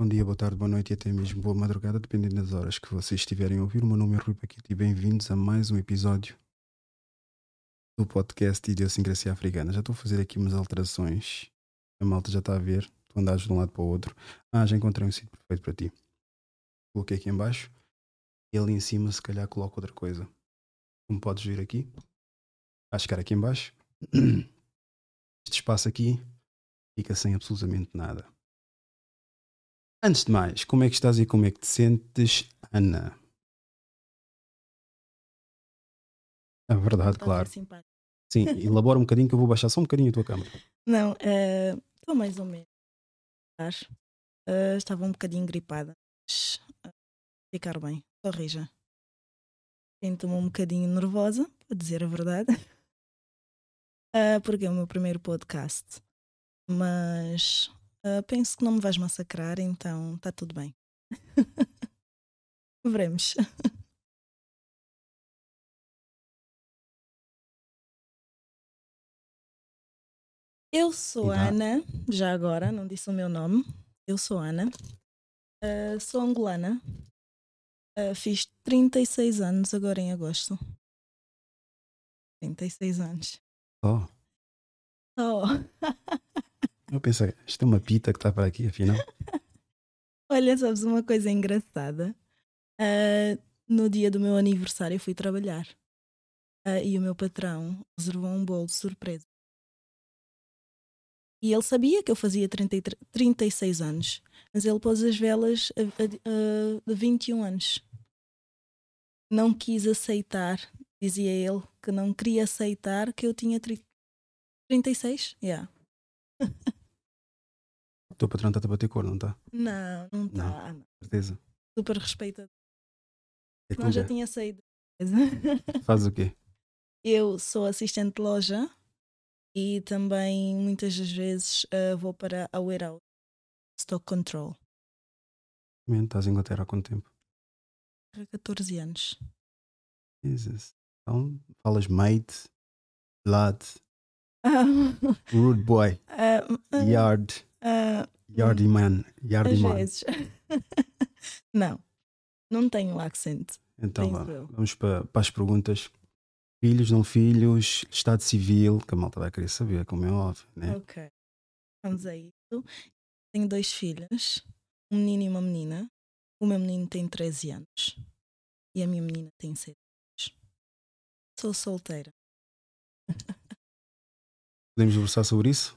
Bom dia, boa tarde, boa noite e até mesmo boa madrugada, dependendo das horas que vocês estiverem a ouvir. O meu nome é Rui Paquete e bem-vindos a mais um episódio do podcast Idiosincrasia Africana. Já estou a fazer aqui umas alterações. A malta já está a ver. Tu andares de um lado para o outro. Ah, já encontrei um sítio perfeito para ti. Coloquei aqui em baixo e ali em cima se calhar coloco outra coisa. Como podes ver aqui, a chegar aqui em baixo, este espaço aqui fica sem absolutamente nada. Antes de mais, como é que estás e como é que te sentes, Ana? É verdade, Tá claro. Sim, elabora um bocadinho que eu vou baixar só um bocadinho a tua câmera. Não, estou mais ou menos. Acho. Eh, estava um bocadinho gripada. Mas, eh, ficar bem. Corrija. Sinto-me um bocadinho nervosa, para dizer a verdade. Eh, porque é o meu primeiro podcast. Mas eh, penso que não me vais massacrar, então está tudo bem. Veremos. Eu sou. Ana, já agora, não disse o meu nome. Eu sou Ana, Ah, sou angolana, Ah, fiz 36 anos agora em agosto. 36 anos. Oh, Oh, eu pensei, isto é uma pita que está para aqui, afinal. olha, sabes uma coisa engraçada? Ah, no dia do meu aniversário eu fui trabalhar Ah, e o meu patrão reservou um bolo de surpresa. E ele sabia que eu fazia 33 36 anos, mas ele pôs as velas a, a, a, de 21 anos. Não quis aceitar, dizia ele, que não queria aceitar que eu tinha tri- 36. Yeah. Teu patrão está a bater cor, não está? Não, não está. Certeza. Super respeitado. É já tinha saído. faz o quê? Eu sou assistente de loja e também muitas das vezes ah, vou para a warehouse, stock control. Man, Estás em Inglaterra há quanto tempo? Há 14 anos. Jesus. Então, falas mate, blood, Rude boy, ah, ah, yard, ah, yardy man, yardy às man. vezes. não, não tenho accent. Então, vá, vamos para, para as perguntas. Filhos, não filhos, estado civil, que a malta vai querer saber, como é óbvio, né? Ok. Vamos a isso. Tenho dois filhos, um menino e uma menina. O meu menino tem 13 anos e a minha menina tem 6 anos. Sou solteira, Podemos conversar sobre isso?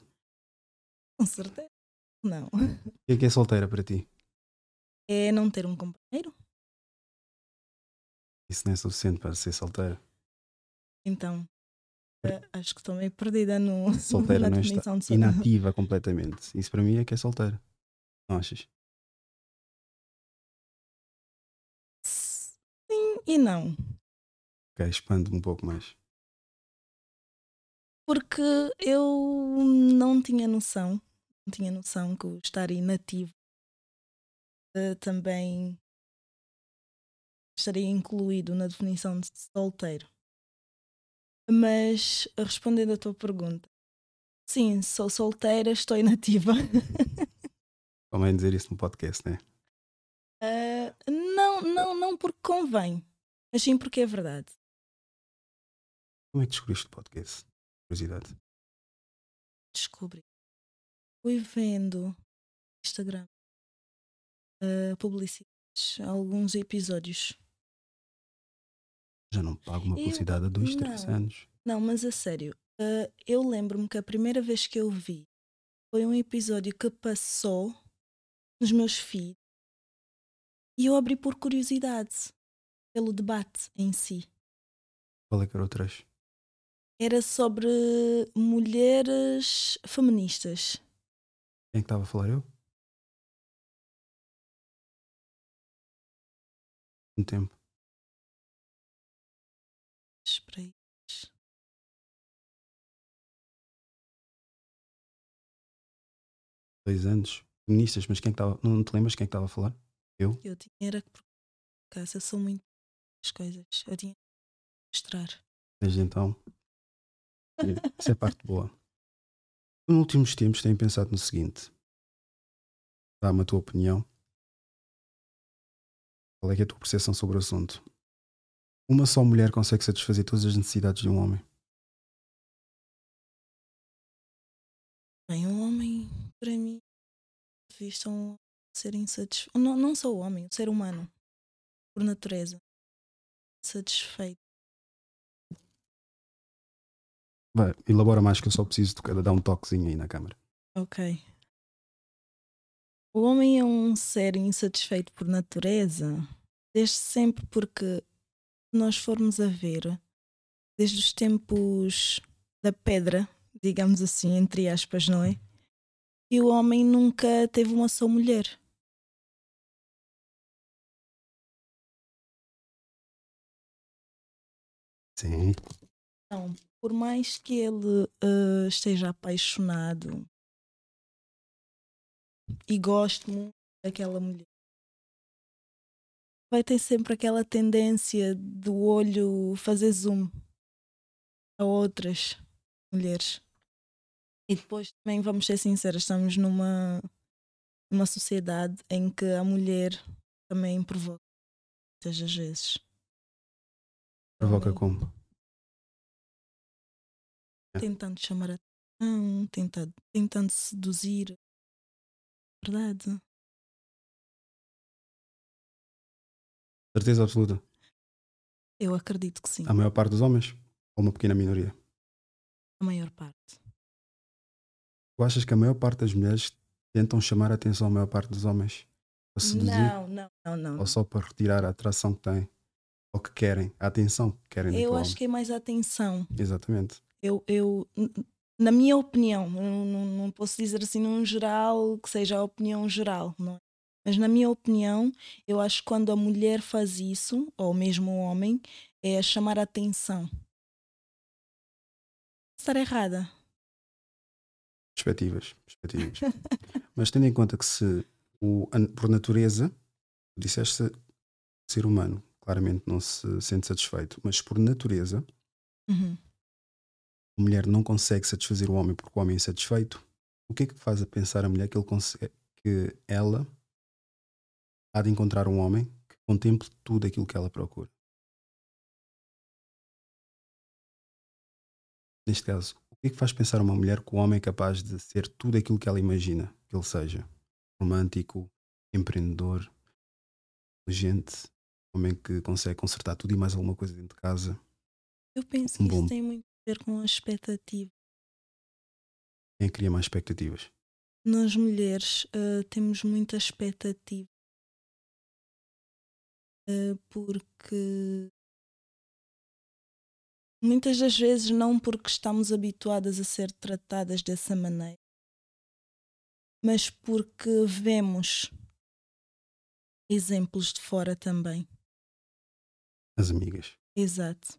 com certeza. Não. O que é que é solteira para ti? É não ter um companheiro. Isso não é suficiente para ser solteira. Então, eh, acho que estou meio perdida no, Solteira na não está definição de sol- inativa completamente. Isso para mim é que é solteira. Não achas? Sim e não. Ok, expande um pouco mais. Porque eu não tinha noção, não tinha noção que o estar inativo eh, também estaria incluído na definição de solteiro. Mas respondendo à tua pergunta, sim, sou solteira, estou inativa. Convém dizer isso no podcast, né? Eh, não, não, não porque convém, mas sim porque é verdade. Como é que descobriste o podcast? Curiosidade. descobri. Fui vendo Instagram uh, publicidades, alguns episódios. Já não pago uma Eu- publicidade há dois, três não. anos. Não, mas a sério, uh, eu lembro-me que a primeira vez que eu vi foi um episódio que passou nos meus feeds e eu abri por curiosidade pelo debate em si. Qual é que era o trecho? Era sobre mulheres feministas. Quem é que estava a falar? Eu? Um tempo. Espera aí. Dois anos. Feministas, mas quem é que estava. Não te lembras quem é que estava a falar? Eu? Eu tinha era que procurar, eu sou muito as coisas. Eu tinha que mostrar. Desde então. Isso é a parte boa. Nos últimos tempos tenho pensado no seguinte. Dá-me a tua opinião. Qual é, é a tua percepção sobre o assunto? Uma só mulher consegue satisfazer todas as necessidades de um homem? Bem, um homem, para mim, visto um ser insatisfeito. Não, não só o homem, o ser humano, por natureza, satisfeito. Vai, elabora mais que eu só preciso de dar um toquezinho aí na câmara. Ok. O homem é um ser insatisfeito por natureza, desde sempre porque se nós formos a ver, desde os tempos da pedra, digamos assim, entre aspas, não é? E o homem nunca teve uma só mulher. Sim. Então, por mais que ele uh, esteja apaixonado e goste muito daquela mulher, vai ter sempre aquela tendência do olho fazer zoom a outras mulheres. E depois também vamos ser sinceros, estamos numa, numa sociedade em que a mulher também provoca muitas as vezes. Provoca como? Tentando chamar a atenção, tentando, tentando seduzir. Verdade. Certeza absoluta. Eu acredito que sim. A maior parte dos homens? Ou uma pequena minoria? A maior parte. Tu achas que a maior parte das mulheres tentam chamar a atenção à maior parte dos homens? Para seduzir? Não, não, não, não. Ou só para retirar a atração que têm? Ou que querem? A atenção que querem Eu acho homem? que é mais a atenção. Exatamente. Eu, eu, na minha opinião, não, não, não posso dizer assim num geral que seja a opinião geral, não é? Mas na minha opinião, eu acho que quando a mulher faz isso, ou mesmo o homem, é chamar a atenção. Estar errada. Perspectivas. Perspectivas. Mas tendo em conta que se o, por natureza, tu disseste ser humano, claramente não se sente satisfeito, mas por natureza Uhum. A mulher não consegue satisfazer o homem porque o homem é insatisfeito, o que é que faz a pensar a mulher que, ele consegue, que ela há de encontrar um homem que contemple tudo aquilo que ela procura? Neste caso, o que é que faz pensar uma mulher que o homem é capaz de ser tudo aquilo que ela imagina que ele seja? Romântico, empreendedor, inteligente, homem que consegue consertar tudo e mais alguma coisa dentro de casa. Eu penso Um que bom- isso tem muito ver com a expectativa. Quem cria mais expectativas? Nós mulheres eh, temos muita expectativa Eh, porque muitas das vezes não porque estamos habituadas a ser tratadas dessa maneira, mas porque vemos exemplos de fora também. As amigas. Exato.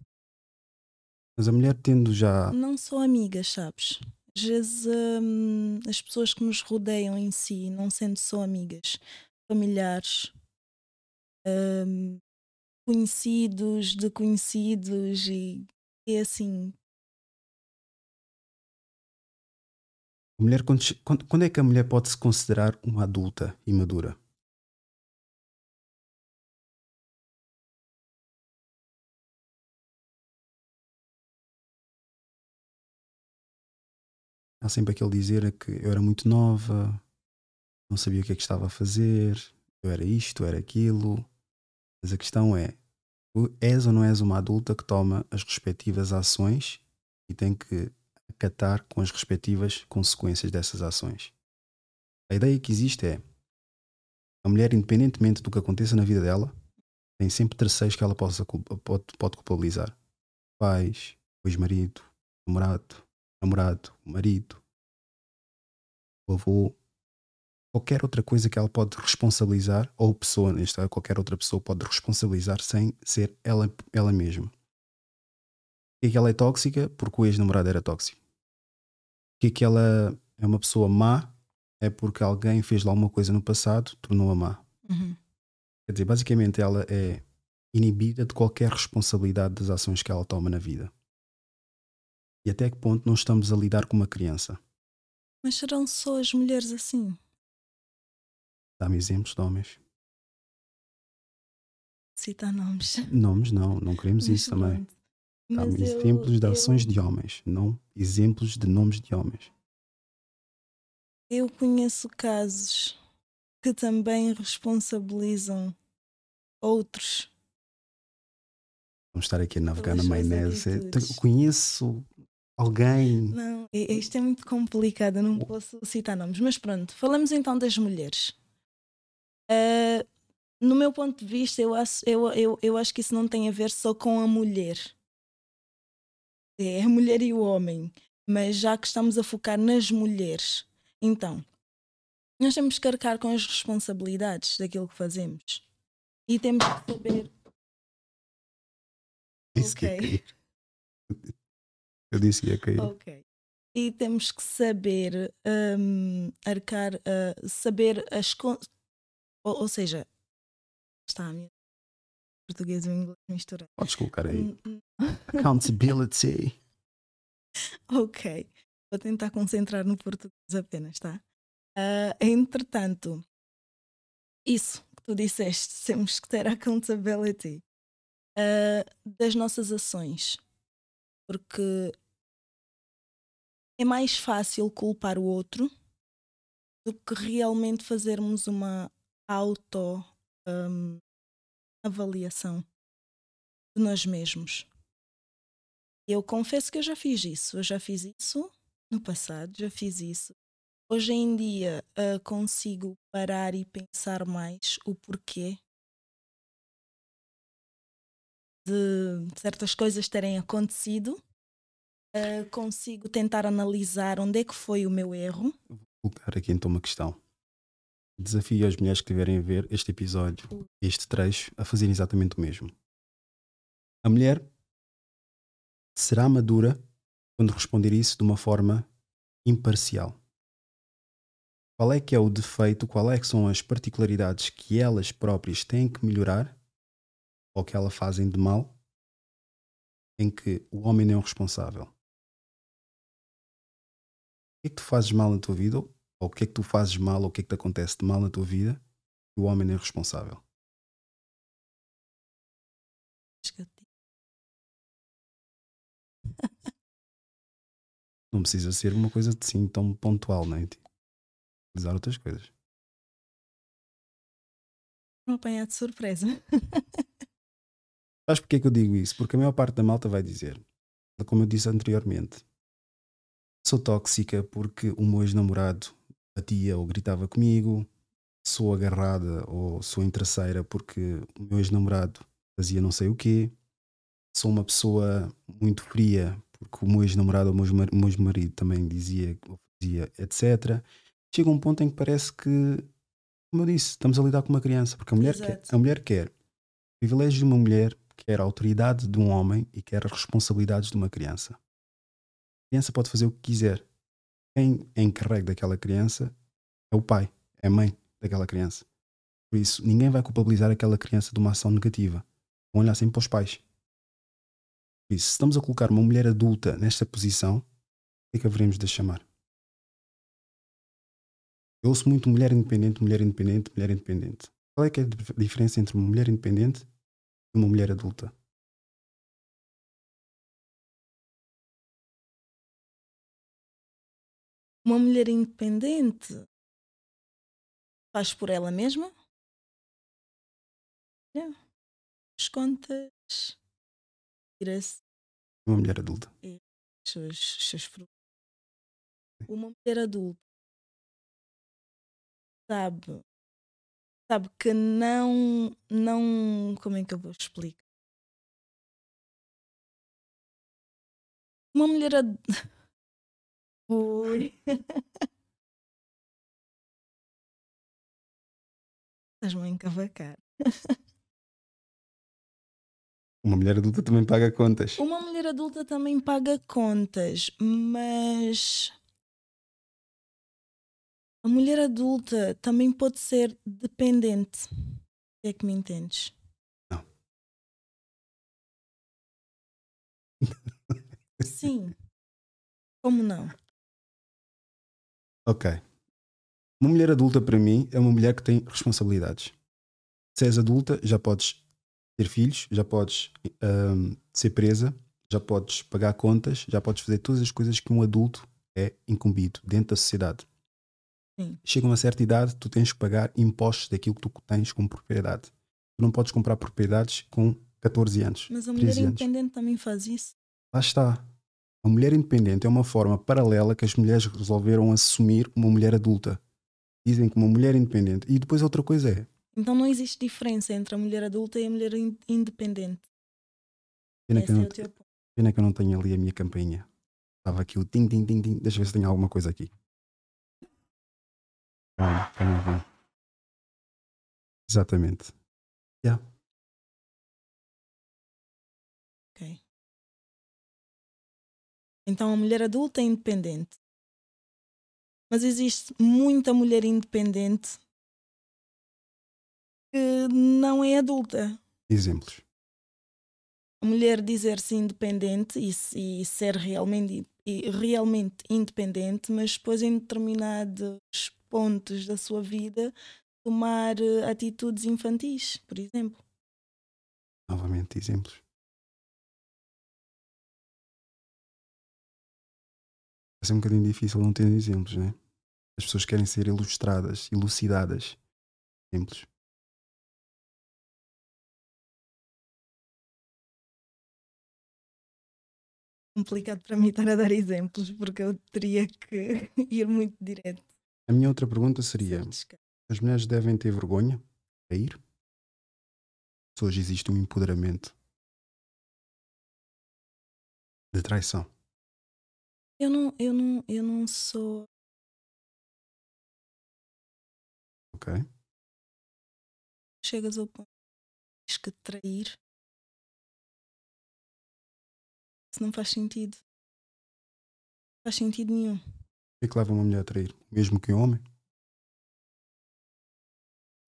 Mas a mulher tendo já Não só amigas, sabes? Às vezes hum, as pessoas que nos rodeiam em si, não sendo só amigas, familiares, hum, conhecidos de conhecidos e é assim. A mulher, quando, quando é que a mulher pode se considerar uma adulta e madura? Há sempre aquele dizer que eu era muito nova, não sabia o que é que estava a fazer, eu era isto, eu era aquilo. Mas a questão é: és ou não és uma adulta que toma as respectivas ações e tem que acatar com as respectivas consequências dessas ações? A ideia que existe é a mulher, independentemente do que aconteça na vida dela, tem sempre terceiros que ela possa, pode, pode culpabilizar: pais, ex-marido, namorado, namorado, o marido, o avô, qualquer outra coisa que ela pode responsabilizar, ou pessoa, neste caso, qualquer outra pessoa pode responsabilizar sem ser ela, ela mesma. Porquê que ela é tóxica? Porque o ex-namorado era tóxico. Porquê que ela é uma pessoa má? É porque alguém fez lá uma coisa no passado, tornou-a má. Uhum. Quer dizer, basicamente ela é inibida de qualquer responsabilidade das ações que ela toma na vida. E até que ponto não estamos a lidar com uma criança? Mas serão só as mulheres assim? Dá-me exemplos de homens. citar nomes. Nomes, não, não queremos Mas isso também. pronto. Mas eu- exemplos de eu- ações de homens, não exemplos de nomes de homens. Eu conheço casos que também responsabilizam outros. Vamos estar aqui a navegar na Pelas suas maionese. Conheço alguém. Não, i- isto é muito complicado, eu não posso citar nomes. Mas pronto, falamos então das mulheres. Ah, no meu ponto de vista, eu acho, eu, eu, eu acho que isso não tem a ver só com a mulher. É a mulher e o homem. Mas já que estamos a focar nas mulheres, então, nós temos que arcar com as responsabilidades daquilo que fazemos. E temos que saber. Disse que ia Ok. cair. Eu disse que ia cair. Ok. E temos que saber hum, arcar, ah, saber as. con- Ou, ou seja, está a minha português e o inglês misturado. Podes colocar aí. Hum, hum, Accountability. Ok. Vou tentar concentrar no português apenas, tá? Ah, entretanto, isso que tu disseste, temos que ter accountability ah, das nossas ações. Porque é mais fácil culpar o outro do que realmente fazermos uma auto hum, avaliação de nós mesmos. Eu confesso que eu já fiz isso. Eu já fiz isso no passado, já fiz isso. Hoje em dia ah, consigo parar e pensar mais o porquê de certas coisas terem acontecido. Ah, consigo tentar analisar onde é que foi o meu erro. Vou colocar aqui então uma questão. Desafio as mulheres que estiverem a ver este episódio, este trecho, a fazerem exatamente o mesmo. A mulher será madura quando responder isso de uma forma imparcial. Qual é que é o defeito, qual é que são as particularidades que elas próprias têm que melhorar ou que elas fazem de mal em que o homem não é o responsável? O que é que tu fazes mal na tua vida ou o que é que tu fazes mal ou o que é que te acontece de mal na tua vida e o homem é responsável? Não precisa ser uma coisa assim tão pontual, não é? Usar outras coisas. Vou apanhar de surpresa. Sabes porque é que eu digo isso? Porque a maior parte da malta vai dizer, como eu disse anteriormente, sou tóxica porque o meu ex-namorado batia ou gritava comigo, sou agarrada ou sou interesseira porque o meu ex-namorado fazia não sei o quê, sou uma pessoa muito fria porque o meu ex-namorado ou o meu ex-marido também dizia fazia, etc. Chega um ponto em que parece que, como eu disse, estamos a lidar com uma criança, porque a mulher, quer, a mulher quer privilégio de uma mulher, quer a autoridade de um homem e quer as responsabilidades de uma criança. A criança pode fazer o que quiser. Quem é encarregue daquela criança é o pai, é a mãe daquela criança. Por isso, ninguém vai culpabilizar aquela criança de uma ação negativa. Vão olhar sempre para os pais. Por isso, se estamos a colocar uma mulher adulta nesta posição, o que é que haveremos de chamar? Eu ouço muito mulher independente, mulher independente, mulher independente. Qual é que é a dif- diferença entre uma mulher independente e uma mulher adulta? Uma mulher independente faz por ela mesma. É. As contas. Tira-se Uma mulher adulta. os seus, os seus problemas. Uma mulher adulta sabe, sabe que não, não, como é que eu vou explicar? Uma mulher adulta. Ui. Estás-me a encavacar. Uma mulher adulta também paga contas. Uma mulher adulta também paga contas, mas a mulher adulta também pode ser dependente. É que me entendes? Não. Sim. Como não? Ok. Uma mulher adulta para mim é uma mulher que tem responsabilidades. Se és adulta, já podes ter filhos, já podes ahm, ser presa, já podes pagar contas, já podes fazer todas as coisas que um adulto é incumbido dentro da sociedade. Sim. Chega uma certa idade, tu tens que pagar impostos daquilo que tu tens como propriedade. Tu não podes comprar propriedades com 14 anos. Mas a mulher 13 anos. independente também faz isso. Lá está. A mulher independente é uma forma paralela que as mulheres resolveram assumir uma mulher adulta. Dizem que uma mulher independente. E depois outra coisa é: Então não existe diferença entre a mulher adulta e a mulher in- independente. pena que, é não, ponto. pena que eu não tenho ali a minha campainha. Estava aqui o tim, tim, tim, tim. Deixa eu ver se tem alguma coisa aqui. Calma, calma, calma. Exatamente. Ok. Então a mulher adulta é independente. Mas existe muita mulher independente que não é adulta. Exemplos. A mulher dizer-se independente e, e ser realmente, e realmente independente, mas depois em determinados pontos da sua vida tomar eh, atitudes infantis, por exemplo. Novamente, exemplos. Vai ser um bocadinho difícil não ter exemplos, né? As pessoas querem ser ilustradas, elucidadas. Exemplos. Complicado para mim estar a dar exemplos, porque eu teria que ir muito direto. A minha outra pergunta seria: as mulheres devem ter vergonha a ir? Se hoje existe um empoderamento de traição. Eu não, eu não, eu não sou. Ok? Chegas ao ponto de tens que trair. Isso não faz sentido. Não faz sentido nenhum. O que é que leva uma mulher a trair? Mesmo que um homem?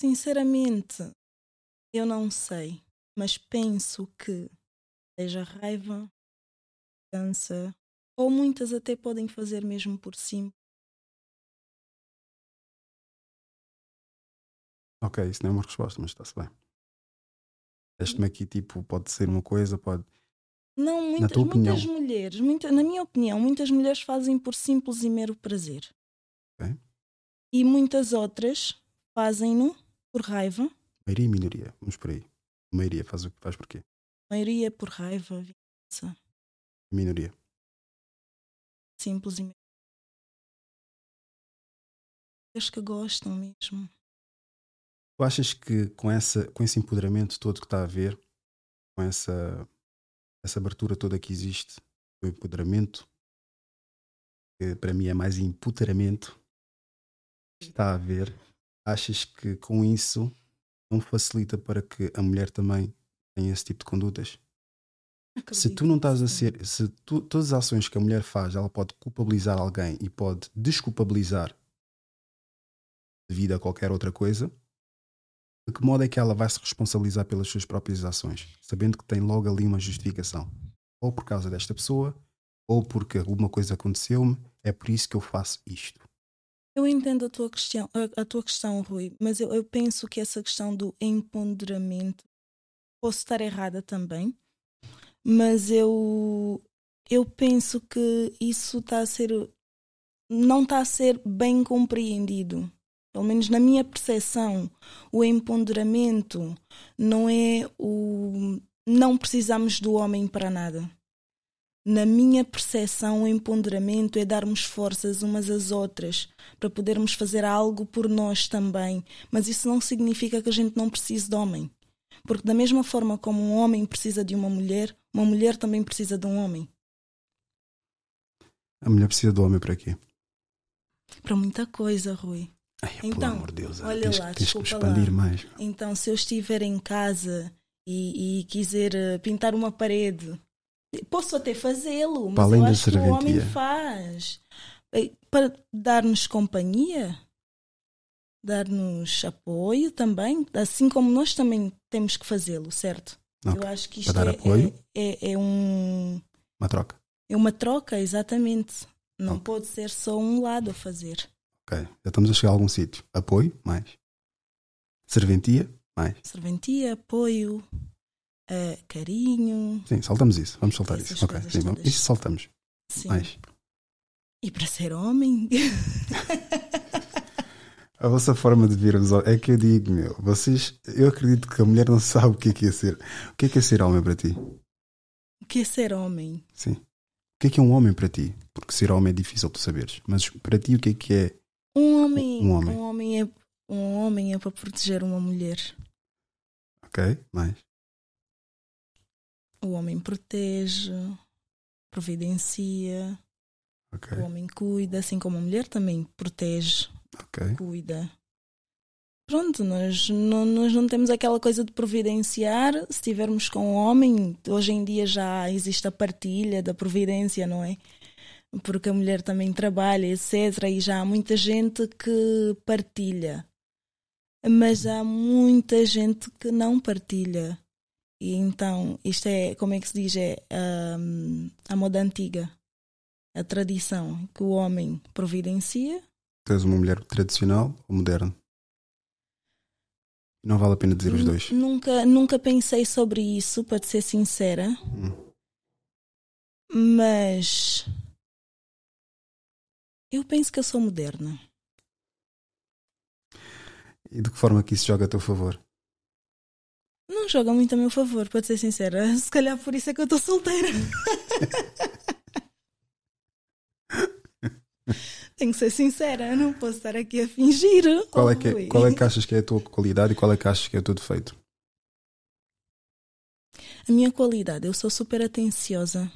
Sinceramente, eu não sei. Mas penso que seja raiva, cansa, ou muitas até podem fazer mesmo por cima. Ok, isso não é uma resposta, mas está-se bem. Deste-me aqui, tipo, pode ser uma coisa, pode. Não, muitas, muitas mulheres, muita, na minha opinião, muitas mulheres fazem por simples e mero prazer. Ok. E muitas outras fazem-no por raiva, Maioria e minoria. Vamos por aí. A maioria faz o que faz porquê? maioria por raiva, vingança, Minoria. Simples e. As que gostam mesmo. Tu achas que com, essa, com esse empoderamento todo que está a haver, com essa, essa abertura toda que existe, o empoderamento, que para mim é mais empoderamento, está a haver, achas que com isso não facilita para que a mulher também tenha esse tipo de condutas? Se tu não estás a ser, se tu- todas as ações que a mulher faz, ela pode culpabilizar alguém e pode desculpabilizar devido a qualquer outra coisa, de que modo é que ela vai se responsabilizar pelas suas próprias ações, sabendo que tem logo ali uma justificação? Ou por causa desta pessoa, ou porque alguma coisa aconteceu-me, é por isso que eu faço isto. Eu entendo a tua questão, a, a tua questão Rui, mas eu, eu penso que essa questão do empoderamento posso estar errada também, mas eu eu penso que isso está a ser não está a ser bem compreendido. Pelo menos na minha percepção, o empoderamento não é o não precisamos do homem para nada. Na minha percepção, o empoderamento é darmos forças umas às outras para podermos fazer algo por nós também. Mas isso não significa que a gente não precise de homem. Porque, da mesma forma como um homem precisa de uma mulher, uma mulher também precisa de um homem. A mulher precisa do homem para quê? Para muita coisa, Rui. Ai, pelo Então, amor de Deus, olha tens, lá, tens que expandir lá. mais. Então, se eu estiver em casa e, e quiser eh, pintar uma parede, posso até fazê-lo, mas além eu acho que o homem faz. Eh, Para dar-nos companhia, dar-nos apoio também, assim como nós também temos que fazê-lo, certo? Ok. Eu acho que isto Para dar é, apoio? é, é, é um, Uma troca. é uma troca, exatamente. Não Ok. pode ser só um lado a fazer. Ok. Já estamos a chegar a algum sítio. Apoio, mais. Serventia, mais. Serventia, apoio, Uh, carinho. Sim, saltamos isso. Vamos saltar isso. Ok, sim, vamos- isso saltamos. Sim. Mais. E para ser homem. A vossa forma de ver os homens. É que eu digo, meu, vocês. Eu acredito que a mulher não sabe o que é que é ser. O que é que é ser homem para ti? o que é ser homem? Sim. O que é que é um homem para ti? Porque ser homem é difícil tu saberes. Mas para ti, o que é que é? Um homem, Um homem. um homem é um homem é para proteger uma mulher. Ok, mais. O homem protege, providencia, Ok, o homem cuida, assim como a mulher também protege, ok. cuida. Pronto, nós não, nós não temos aquela coisa de providenciar. Se estivermos com o homem, hoje em dia já existe a partilha da providência, não é? Porque a mulher também trabalha, etc. E já há muita gente que partilha. Mas há muita gente que não partilha. E então, isto é, como é que se diz? É hum, a moda antiga, a tradição, que o homem providencia Tu és uma mulher tradicional ou moderna? Não vale a pena dizer os dois. Nunca, nunca pensei sobre isso, para ser sincera, Hum. mas eu penso que eu sou moderna. E de que forma que isso joga a teu favor? Não joga muito a meu favor, para ser sincera. Se calhar por isso é que eu estou solteira. Tenho que ser sincera, não posso estar aqui a fingir. Qual é, que é, qual é que achas que é a tua qualidade e qual é que achas que é o teu defeito? A minha qualidade, eu sou super atenciosa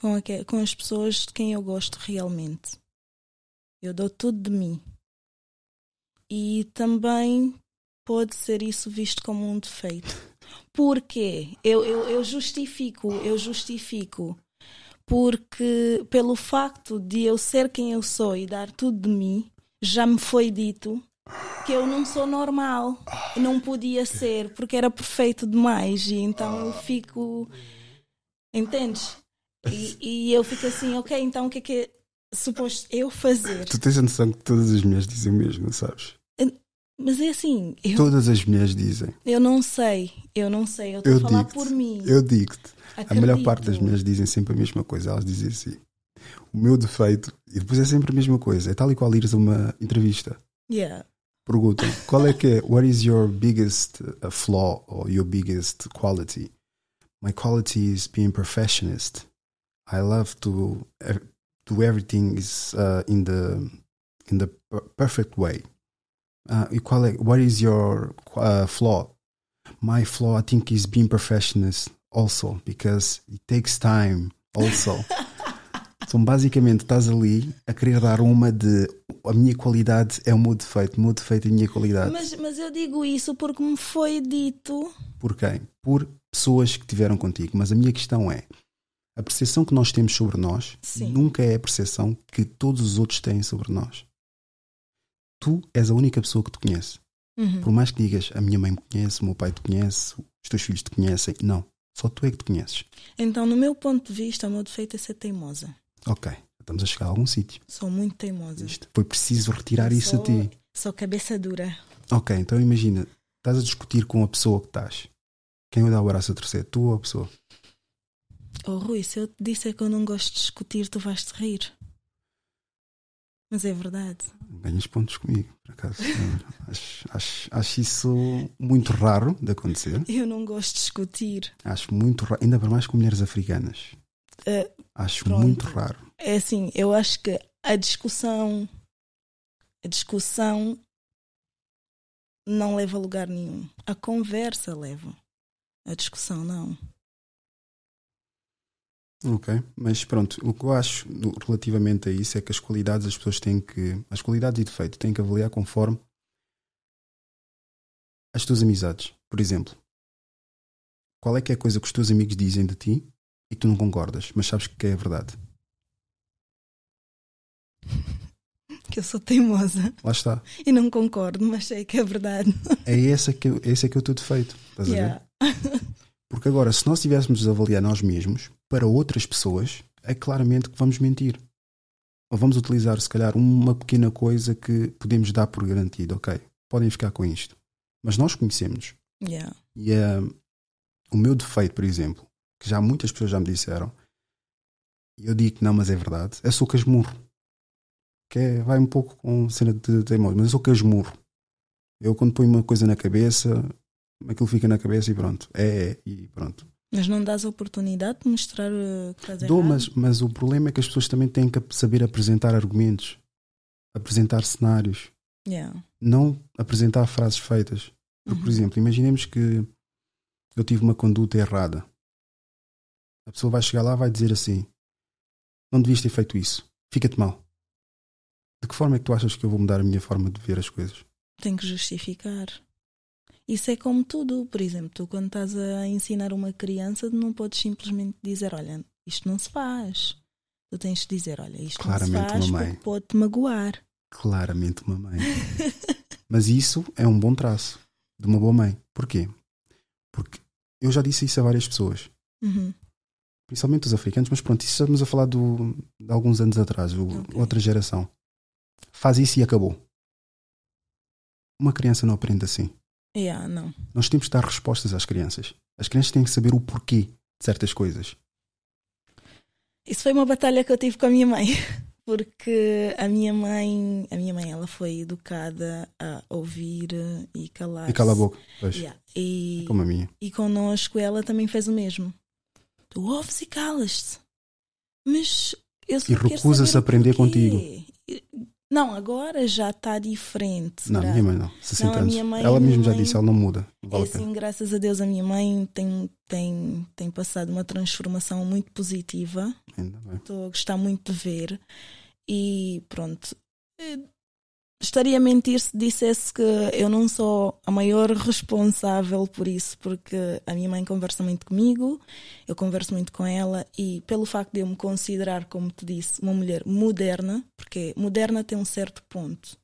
com, aque- com as pessoas de quem eu gosto realmente. Eu dou tudo de mim. E também pode ser isso visto como um defeito. Porquê? Eu, eu, eu justifico, eu justifico. Porque pelo facto de eu ser quem eu sou e dar tudo de mim, já me foi dito que eu não sou normal. E não podia ser, porque era perfeito demais. E então eu fico. Entendes? E, e eu fico assim, ok, então o que é que é suposto eu fazer? Tu tens a noção que todas as mulheres dizem mesmo, sabes? Mas é assim, eu, Todas as mulheres dizem. eu não sei, eu não sei, eu estou a falar por mim. Eu digo-te. A melhor parte das Acredito. mulheres dizem sempre a mesma coisa. Elas dizem assim: o meu defeito, e depois é sempre a mesma coisa. É tal e qual ires a uma entrevista. Yeah. Perguntam qual é que é, what is your biggest uh, flaw or your biggest quality? My quality is being perfectionist. I love to uh, do everything is uh, in the in the per- perfect way. Uh, e qual é, what is your uh, flaw? My flaw, I think, is being perfectionist also because it takes time also. Então, basicamente, estás ali a querer dar uma de a minha qualidade é o meu defeito, o meu defeito é a minha qualidade. Mas, mas eu digo isso porque me foi dito. Por quem? Por pessoas que tiveram contigo. Mas a minha questão é: a percepção que nós temos sobre nós Sim. nunca é a percepção que todos os outros têm sobre nós. Tu és a única pessoa que te conhece. Uhum. Por mais que digas a minha mãe me conhece, o meu pai te conhece, os teus filhos te conhecem, não. Só tu é que te conheces. Então, no meu ponto de vista, o meu defeito é ser teimosa. Ok, estamos a chegar a algum sítio. Sou muito teimosa. Isto. Foi preciso retirar Eu isso a ti. Sou cabeça dura. Ok, então imagina, estás a discutir com a pessoa que estás. Quem vai dar o braço a torcer? Tu ou a pessoa? Oh Rui, se eu te disser que eu não gosto de discutir, tu vais te rir. Mas é verdade. Ganhas pontos comigo, por acaso. acho, acho, acho isso muito raro de acontecer. Eu não gosto de discutir. Acho muito raro, ainda para mais com mulheres africanas. Eh, Acho pronto. muito raro. É assim, eu acho que a discussão. A discussão não leva a lugar nenhum. A conversa leva. A discussão não. Ok, mas pronto, o que eu acho relativamente a isso é que as qualidades as pessoas têm que. As qualidades e defeitos têm que avaliar conforme as tuas amizades. Por exemplo, qual é que é a coisa que os teus amigos dizem de ti e tu não concordas, mas sabes que é verdade? Que eu sou teimosa. Lá está. E não concordo, mas sei que é verdade. É esse que, esse é que é o teu defeito. Estás a ver? Yeah. Porque agora, se nós tivéssemos de avaliar nós mesmos para outras pessoas, é claramente que vamos mentir. Ou vamos utilizar, se calhar, uma pequena coisa que podemos dar por garantido. Ok, podem ficar com isto. Mas nós conhecemos. Yeah. E a, o meu defeito, por exemplo, que já muitas pessoas já me disseram, e eu digo que não, mas é verdade, é sou casmurro. Que é, vai um pouco com cena de teimoso, mas eu sou casmurro. Eu quando ponho uma coisa na cabeça, aquilo fica na cabeça e pronto. É, é e pronto. Mas não dás a oportunidade de mostrar uh, que estás Dou, errado? mas, mas o problema é que as pessoas também têm que saber apresentar argumentos, apresentar cenários, Yeah. não apresentar frases feitas. Porque, por Uhum. exemplo, imaginemos que eu tive uma conduta errada. A pessoa vai chegar lá e vai dizer assim: Não devias ter feito isso, fica-te mal. De que forma é que tu achas que eu vou mudar a minha forma de ver as coisas? Tem que justificar. Isso é como tudo. Por exemplo, tu quando estás a ensinar uma criança, não podes simplesmente dizer, olha, isto não se faz. Tu tens de dizer, olha, isto Claramente, não se faz mamãe. porque pode-te magoar. Claramente, uma mãe. Mas isso é um bom traço de uma boa mãe. Porquê? Porque eu já disse isso a várias pessoas, Uhum. principalmente os africanos, mas pronto, isso estamos a falar do, de alguns anos atrás, o- Ok. outra geração. Faz isso e acabou. Uma criança não aprende assim. Yeah, não. Nós temos que dar respostas às crianças. As crianças têm que saber o porquê de certas coisas. Isso foi uma batalha que eu tive com a minha mãe. Porque a minha mãe, a minha mãe, ela foi educada a ouvir e calar. E cala a boca. Pois, Yeah. E, como a minha. e connosco ela também fez o mesmo. Tu ouves e calas-te. Mas eu só E recusa-se a aprender porquê. Não, agora já está diferente. Não, minha mãe não. 60 Não, anos. minha mãe- Ela mesmo já mãe- disse, ela não muda. É vale pena. assim, graças a Deus, a minha mãe tem, tem, tem passado uma transformação muito positiva. Ainda bem. Estou a gostar muito de ver. E pronto. Estaria a mentir se dissesse que eu não sou a maior responsável por isso, porque a minha mãe conversa muito comigo, eu converso muito com ela, e pelo facto de eu me considerar, como te disse, uma mulher moderna, porque moderna tem um certo ponto,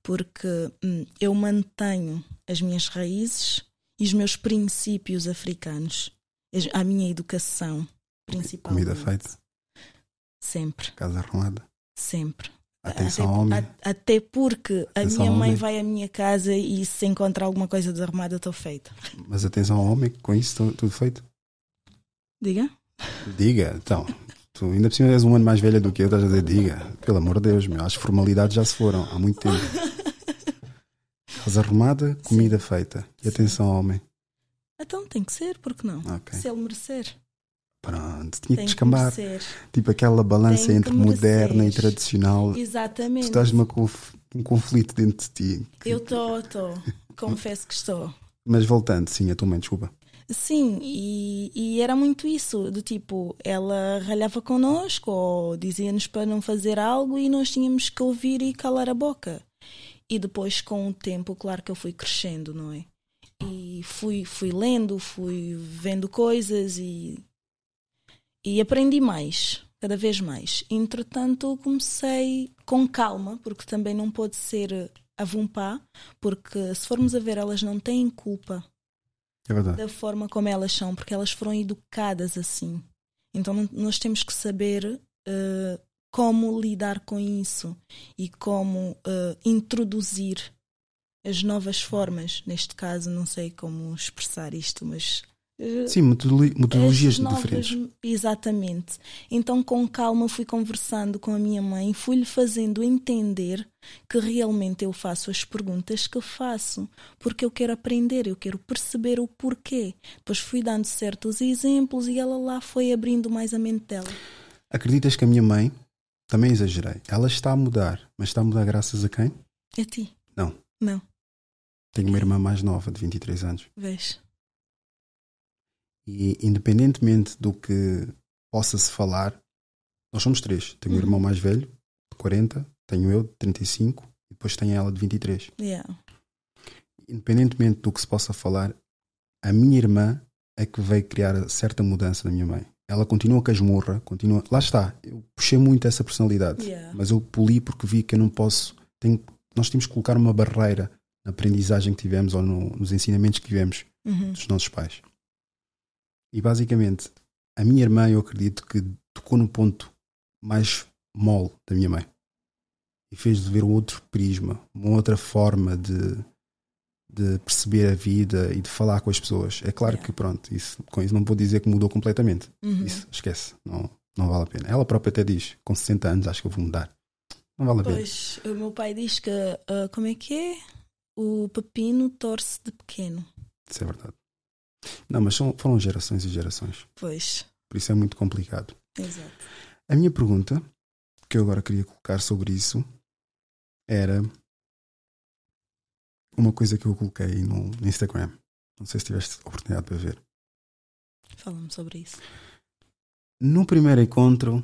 porque hum, eu mantenho as minhas raízes e os meus princípios africanos, a minha educação, principalmente. Comida feita, Sempre, casa arrumada. sempre. Atenção até, homem. a- até porque a Atenção minha ao mãe homem. vai à minha casa e se encontra alguma coisa desarmada, estou feita. Mas atenção ao homem, com isso tu- tudo feito. Diga? Diga, então. Tu ainda por cima és um ano mais velha do que eu, estás a dizer, diga. Pelo amor de Deus, meu, as formalidades já se foram há muito tempo. Casa arrumada, comida feita. E atenção ao homem. Então tem que ser, porque não? Ok. Se ele merecer, Pronto, tinha que descambar. Tipo aquela balança entre moderna e tradicional. Tu Exatamente. estás numa conf- um conflito dentro de ti. Eu estou, estou. Confesso que estou. Mas voltando, sim, a tua mãe, desculpa. Sim, e, e era muito isso, do tipo, ela ralhava connosco ou dizia-nos para não fazer algo e nós tínhamos que ouvir e calar a boca. E depois, com o tempo, claro que eu fui crescendo, não é? E fui, fui lendo, fui vendo coisas e, e aprendi mais, cada vez mais. Entretanto, comecei com calma, porque também não pode ser a vompá, porque se formos a ver, elas não têm culpa É da forma como elas são, porque elas foram educadas assim. Então nós temos que saber eh, como lidar com isso e como eh, introduzir as novas formas. Neste caso, não sei como expressar isto, mas. Eh, Sim, metodolo- metodologias as novas- diferentes. Exatamente. Então, com calma, fui conversando com a minha mãe, fui-lhe fazendo entender que realmente eu faço as perguntas que faço, porque eu quero aprender, eu quero perceber o porquê. Depois fui dando certos exemplos e ela lá foi abrindo mais a mente dela. Acreditas que a minha mãe, também exagerei, ela está a mudar, mas está a mudar graças a quem? A ti? Não. Não, Tenho uma irmã mais nova, de 23 anos. vês? E independentemente do que possa-se falar, nós somos três. Tenho um Uhum. irmão mais velho, de 40, tenho eu, de 35, e depois tenho ela, de 23. Yeah. Independentemente do que se possa falar, a minha irmã é que veio criar certa mudança na minha mãe. Ela continua casmurra, continua. Lá está, eu puxei muito essa personalidade, Yeah. mas eu poli porque vi que eu não posso. Tenho, nós temos que colocar uma barreira na aprendizagem que tivemos ou no- nos ensinamentos que tivemos Uhum. dos nossos pais. E basicamente, a minha irmã, eu acredito que tocou no ponto mais mole da minha mãe e fez de ver um outro prisma, uma outra forma de, de perceber a vida e de falar com as pessoas. É claro Yeah. que, pronto, isso, com isso não vou dizer que mudou completamente. Uhum. Isso, esquece, não, não vale a pena. Ela própria até diz: com 60 anos acho que eu vou mudar. Não vale a pena. Pois, o meu pai diz que, ah, como é que é? O pepino torce de pequeno. Isso é verdade. Não, mas são, foram gerações e gerações. Pois, Por isso é muito complicado. exato. A minha pergunta, que eu agora queria colocar sobre isso, era uma coisa que eu coloquei no Instagram. Não sei se tiveste oportunidade para ver. Fala-me sobre isso. No primeiro encontro,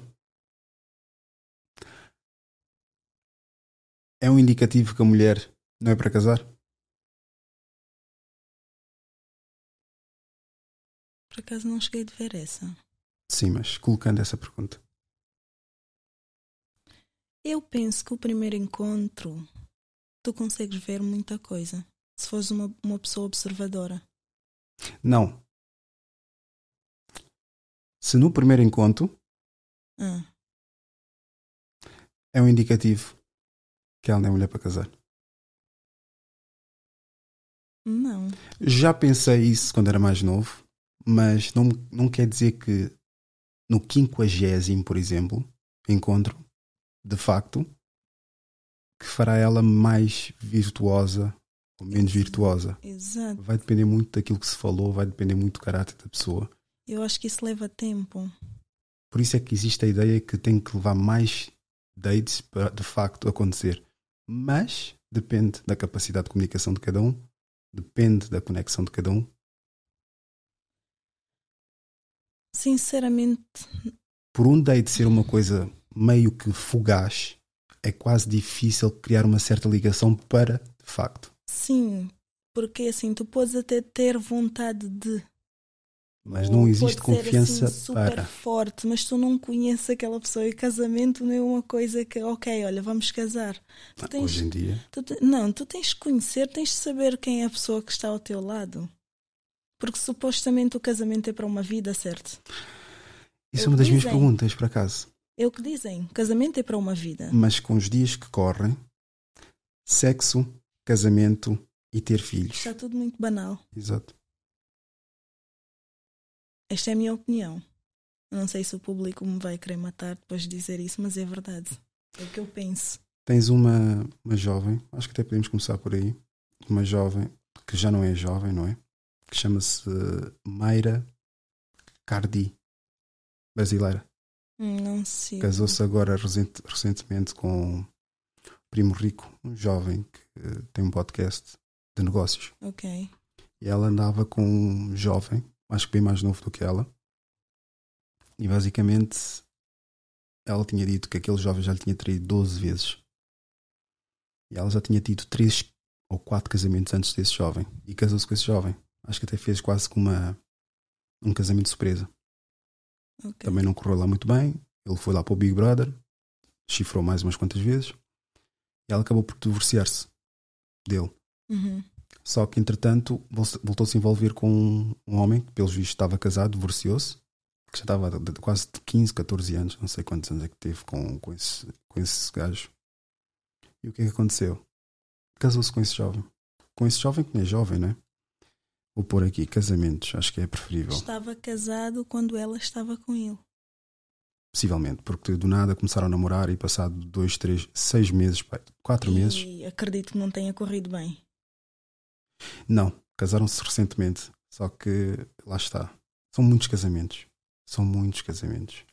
é um indicativo que a mulher não é para casar? Por acaso não cheguei de ver essa. Sim, mas colocando essa pergunta. Eu penso que o primeiro encontro tu consegues ver muita coisa. Se fores uma, uma pessoa observadora. Não. Se no primeiro encontro Ah, é um indicativo que ela não é mulher para casar. não. Já pensei isso quando era mais novo, mas não, não quer dizer que no quinquagésimo, por exemplo, encontro, de facto, que fará ela mais virtuosa ou menos virtuosa. Exato. Vai depender muito daquilo que se falou, vai depender muito do caráter da pessoa. Eu acho que isso leva tempo. Por isso é que existe a ideia que tem que levar mais dates para de facto acontecer. Mas depende da capacidade de comunicação de cada um, depende da conexão de cada um. Sinceramente, Por um date ser uma coisa meio que fugaz, é quase difícil criar uma certa ligação para de facto. sim. Porque assim, tu podes até ter vontade de. Mas não existe ser, confiança assim, super para. forte, mas tu não conheces aquela pessoa e casamento não é uma coisa que, ok, olha, vamos casar. Tens, Hoje em dia, tu não, tu tens que conhecer, tens de saber quem é a pessoa que está ao teu lado. Porque supostamente o casamento é para uma vida, certo? isso é o uma das que minhas dizem. perguntas, por acaso. É o que dizem, casamento é para uma vida. Mas com os dias que correm, sexo, casamento e ter filhos. Está tudo muito banal. Exato. Esta é a minha opinião. Não sei se o público me vai querer matar depois de dizer isso, mas é verdade. É o que eu penso. Tens uma, uma jovem, acho que até podemos começar por aí, uma jovem que já não é jovem, não é? Que chama-se eh, Mayra Cardi, brasileira. Hum, Não sei. Casou-se agora recent- recentemente com o Primo Rico, um jovem que eh, tem um podcast de negócios. Ok. E ela andava com um jovem, acho que bem mais novo do que ela. E basicamente ela tinha dito que aquele jovem já lhe tinha traído 12 vezes. E ela já tinha tido 3 ou 4 casamentos antes desse jovem. E casou-se com esse jovem. Acho que até fez quase como uma, um casamento surpresa. ok. Também não correu lá muito bem. Ele foi lá para o Big Brother, chifrou mais umas quantas vezes. E ela acabou por divorciar-se dele. Uhum. Só que, entretanto, vol- voltou-se a envolver com um, um homem que, pelos vistos, estava casado, divorciou-se, que já estava de, de quase de 15, 14 anos, não sei quantos anos é que teve com, com, esse, com esse gajo. E o que é que aconteceu? Casou-se com esse jovem. Com esse jovem que não é jovem, não é? Vou pôr aqui casamentos, acho que é preferível. Estava casado quando ela estava com ele. Possivelmente, porque do nada começaram a namorar e passado dois, três, seis meses, quatro meses. E acredito que não tenha corrido bem. Não, casaram-se recentemente. Só que lá está. São muitos casamentos. São muitos casamentos.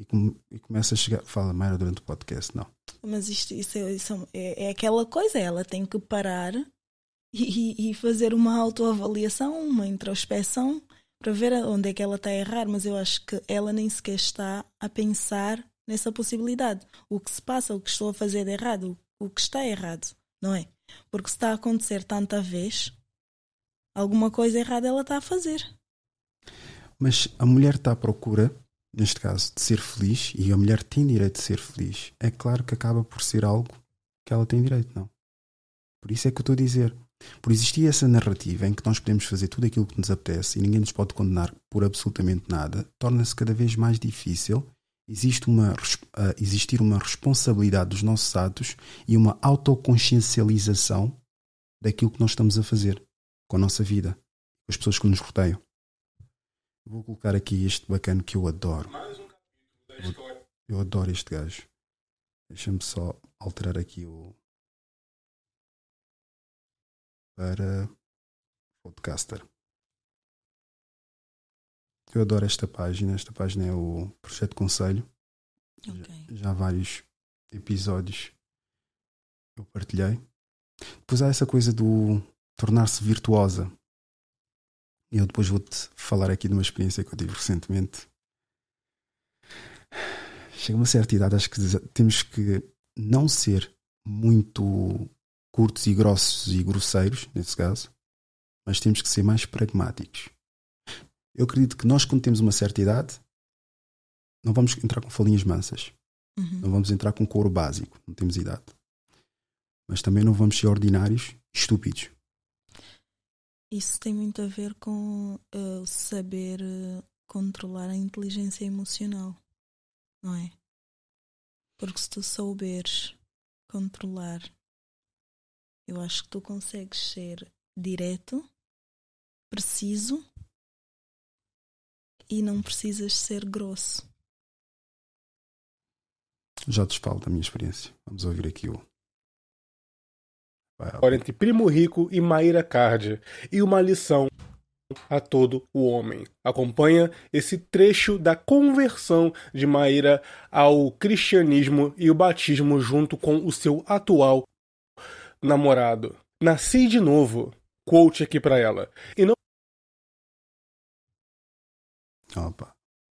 E, come- e começa a chegar. Fala, Mayra, durante o podcast. Não. Mas isto, isso, é, isso é, é aquela coisa, ela tem que parar e, e fazer uma autoavaliação, uma introspeção para ver onde é que ela está a errar. Mas eu acho que ela nem sequer está a pensar nessa possibilidade. O que se passa, o que estou a fazer de errado, o que está errado, não é? Porque se está a acontecer tanta vez, alguma coisa errada ela está a fazer. Mas a mulher está à procura, neste caso, de ser feliz e a mulher tem direito de ser feliz. É claro que acaba por ser algo que ela tem direito, não. Por isso é que eu estou a dizer. Por existir essa narrativa em que nós podemos fazer tudo aquilo que nos apetece e ninguém nos pode condenar por absolutamente nada, torna-se cada vez mais difícil existe uma, ah, existir uma responsabilidade dos nossos atos e uma autoconsciencialização daquilo que nós estamos a fazer com a nossa vida, com as pessoas que nos rodeiam. Vou colocar aqui este bacana que eu adoro. Eu, eu adoro este gajo. Deixa-me só alterar aqui o. para podcaster. Eu adoro esta página. Esta página é o Projeto Conselho. Ok. Já, já há vários episódios eu partilhei. Depois há essa coisa do tornar-se virtuosa. E eu depois vou-te falar aqui de uma experiência que eu tive recentemente. Chega uma certa idade, acho que temos que não ser muito curtos e grossos e grosseiros, nesse caso, mas temos que ser mais pragmáticos. Eu acredito que nós, quando temos uma certa idade, não vamos entrar com falinhas mansas. Uhum. Não vamos entrar com couro básico, não temos idade. Mas também não vamos ser ordinários, estúpidos. Isso tem muito a ver com uh, saber uh, controlar a inteligência emocional, não é? Porque se tu souberes controlar, eu acho que tu consegues ser direto, preciso e não precisas ser grosso. Já te falo da minha experiência. Vamos ouvir aqui o. Agora entre Primo Rico e Maíra Cardi e uma lição a todo o homem. Acompanha esse trecho da conversão de Maíra ao cristianismo e o batismo junto com o seu atual namorado. Nasci de novo. Quote aqui pra ela. E não Opa.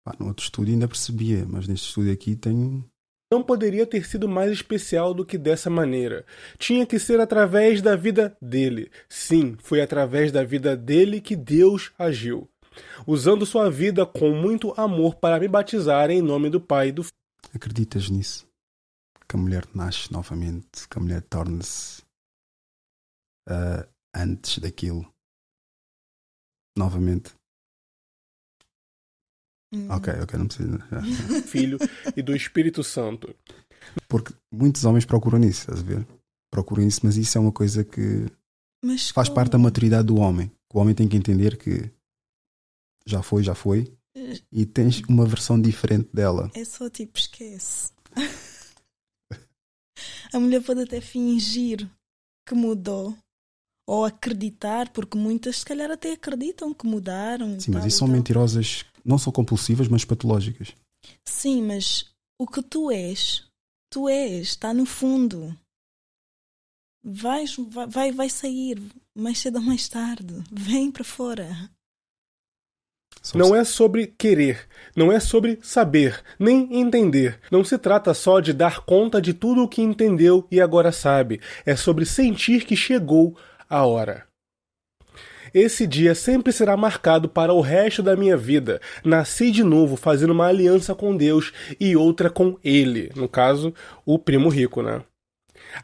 Pá, no outro estúdio ainda percebia, mas neste estúdio aqui tem. não poderia ter sido mais especial do que dessa maneira. Tinha que ser através da vida dele. Sim, foi através da vida dele que Deus agiu. Usando sua vida com muito amor para me batizar em nome do Pai e do. Acreditas nisso? Que a mulher nasce novamente, que a mulher torna-se ah, antes daquilo. Novamente. Hum. Ok, ok, não precisa. Filho e do Espírito Santo. Porque muitos homens procuram isso, estás a ver? Procuram isso, mas isso é uma coisa que Mas faz como? parte da maturidade do homem. O homem tem que entender que já foi, já foi, e tens uma versão diferente dela. É só tipo, esquece. a mulher pode até fingir que mudou. Ou acreditar, porque muitas se calhar até acreditam que mudaram. e Sim, mas tal, isso e são tal. mentirosas, não são compulsivas, mas patológicas. Sim, mas o que tu és, tu és, está no fundo. Vais, vai, vai, vai sair mais cedo ou mais tarde. Vem para fora. Só Não é sobre querer, não é sobre saber, nem entender. Não se trata só de dar conta de tudo o que entendeu e agora sabe. É sobre sentir que chegou a hora. Esse dia sempre será marcado para o resto da minha vida. Nasci de novo fazendo uma aliança com Deus e outra com Ele, no caso, o primo rico, né?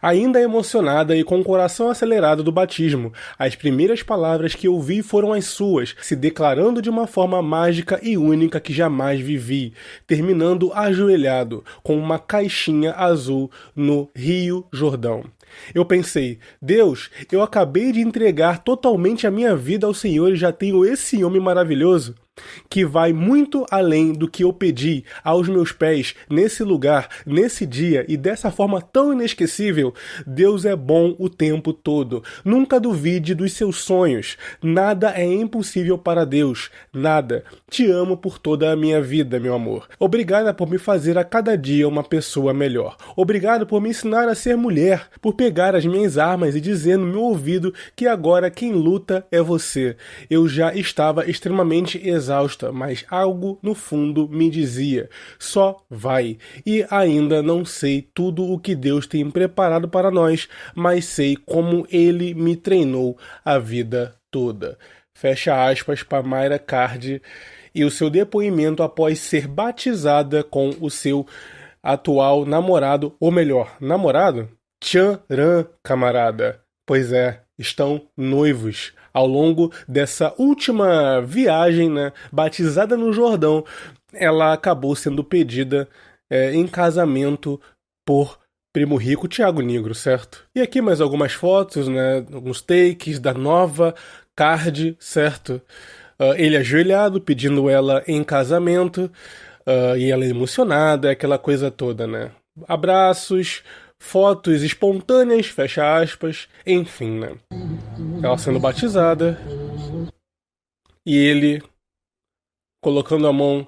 Ainda emocionada e com o coração acelerado do batismo, as primeiras palavras que ouvi foram as suas, se declarando de uma forma mágica e única que jamais vivi, terminando ajoelhado com uma caixinha azul no Rio Jordão. Eu pensei, Deus, eu acabei de entregar totalmente a minha vida ao Senhor e já tenho esse homem maravilhoso que vai muito além do que eu pedi aos meus pés nesse lugar, nesse dia e dessa forma tão inesquecível. Deus é bom o tempo todo. Nunca duvide dos seus sonhos. Nada é impossível para Deus. Nada. Te amo por toda a minha vida, meu amor. Obrigada por me fazer a cada dia uma pessoa melhor. Obrigado por me ensinar a ser mulher, por pegar as minhas armas e dizer no meu ouvido que agora quem luta é você. Eu já estava extremamente exausta, mas algo no fundo me dizia: só vai. E ainda não sei tudo o que Deus tem preparado para nós, mas sei como Ele me treinou a vida toda. Fecha aspas para Mayra Card e o seu depoimento após ser batizada com o seu atual namorado, ou melhor, namorado? Tcharam, camarada. Pois é, estão noivos. Ao longo dessa última viagem, né, batizada no Jordão, ela acabou sendo pedida é, em casamento por primo rico Tiago Negro, certo? E aqui mais algumas fotos, né? Alguns takes da nova card, certo? Uh, ele ajoelhado pedindo ela em casamento uh, e ela emocionada, aquela coisa toda, né? Abraços, fotos espontâneas, fecha aspas, enfim, né? Ela sendo batizada e ele colocando a mão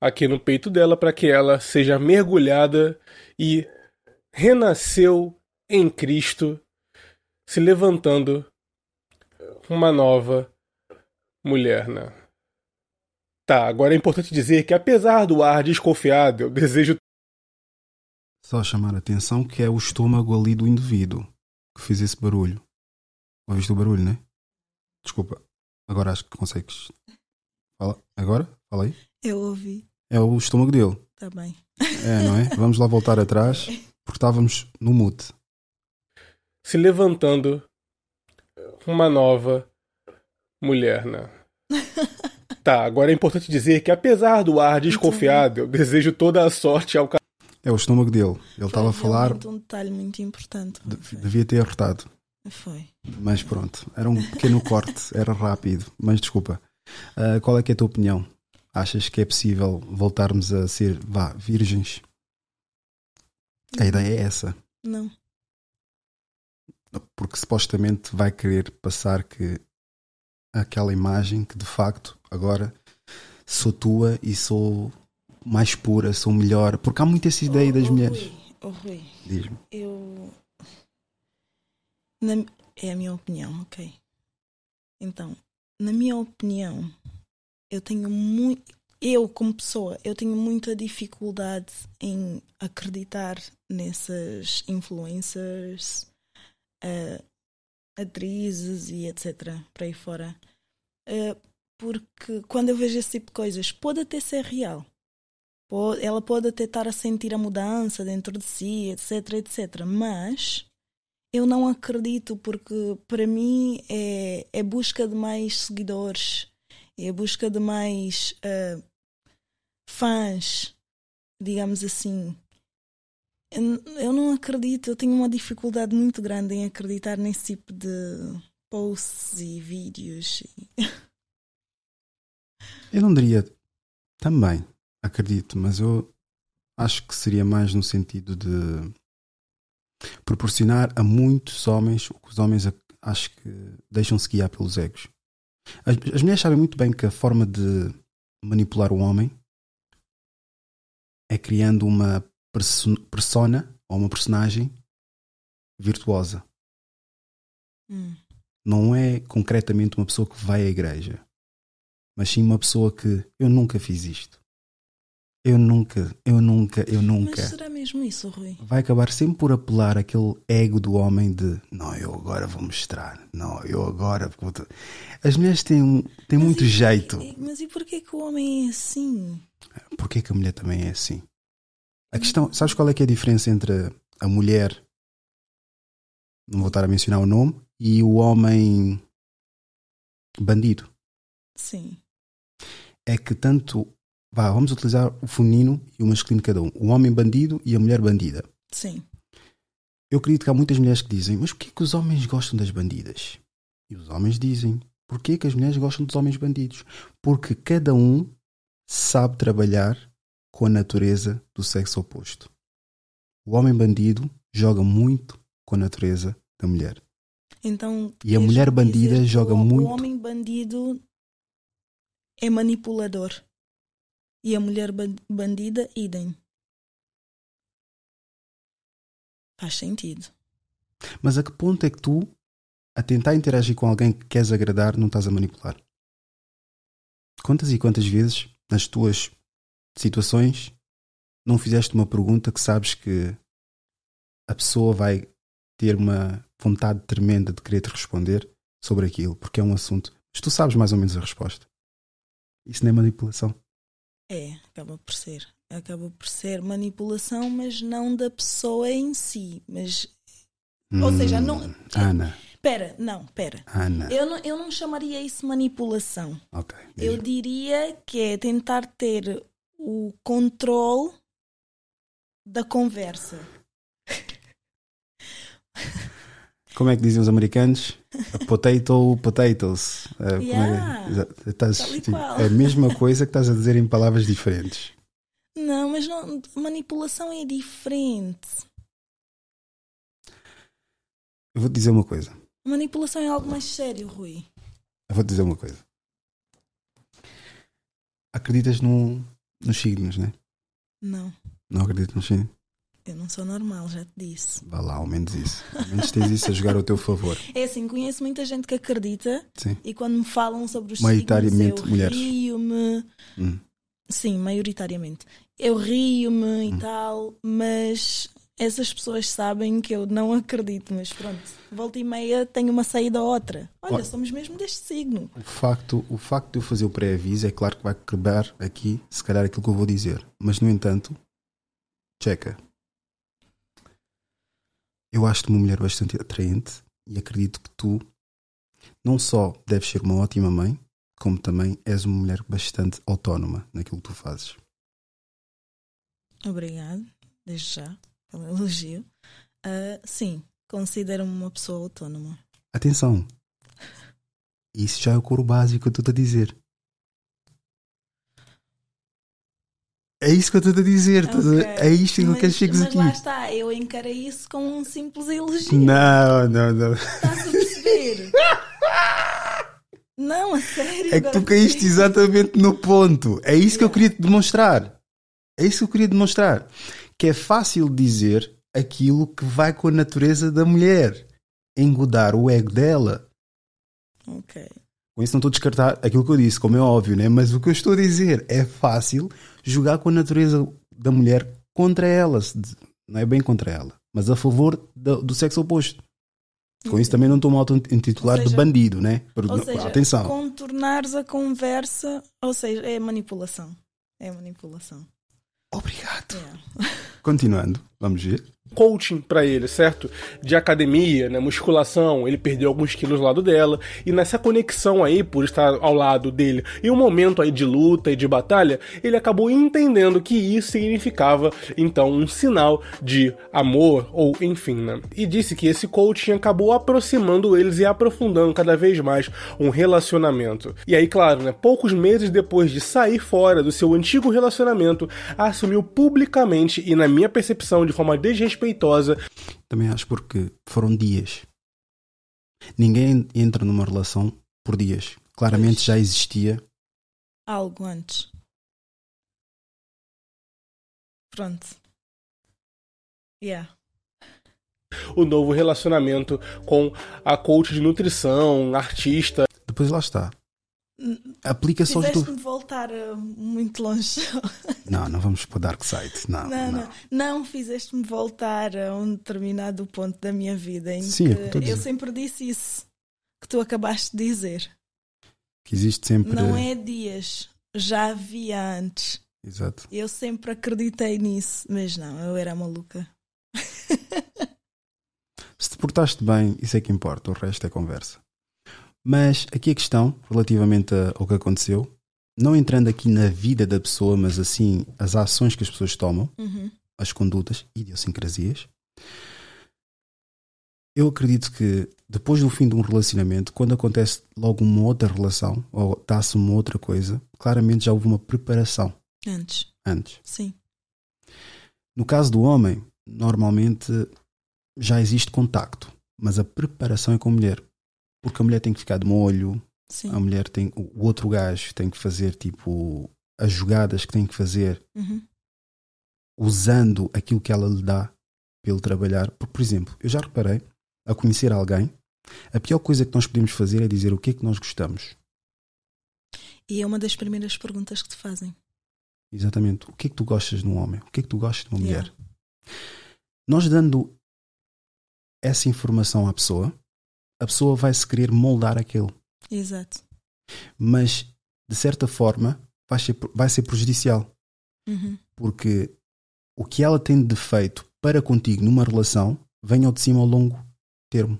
aqui no peito dela para que ela seja mergulhada e renasceu em Cristo, se levantando uma nova mulher, né? Tá, agora é importante dizer que apesar do ar desconfiado, eu desejo só chamar a atenção que é o estômago ali do indivíduo que fez esse barulho. Ouviste o barulho, né? Desculpa. Agora acho que consegues. Fala. Agora? Fala aí. Eu ouvi. É o estômago dele. Tá bem. É, não é? Vamos lá voltar atrás, porque estávamos no mute. Se levantando uma nova mulher, né? tá, agora é importante dizer que apesar do ar desconfiado, eu desejo toda a sorte ao É o estômago dele. Ele estava a falar. Um detalhe muito importante. De, devia ter arrotado. Foi. Mas pronto, era um pequeno corte, era rápido. Mas desculpa. Uh, qual é que é a tua opinião? Achas que é possível voltarmos a ser, vá, virgens? A ideia é essa. Não. Porque supostamente vai querer passar que aquela imagem que de facto agora sou tua e sou mais pura, sou melhor. Porque há muito essa ideia oh, das oh, mulheres. Rui, oh, Rui, Diz-me. Eu. Na... É a minha opinião, ok? Então, na minha opinião, eu tenho muito. Eu, como pessoa, eu tenho muita dificuldade em acreditar nessas influencers, uh, atrizes e etc. para aí fora. Uh, porque quando eu vejo esse tipo de coisas, pode até ser real. Ela pode até estar a sentir a mudança dentro de si, etc, etc. Mas eu não acredito porque para mim é, é busca de mais seguidores, é busca de mais uh, fãs, digamos assim. Eu não acredito, eu tenho uma dificuldade muito grande em acreditar nesse tipo de posts e vídeos. Eu não diria também, acredito, mas eu acho que seria mais no sentido de proporcionar a muitos homens o que os homens acho que deixam-se guiar pelos egos. As, as mulheres sabem muito bem que a forma de manipular o homem é criando uma persona ou uma personagem virtuosa. Hum. Não é concretamente uma pessoa que vai à igreja, mas sim uma pessoa que eu nunca fiz isto. Eu nunca, eu nunca, eu nunca. Mas será mesmo isso, Rui? Vai acabar sempre por apelar aquele ego do homem de não, eu agora vou mostrar, não, eu agora. As mulheres têm, têm muito e, jeito. Mas e porquê que o homem é assim? Porquê que a mulher também é assim? A questão, sabes qual é que é a diferença entre a mulher, não vou estar a mencionar o nome, e o homem bandido? Sim. É que tanto Vá, vamos utilizar o feminino e o masculino de cada um. O homem bandido e a mulher bandida. Sim. Eu acredito que há muitas mulheres que dizem, mas porquê que os homens gostam das bandidas? E os homens dizem, porquê que as mulheres gostam dos homens bandidos? Porque cada um sabe trabalhar com a natureza do sexo oposto. O homem bandido joga muito com a natureza da mulher. Então, e a mulher bandida joga o, muito. O homem bandido é manipulador. E a mulher bandida, idem. Faz sentido. Mas a que ponto é que tu, a tentar interagir com alguém que queres agradar, não estás a manipular? Quantas e quantas vezes, nas tuas situações, não fizeste uma pergunta que sabes que a pessoa vai ter uma vontade tremenda de querer te responder sobre aquilo, porque é um assunto. Mas tu sabes mais ou menos a resposta. Isso não é manipulação. É, acaba por ser. Acaba por ser manipulação, mas não da pessoa em si. Mas. Hum, ou seja, não. Ana. Pera, não, pera. Ana. Eu não, eu não chamaria isso manipulação. Ok. Eu diria que é tentar ter o controle da conversa. Como é que dizem os americanos? Potato, potatoes. Uh, é Yeah. Exato. Estás- tipo, é a mesma coisa que estás a dizer em palavras diferentes. Não, mas não, manipulação é diferente. Eu vou-te dizer uma coisa. Manipulação é algo mais sério, Rui. Eu vou-te dizer uma coisa. Acreditas no, nos signos, né? Não, Não acreditas nos signos? Eu não sou normal, já te disse. Vá lá, ao menos isso. Ao menos tens isso a jogar ao teu favor. É assim, conheço muita gente que acredita Sim. e quando me falam sobre os Maioritariamente signos, eu mulheres. rio-me. Hum. Sim, maioritariamente. Eu rio-me Hum. e tal, mas essas pessoas sabem que eu não acredito. Mas pronto, volta e meia tenho uma saída ou outra. Olha, Olha. somos mesmo deste signo. O facto, o facto de eu fazer o pré-aviso é claro que vai quebrar aqui, se calhar, aquilo que eu vou dizer. Mas, no entanto, checa. Eu acho-te uma mulher bastante atraente e acredito que tu não só deves ser uma ótima mãe, como também és uma mulher bastante autónoma naquilo que tu fazes. Obrigado, desde já, pelo elogio. Ah, sim, considero-me uma pessoa autónoma. Atenção! Isso já é o coro básico que eu estou a dizer. É isso que eu estou a dizer. estás a ver? Ok. É isto que eu quero que chegues mas aqui. lá está, eu encarei isso como um simples elogio. Não, não, não. Estás a perceber? não, a sério. É que tu caíste exatamente no ponto. É isso que eu queria te demonstrar. É isso que eu queria demonstrar. Que é fácil dizer aquilo que vai com a natureza da mulher. Engodar o ego dela. Ok. Com isso não estou a descartar aquilo que eu disse, como é óbvio, né? Mas o que eu estou a dizer é fácil jogar com a natureza da mulher contra ela. Não é bem contra ela, mas a favor do, do sexo oposto. Com isso também não estou-me a auto-intitular Ou de bandido, né? Por- Ou seja, Atenção. contornares a conversa, ou seja, é manipulação. É manipulação. Obrigado. É. Continuando, vamos ver. Coaching pra ele, certo? De academia, né, musculação, ele perdeu alguns quilos ao lado dela, e nessa conexão aí, por estar ao lado dele, em um momento aí de luta e de batalha, ele acabou entendendo que isso significava, então, um sinal de amor, ou enfim, né? E disse que esse coaching acabou aproximando eles e aprofundando cada vez mais um relacionamento. E aí, claro, né, poucos meses depois de sair fora do seu antigo relacionamento, assumiu publicamente e, na minha percepção, de forma desrespeitosa, Também acho porque foram dias. Ninguém entra numa relação por dias. Claramente Pois. já existia. Algo antes. Pronto. Yeah. o novo relacionamento com a coach de nutrição, artista. Depois lá está. N- Aplica só os do... Fizeste-me voltar uh, muito longe. Não, não vamos para o Dark Side. Não, Não, não. não. Não fizeste-me voltar a um determinado ponto da minha vida em Sim, é que eu eu sempre disse isso que tu acabaste de dizer. Que existe sempre. Não é dias, já havia antes. Exato. Eu sempre acreditei nisso, mas não, eu era maluca. Se te portaste bem, isso é que importa. O resto é conversa. Mas aqui a questão, relativamente ao que aconteceu, não entrando aqui na vida da pessoa, mas assim as ações que as pessoas tomam, Uhum. as condutas, idiosincrasias. Eu acredito que depois do fim de um relacionamento, quando acontece logo uma outra relação, ou dá-se uma outra coisa, claramente já houve uma preparação Antes, antes. sim. No caso do homem, normalmente já existe contacto, mas a preparação é com a mulher. Porque a mulher tem que ficar de molho, Sim. a mulher tem. O outro gajo tem que fazer tipo as jogadas que tem que fazer Uhum. usando aquilo que ela lhe dá ele trabalhar. Porque, por exemplo, eu já reparei, a conhecer alguém, a pior coisa que nós podemos fazer é dizer o que é que nós gostamos. E é uma das primeiras perguntas que te fazem. Exatamente. O que é que tu gostas de um homem? O que é que tu gostas de uma Yeah. mulher? Nós dando essa informação à pessoa, a pessoa vai se querer moldar aquele. Exato. Mas, de certa forma, vai ser, vai ser prejudicial. Uhum. Porque o que ela tem de defeito para contigo numa relação vem ao de cima ao longo termo.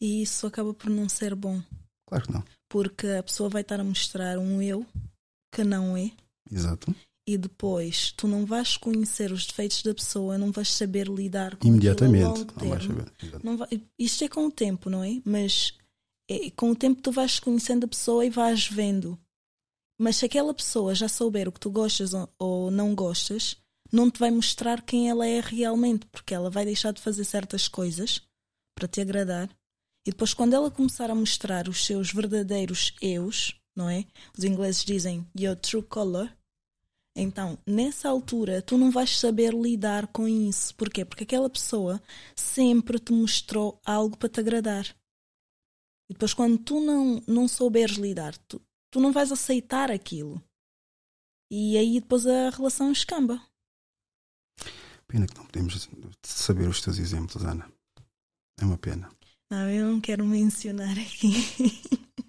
E isso acaba por não ser bom, Claro que não. porque a pessoa vai estar a mostrar um eu que não é, Exato. E depois tu não vais conhecer os defeitos da pessoa, não vais saber lidar com Imediatamente. Não vais saber. Não vai- isto é com o tempo, não é? Mas é- com o tempo tu vais conhecendo a pessoa e vais vendo. Mas se aquela pessoa já souber o que tu gostas ou, ou não gostas, não te vai mostrar quem ela é realmente, porque ela vai deixar de fazer certas coisas para te agradar. E depois, quando ela começar a mostrar os seus verdadeiros eus, não é? Os ingleses dizem your true color. Então, nessa altura, tu não vais saber lidar com isso. Porquê? Porque aquela pessoa sempre te mostrou algo para te agradar. E depois, quando tu não, não souberes lidar, tu, tu não vais aceitar aquilo. E aí depois a relação escamba. Pena que não podemos saber os teus exemplos, Ana. É uma pena. Não, eu não quero mencionar aqui.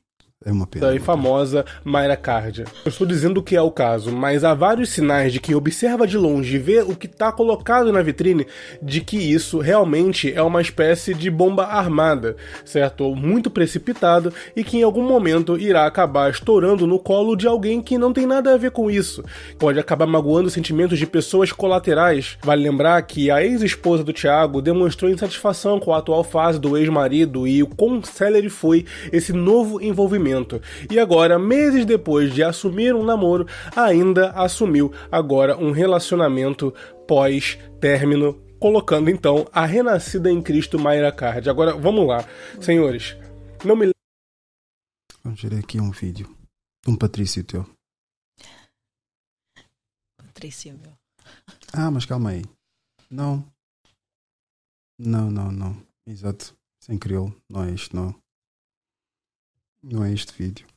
É uma pena. da é e uma famosa Mayra Cardia. Eu estou dizendo que é o caso, mas há vários sinais de quem observa de longe e vê o que está colocado na vitrine de que isso realmente é uma espécie de bomba armada, certo? Ou muito precipitado e que em algum momento irá acabar estourando no colo de alguém que não tem nada a ver com isso. Pode acabar magoando sentimentos de pessoas colaterais. Vale lembrar que a ex-esposa do Thiago demonstrou insatisfação com a atual fase do ex-marido e o quão célere foi esse novo envolvimento. E agora, meses depois de assumir um namoro, ainda assumiu agora um relacionamento pós-término, colocando então a renascida em Cristo Mayra Card. Agora, vamos lá, senhores. Não me Vamos ver aqui um vídeo de um Patrício teu. Patrícia, meu. Ah, mas calma aí. Não. Não, não, não. Exato. Sem crioulo. Não é isto, não. Não é este vídeo.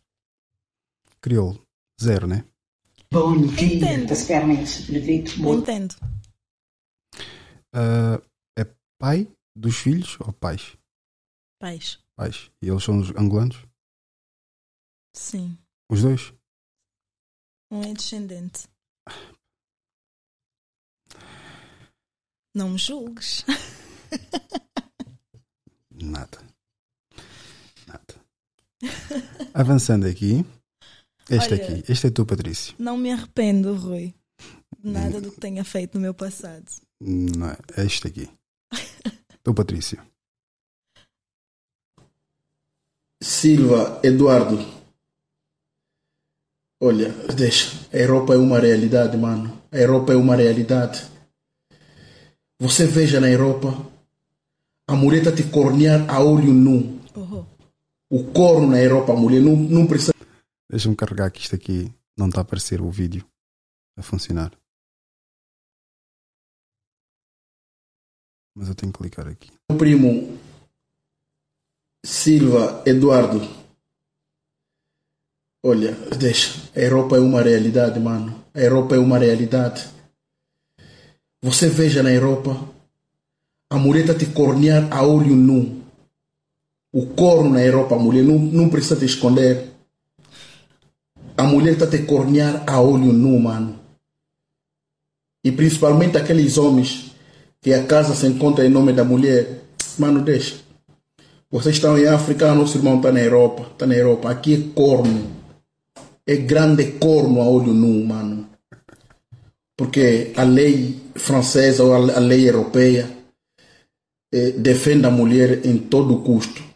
Crioulo. Zero, né? Bom dia, Entendo. das pernas Entendo. Ah, é pai dos filhos ou pais? Pais. Pais. E eles são os angolanos? Sim. Os dois? Um é descendente. Não me julgues. Nada. Avançando aqui. Este Olha. aqui. Este é tu, Patrício. Não me arrependo, Rui. De nada do que tenha feito no meu passado. Não é. É este aqui. Tu, Patrício. Silva Eduardo. Olha, deixa. A Europa é uma realidade, mano. A Europa é uma realidade. Você veja na Europa a mulher tá te cornear a olho nu. Oh, O corno na Europa, a mulher não, não precisa Deixa-me carregar que isto aqui não está a aparecer o vídeo a funcionar. Mas eu tenho que clicar aqui. Meu primo Silva Eduardo. Olha, deixa. A Europa é uma realidade, mano. A Europa é uma realidade. Você veja na Europa a mulher tá te cornear a olho nu. O corno na Europa, a mulher não, não precisa te esconder. A mulher tá te cornear a olho nu, mano. E principalmente aqueles homens que a casa se encontra em nome da mulher. Mano, deixa. Vocês estão em África, nosso irmão está na Europa. Está na Europa. Aqui é corno. É grande corno a olho nu, mano. Porque a lei francesa ou a a lei europeia eh, defende a mulher em todo custo.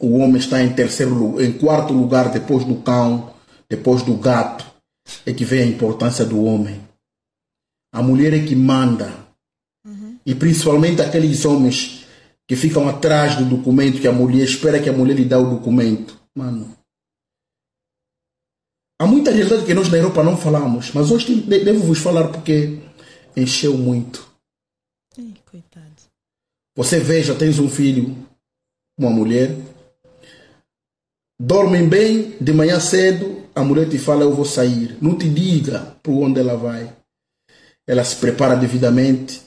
O homem está em terceiro lugar, em quarto lugar depois do cão, depois do gato. É que vem a importância do homem. A mulher é que manda e principalmente aqueles homens que ficam atrás do documento que a mulher espera que a mulher lhe dê o documento. Mano. Há muita realidade que nós na Europa não falamos, mas hoje de- devo vos falar porque encheu muito. Ai, coitado. Você veja, tens um filho, uma mulher, dormem bem, de manhã cedo, a mulher te fala, eu vou sair. Não te diga para onde ela vai. Ela se prepara devidamente.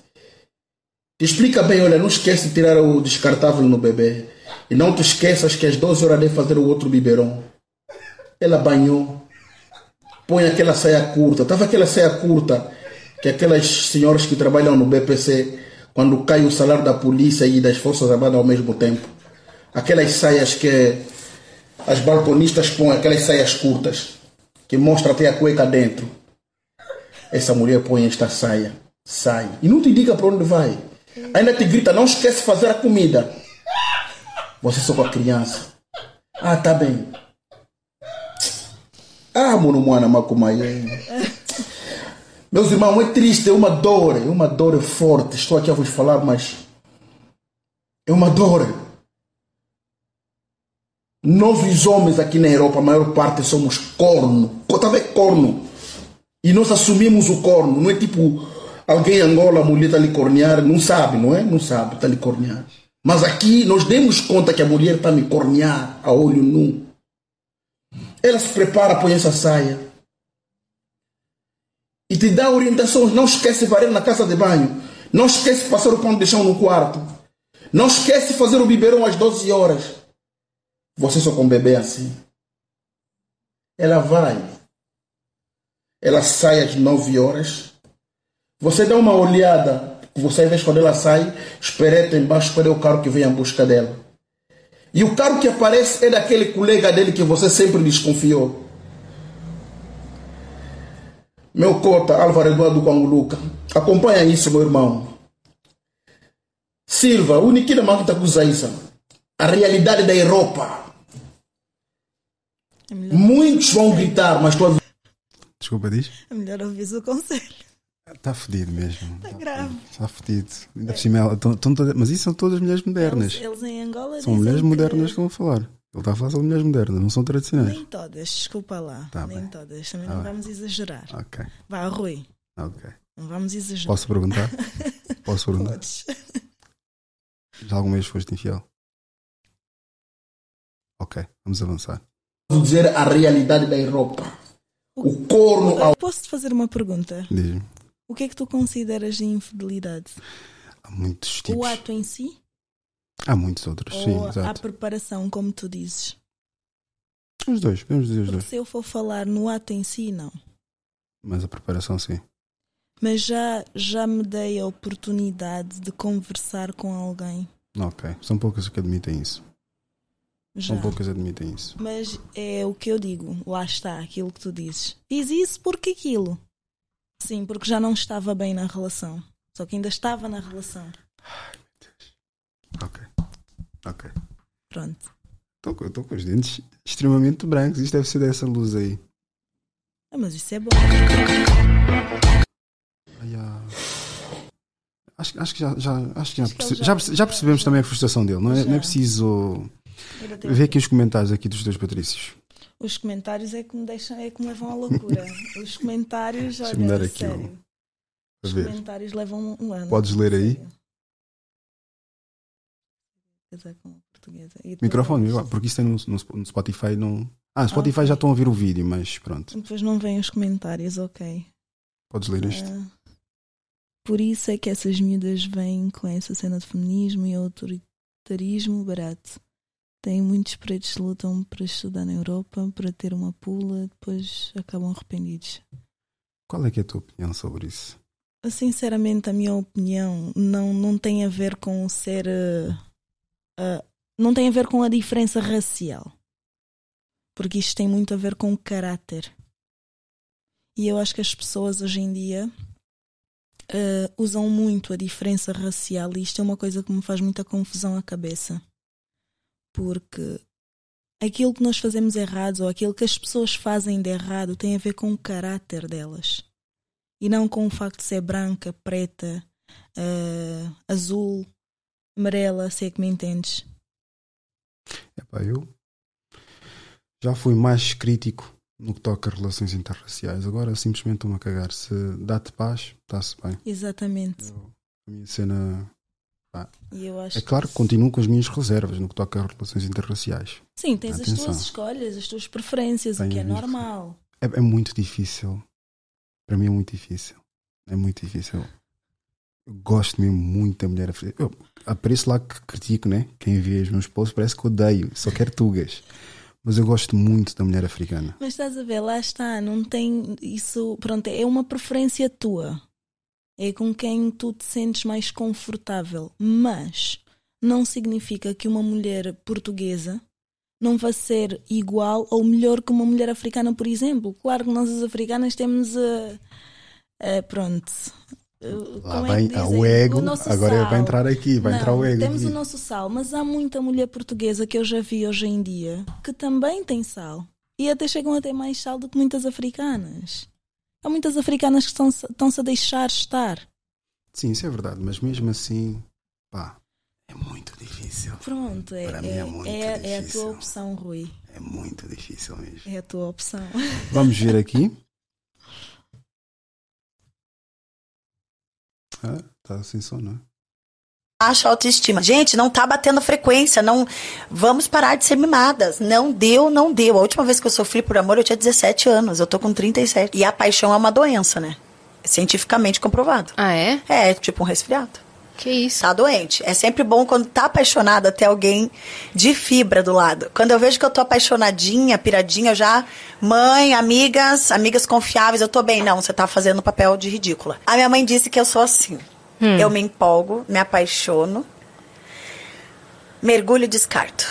Te explica bem, olha, não esquece de tirar o descartável no bebê. E não te esqueças que às 12 horas deve fazer o outro biberon. Ela banhou. Põe aquela saia curta. Estava aquela saia curta que aquelas senhoras que trabalham no BPC, quando cai o salário da polícia e das forças armadas ao mesmo tempo. Aquelas saias que as balconistas põem, aquelas saias curtas, que mostra até a cueca dentro. essa mulher põe esta saia, sai. E não te diga para onde vai. Ainda te grita, não esquece fazer a comida. Você só com a criança. Ah, tá bem. Ah, mano, mano, macumaia. Meus irmãos, é triste, é uma dor, é uma dor forte. Estou aqui a vos falar, mas é uma dor. Nós, os homens aqui na Europa, a maior parte somos corno. Vendo corno? E nós assumimos o corno. Não é tipo alguém em Angola, a mulher está lhe cornear, não sabe, não é? Não sabe, está lhe cornear. Mas aqui nós demos conta que a mulher está me cornear a olho nu. Ela se prepara, põe essa saia e te dá orientações. Não esquece varrer na casa de banho. Não esquece passar o pano de chão no quarto. Não esquece fazer o biberão às 12 horas. Você só com bebê assim. Ela vai. Ela sai às 9 horas. Você dá uma olhada. Você vê quando ela sai, espereta embaixo para o carro que vem em busca dela. E o carro que aparece é daquele colega dele que você sempre desconfiou. Meu cota, Álvaro Eduardo Luca. Acompanha isso, meu irmão. Silva, o Nikita Makita isso. A realidade da Europa. É Muitos vão gritar, mas tu Desculpa, diz? É melhor ouvir o conselho. Está fedido mesmo. Está grave. Está fedido. Ainda por cima, ela- tão- tão mas isso são todas mulheres modernas. Eles, eles em Angola São dizem mulheres que- modernas que estão a falar. Ele está a falar sobre mulheres modernas, não são tradicionais. Nem todas, desculpa lá. Tá nem bem. todas. Também Tá não bem. vamos exagerar. Ok, Vá, Rui. ok. Não vamos exagerar. Posso perguntar? Posso perguntar? Podes. Já alguma vez foste infiel? Ok, vamos avançar. vou dizer a realidade da Europa. O corno ao Posso-te fazer uma pergunta? Diz-me. O que é que tu consideras de infidelidade? Há muitos O tipos. ato em si? Há muitos outros, sim, ou a exato. preparação, como tu dizes? Os dois, podemos dizer os Porque dois. se eu for falar no ato em si, não. Mas a preparação, sim. Mas já, já me dei a oportunidade de conversar com alguém. Ok. São poucas que admitem isso. Já. São poucas admitem isso. Mas é o que eu digo, lá está, aquilo que tu dizes. Fiz isso porque aquilo. Sim, porque já não estava bem na relação. Só que ainda estava na relação. Ok. Ok. Pronto. Estou com, os dentes extremamente brancos. Isto deve ser dessa luz aí. Ah, mas isso é bom. Ai, ah. Acho, acho que já, já, acho que já, Acho perce- já- já, perce- já percebemos também a frustração dele. Não é, não é preciso Ver aqui os comentários aqui dos dois Patrícios. Os comentários é que me deixam, é que me levam à loucura. Os comentários, olha, aqui sério. um- Os ver. comentários levam um ano. Podes ler aí? Microfone, porque isso tem no, no- no Spotify não. Ah, no Spotify ok. já estão a ouvir o vídeo, mas pronto. Depois não vêm os comentários, ok. Podes ler isto. Ah, por isso é que essas miúdas vêm com essa cena de feminismo e autoritarismo barato. Tem muitos pretos que lutam para estudar na Europa, para ter uma pula, depois acabam arrependidos. Qual é é a tua opinião sobre isso? Sinceramente, a minha opinião não, não tem a ver com ser. eh, ah, não tem a ver com a diferença racial. Porque isto tem muito a ver com o caráter. E eu acho que as pessoas hoje em dia eh, usam muito a diferença racial e isto é uma coisa que me faz muita confusão à cabeça. Porque aquilo que nós fazemos errado ou aquilo que as pessoas fazem de errado tem a ver com o caráter delas e não com o facto de ser branca, preta, ah, azul, amarela, se é que me entendes. Epá, eu já fui mais crítico no que toca a relações interraciais. Agora simplesmente estou-me a cagar. Se dá-te paz, está-se bem. Exatamente. Eu- a minha cena. Acho É claro que continuo com as minhas reservas no que toca a relações interraciais. Sim, tens as Atenção. tuas escolhas, as tuas preferências, o que é Tenho- normal. É, é muito difícil. Para mim é muito difícil. É muito difícil. Eu gosto mesmo muito da mulher africana. Eu apareço lá que critico, né? Quem vê os meus posts parece que odeio. Só quero tugas. Mas eu gosto muito da mulher africana. Mas estás a ver, lá está, não tem isso, pronto, é uma preferência tua. É com quem tu te sentes mais confortável, mas não significa que uma mulher portuguesa não vai ser igual ou melhor que uma mulher africana, por exemplo. Claro que nós as africanas temos a, pronto. Lá é dizem? o ego. nosso agora sal. vai entrar aqui, vai Não, entrar o ego. Temos aqui. o nosso sal, mas há muita mulher portuguesa que eu já vi hoje em dia que também tem sal. E até chegam a ter mais sal do que muitas africanas. Há muitas africanas que estão- estão-se a deixar estar. Sim, isso é verdade, mas mesmo assim, pá, é muito difícil. Pronto, é, Para mim é é, muito é- é a difícil. tua opção, Rui. É muito difícil mesmo. É a tua opção. Vamos ver aqui. Ah, tá sem som, não é? Baixa autoestima. Gente, não tá batendo frequência, não vamos parar de ser mimadas. Não deu, não deu. A última vez que eu sofri por amor eu tinha 17 anos, eu tô com 37. E a paixão é uma doença, né? É cientificamente comprovado. Ah, é? É, tipo um resfriado. Que isso? Tá doente. É sempre bom quando tá apaixonada ter alguém de fibra do lado. Quando eu vejo que eu tô apaixonadinha, piradinha, eu já. Mãe, amigas, amigas confiáveis, eu tô bem. Não, você tá fazendo papel de ridícula. A minha mãe disse que eu sou assim. Eu me empolgo, me apaixono, mergulho e descarto.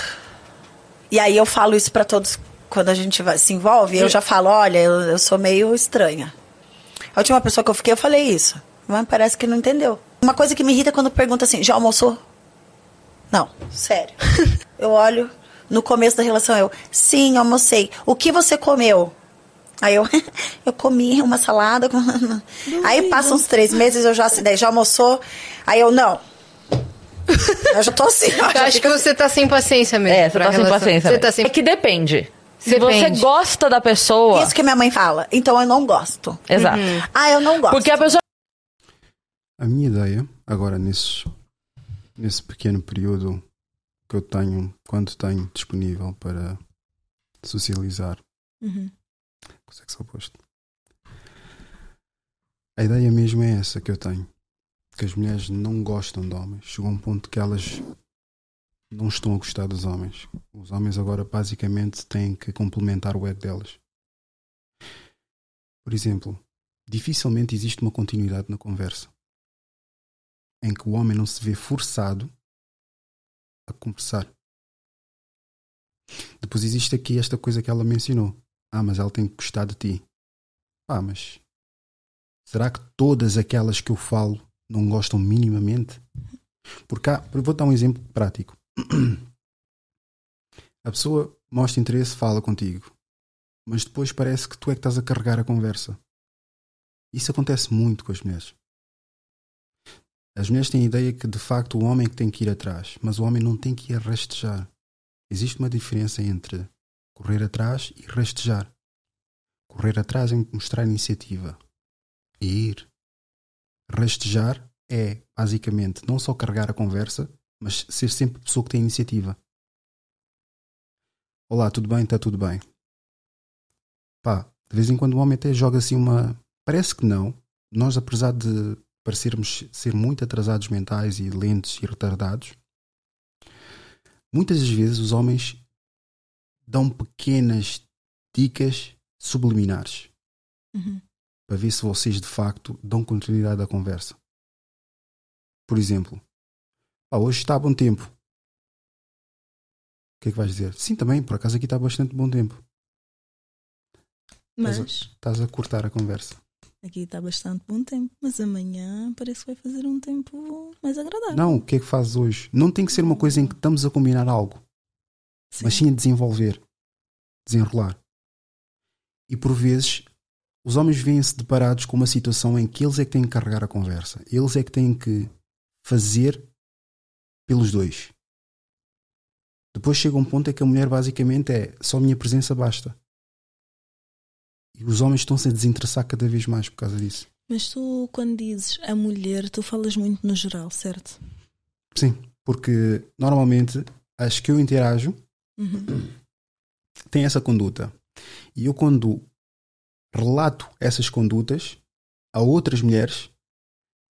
E aí eu falo isso pra todos quando a gente vai- se envolve. Eu já falo: olha, eu, eu sou meio estranha. A última pessoa que eu fiquei, eu falei isso. Mas parece que não entendeu. Uma coisa que me irrita é quando pergunta assim: já almoçou? Não, sério. eu olho no começo da relação, eu, sim, almocei. O que você comeu? Aí eu, eu comi uma salada. com- Aí passam uns três meses, eu já assim, daí já almoçou. Aí eu, não. Eu já tô assim. eu acho fico que você tá sem paciência mesmo. É, você tá sem paciência. Você mesmo. tá sem É que depende. Se Depende. você gosta da pessoa. Isso que minha mãe fala. Então eu não gosto. Exato. Ah, eu não gosto. Porque a pessoa. A minha ideia, agora nesse, nesse pequeno período que eu tenho, quando tenho disponível para socializar Uhum. Sexo oposto, a ideia mesmo é essa que eu tenho. Que as mulheres não gostam de homens. Chegou um ponto que elas não estão a gostar dos homens. Os homens agora basicamente têm que complementar o ego delas. Por exemplo, dificilmente existe uma continuidade na conversa em que o homem não se vê forçado a conversar. Depois existe aqui esta coisa que ela mencionou. Ah, mas ela tem que gostar de ti. Ah, mas será que todas aquelas que eu falo não gostam minimamente? Porque há, vou dar um exemplo prático. A pessoa mostra interesse, fala contigo, mas depois parece que tu é que estás a carregar a conversa. Isso acontece muito com as mulheres. As mulheres têm a ideia que de facto o homem é que tem que ir atrás, mas o homem não tem que ir a rastejar. Existe uma diferença entre correr atrás e rastejar. Correr atrás é mostrar iniciativa e ir. Rastejar é basicamente não só carregar a conversa, mas ser sempre a pessoa que tem iniciativa. Olá, tudo bem? Está tudo bem. Pá, de vez em quando o homem até joga assim uma. Parece que não. Nós, apesar de parecermos ser muito atrasados mentais e lentes e retardados, muitas das vezes os homens dão pequenas dicas subliminares Uhum. para ver se vocês de facto dão continuidade à conversa. Por exemplo, "Ah, hoje está bom tempo. O que é que vais dizer? Sim, também, por acaso aqui está bastante bom tempo. Mas Estás a cortar a conversa. aqui está bastante bom tempo. Mas amanhã parece que vai fazer um tempo mais agradável. Não, o que é que fazes hoje? Não tem que ser uma coisa em que estamos a combinar algo, mas sim a desenvolver, desenrolar. E por vezes os homens vêm-se deparados com uma situação em que eles é que têm que carregar a conversa, eles é que têm que fazer pelos dois. Depois chega um ponto em que a mulher basicamente é só a minha presença basta. E os homens estão-se a desinteressar cada vez mais por causa disso. Mas tu, quando dizes a mulher, tu falas muito no geral, certo? Sim, porque normalmente as que eu interajo Uhum. têm essa conduta. E eu, quando relato essas condutas a outras mulheres,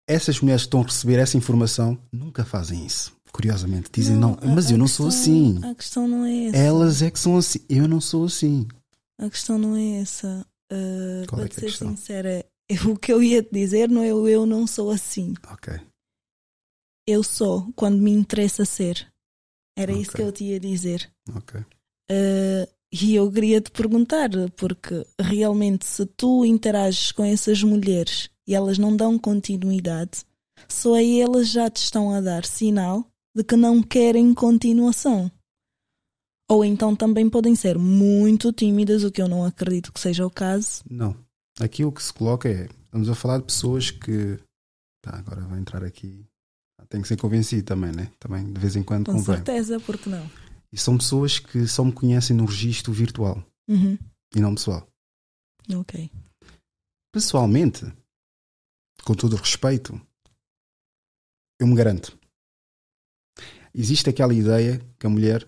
essas mulheres que estão a receber essa informação nunca fazem isso. Curiosamente, dizem não, a- mas a eu não sou questão- assim. A questão não é essa. Elas é que são assim. Eu não sou assim. A questão não é essa. Uh, Qual é para é a ser questão? sincera, o que eu ia te dizer não é o eu não sou assim. Ok. Eu sou quando me interessa ser. Era isso Ok. que eu te ia dizer. Ok. Uh, E eu queria te perguntar, porque realmente se tu interages com essas mulheres e elas não dão continuidade, só aí elas já te estão a dar sinal de que não querem continuação. Ou então também podem ser muito tímidas, o que eu não acredito que seja o caso. Não. Aqui o que se coloca é. Estamos a falar de pessoas que. Tá, agora vai entrar aqui. Tem que ser convencido também, né? Também de vez em quando Com convém. certeza, porque não? E são pessoas que só me conhecem no registro virtual Uhum. e não pessoal. Ok. Pessoalmente, com todo o respeito, eu me garanto. Existe aquela ideia que a mulher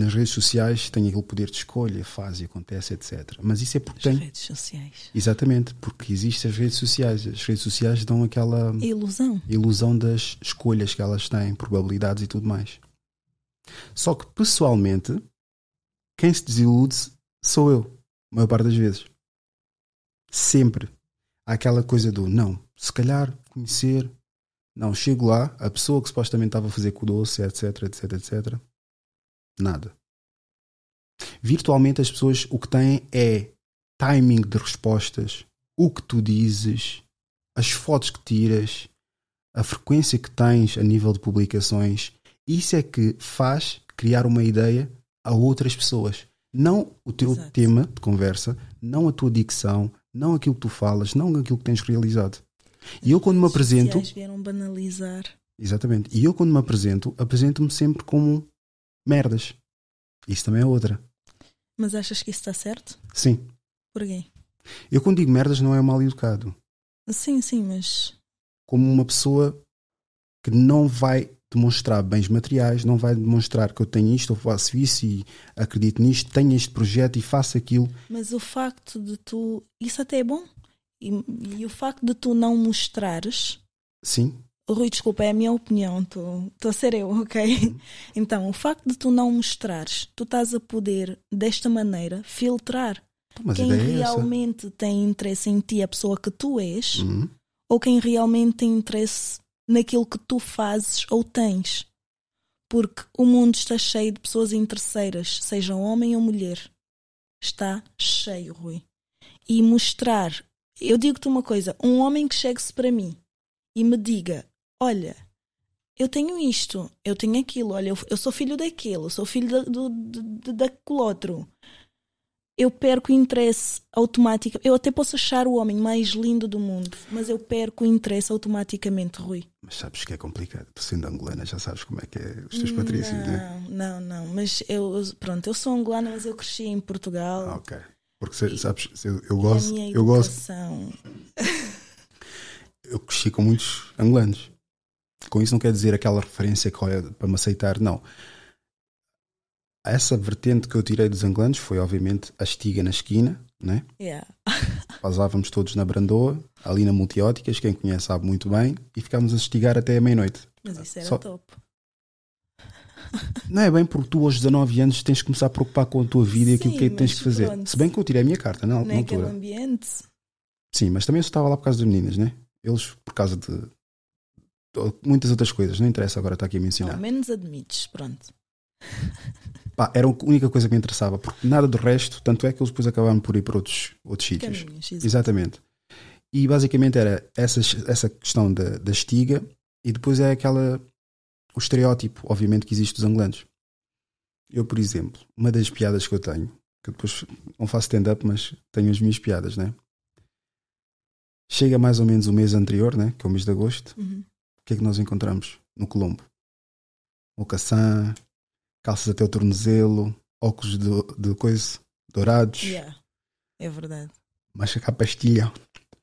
nas redes sociais tem aquele poder de escolha, faz e acontece, etc. Mas isso é porque As tem. redes sociais. Exatamente, porque existem as redes sociais. As redes sociais dão aquela Ilusão. ilusão das escolhas que elas têm, probabilidades e tudo mais. Só que pessoalmente, quem se desilude sou eu, a maior parte das vezes. Sempre. Há aquela coisa do não, se calhar conhecer. Não, chego lá, a pessoa que supostamente estava a fazer com o doce, etc, etc, etc. Nada. Virtualmente as pessoas o que têm é timing de respostas, o que tu dizes, as fotos que tiras, a frequência que tens a nível de publicações. Isso é que faz criar uma ideia a outras pessoas. Não o teu Exato. tema de conversa, não a tua dicção, não aquilo que tu falas, não aquilo que tens realizado. E eu quando me apresento, vieram banalizar. exatamente, e eu quando me apresento, apresento-me sempre como merdas. Isso também é outra. Mas achas que isso está certo? Sim. Porquê? Eu quando digo merdas não é mal educado. Sim, sim, mas como uma pessoa que não vai demonstrar bens materiais, não vai demonstrar que eu tenho isto, eu faço isso e acredito nisto, tenho este projeto e faço aquilo. Mas o facto de tu. Isso até é bom. E, e o facto de tu não mostrares. Sim, Rui, desculpa, é a minha opinião. Estou a ser eu, ok? Então, o facto de tu não mostrares, tu estás a poder, desta maneira, filtrar mas quem é realmente tem interesse em ti, a pessoa que tu és, Uhum. ou quem realmente tem interesse naquilo que tu fazes ou tens. Porque o mundo está cheio de pessoas interesseiras, seja homem ou mulher. Está cheio, Rui. E mostrar. Eu digo-te uma coisa: um homem que chegue-se para mim e me diga: Olha, eu tenho isto, eu tenho aquilo, olha, eu, eu sou filho daquele, eu sou filho do, do, do- daquele outro. Eu perco o interesse automático. Eu até posso achar o homem mais lindo do mundo, mas eu perco o interesse automaticamente, Rui. Mas sabes que é complicado. Tu sendo angolana já sabes como é que é os teus patrícios, né? Não, não, não. Mas eu, pronto, eu sou angolana, mas eu cresci em Portugal. Ah, ok. Porque sabes, eu, eu gosto, eu gosto, educação. eu cresci com muitos angolanos. Com isso não quer dizer aquela referência que olha para me aceitar, não. Essa vertente que eu tirei dos angolanos foi obviamente a estiga na esquina, né? Yeah. Pasávamos todos na Brandoa, ali na Multióticas, quem conhece sabe muito bem, e ficámos a estigar até a meia-noite. Mas isso era Só- top. Não é bem porque tu aos 19 anos tens que começar a preocupar com a tua vida e Sim, aquilo que é que tens que fazer. pronto. Se bem que eu tirei a minha carta na, na Naquele altura. ambiente. Sim, mas também eu estava lá por causa das meninas, né? Eles por causa de muitas outras coisas, não interessa agora estar aqui a mencionar. Ao menos admites, pronto. Pá, era a única coisa que me interessava, porque nada do resto, tanto é que eles depois acabaram por ir para outros, outros sítios. Caminhos. Exatamente. E basicamente era essa, essa questão da, da estiga e depois é aquela o estereótipo, obviamente, que existe dos angolanos. Eu, por exemplo, uma das piadas que eu tenho, que eu depois não faço stand-up, mas tenho as minhas piadas, né? Chega mais ou menos o mês anterior, né? Que é o mês de agosto. Uhum. O que é que nós encontramos no Colombo? Mocaçã, calças até o tornozelo, óculos de, de coisa, dourados, Yeah. É verdade. mas a pastilha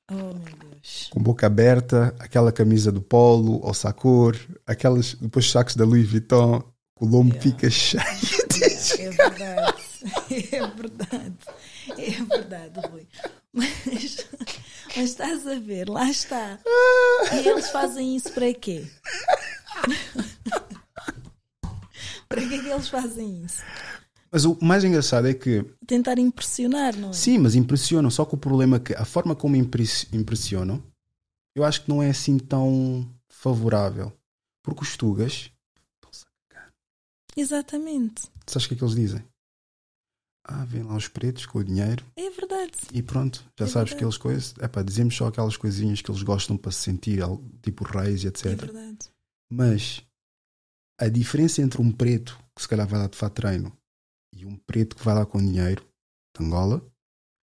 Oh meu Deus. com boca aberta, aquela camisa do polo ou sacor, aquelas depois sacos da Louis Vuitton, o lombo Yeah. fica cheio de É verdade. É verdade. É verdade, Rui. Mas, mas estás a ver, lá está. E eles fazem isso para quê? Para que é que eles fazem isso? Mas o mais engraçado é que, Tentar impressionar, não é? sim, mas impressionam, só que o problema é que a forma como impress- impressionam, eu acho que não é assim tão favorável. Porque os tugas, Exatamente. sabes o que é que eles dizem? Ah, vem lá os pretos com o dinheiro É verdade. e pronto, já É sabes verdade. que eles coisas. É pá, dizemos só aquelas coisinhas que eles gostam para se sentir, tipo reis e etc. É verdade. Mas a diferença entre um preto que se calhar vai lá de fato treino e um preto que vai lá com dinheiro de Angola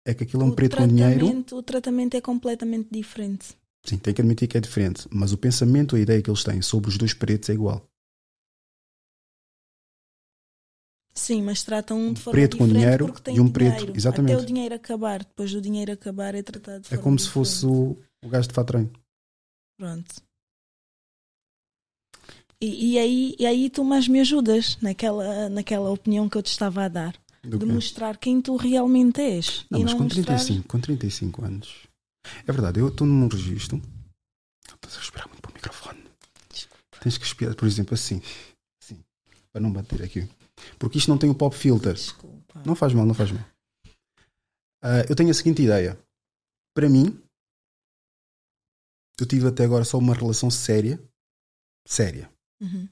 é que aquilo é um O preto com dinheiro. O tratamento é completamente diferente. Sim, tem que admitir que é diferente, mas o pensamento, a ideia que eles têm sobre os dois pretos é igual. Sim, mas tratam um de forma preto com dinheiro porque tem e um preto, dinheiro. exatamente. Até o dinheiro acabar, depois do dinheiro acabar é tratado de É como se diferente. fosse o, o gajo de fato treino. Pronto. E, e aí, e aí tu mais me ajudas naquela, naquela opinião que eu te estava a dar. Do de mostrar quem tu realmente és. Não, e mas não com mostrar... 35, com 35 anos. É verdade, eu estou num registro. Estás a respirar muito para o microfone. Tens que respirar, por exemplo, assim. Assim. Para não bater aqui. Porque isto não tem o pop filter. Desculpa. Não faz mal, não faz mal. Ah, eu tenho a seguinte ideia. Para mim, eu tive até agora só uma relação séria. Séria. Uhum.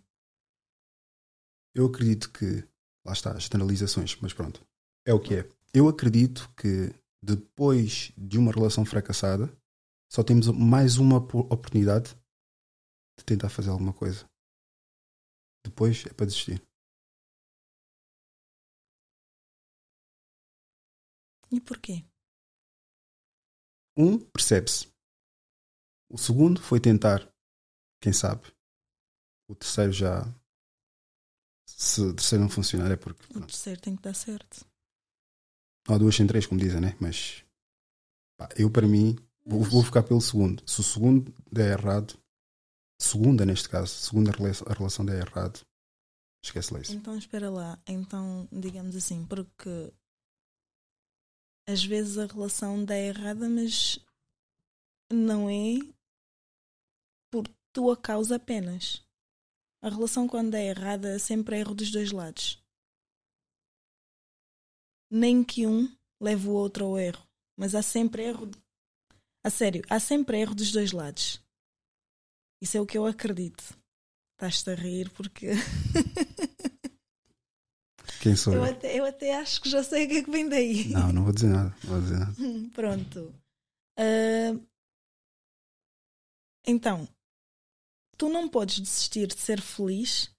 Eu acredito que. Lá está, as generalizações, mas pronto. É o que é. Eu acredito que depois de uma relação fracassada, só temos mais uma po- oportunidade de tentar fazer alguma coisa. Depois é para desistir. E porquê? Um, percebe-se. O segundo foi tentar. Quem sabe? O terceiro já. Se o terceiro não funcionar é porque. O terceiro tem que dar certo. Não há duas sem três, como dizem, né? Mas. pá, eu, para mim, vou, vou ficar pelo segundo. Se o segundo der errado. Segunda, neste caso. Segunda rela- a relação der errado. Esquece lá isso. Então espera lá. Então, digamos assim, porque às vezes a relação dá errada, mas não é por tua causa apenas. A relação quando dá errada sempre é erro dos dois lados. Nem que um leve o outro ao erro. Mas há sempre erro. A sério, há sempre erro dos dois lados. Isso é o que eu acredito. Estás-te a rir porque. Quem sou Eu eu? até, eu até acho que já sei o que é que vem daí. Não, não vou dizer nada. Vou dizer nada. Pronto. Ah, então, tu não podes desistir de ser feliz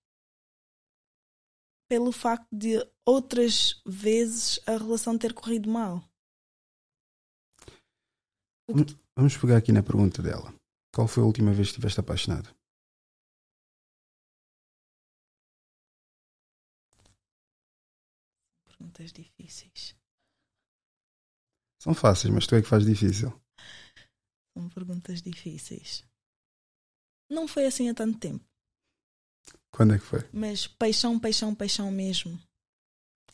pelo facto de outras vezes a relação ter corrido mal. Vamos pegar aqui na pergunta dela. Qual foi a última vez que estiveste apaixonado? Perguntas difíceis. São fáceis, mas tu é que faz difícil. São perguntas difíceis. Não foi assim há tanto tempo. Quando é que foi? Mas paixão, paixão, paixão mesmo.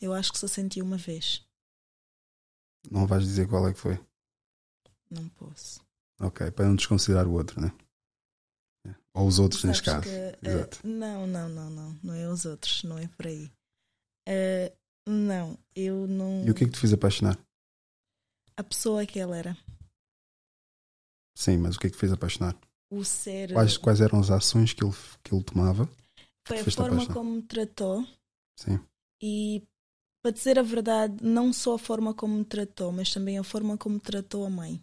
Eu acho que só senti uma vez. Não vais dizer qual é que foi. Não posso. Ok, para não desconsiderar o outro, né? Ou os outros, neste caso. que, Exato. não, não, não, não. Não é os outros, não é por aí. Eh, não, eu não. E o que é que te fez apaixonar? A pessoa que ela era. Sim, mas o que é que te fez apaixonar? O ser. Quais, quais eram as ações que ele, que ele tomava? foi a forma apaixonar? como me tratou. Sim. E, para dizer a verdade, não só a forma como me tratou, mas também a forma como tratou a mãe.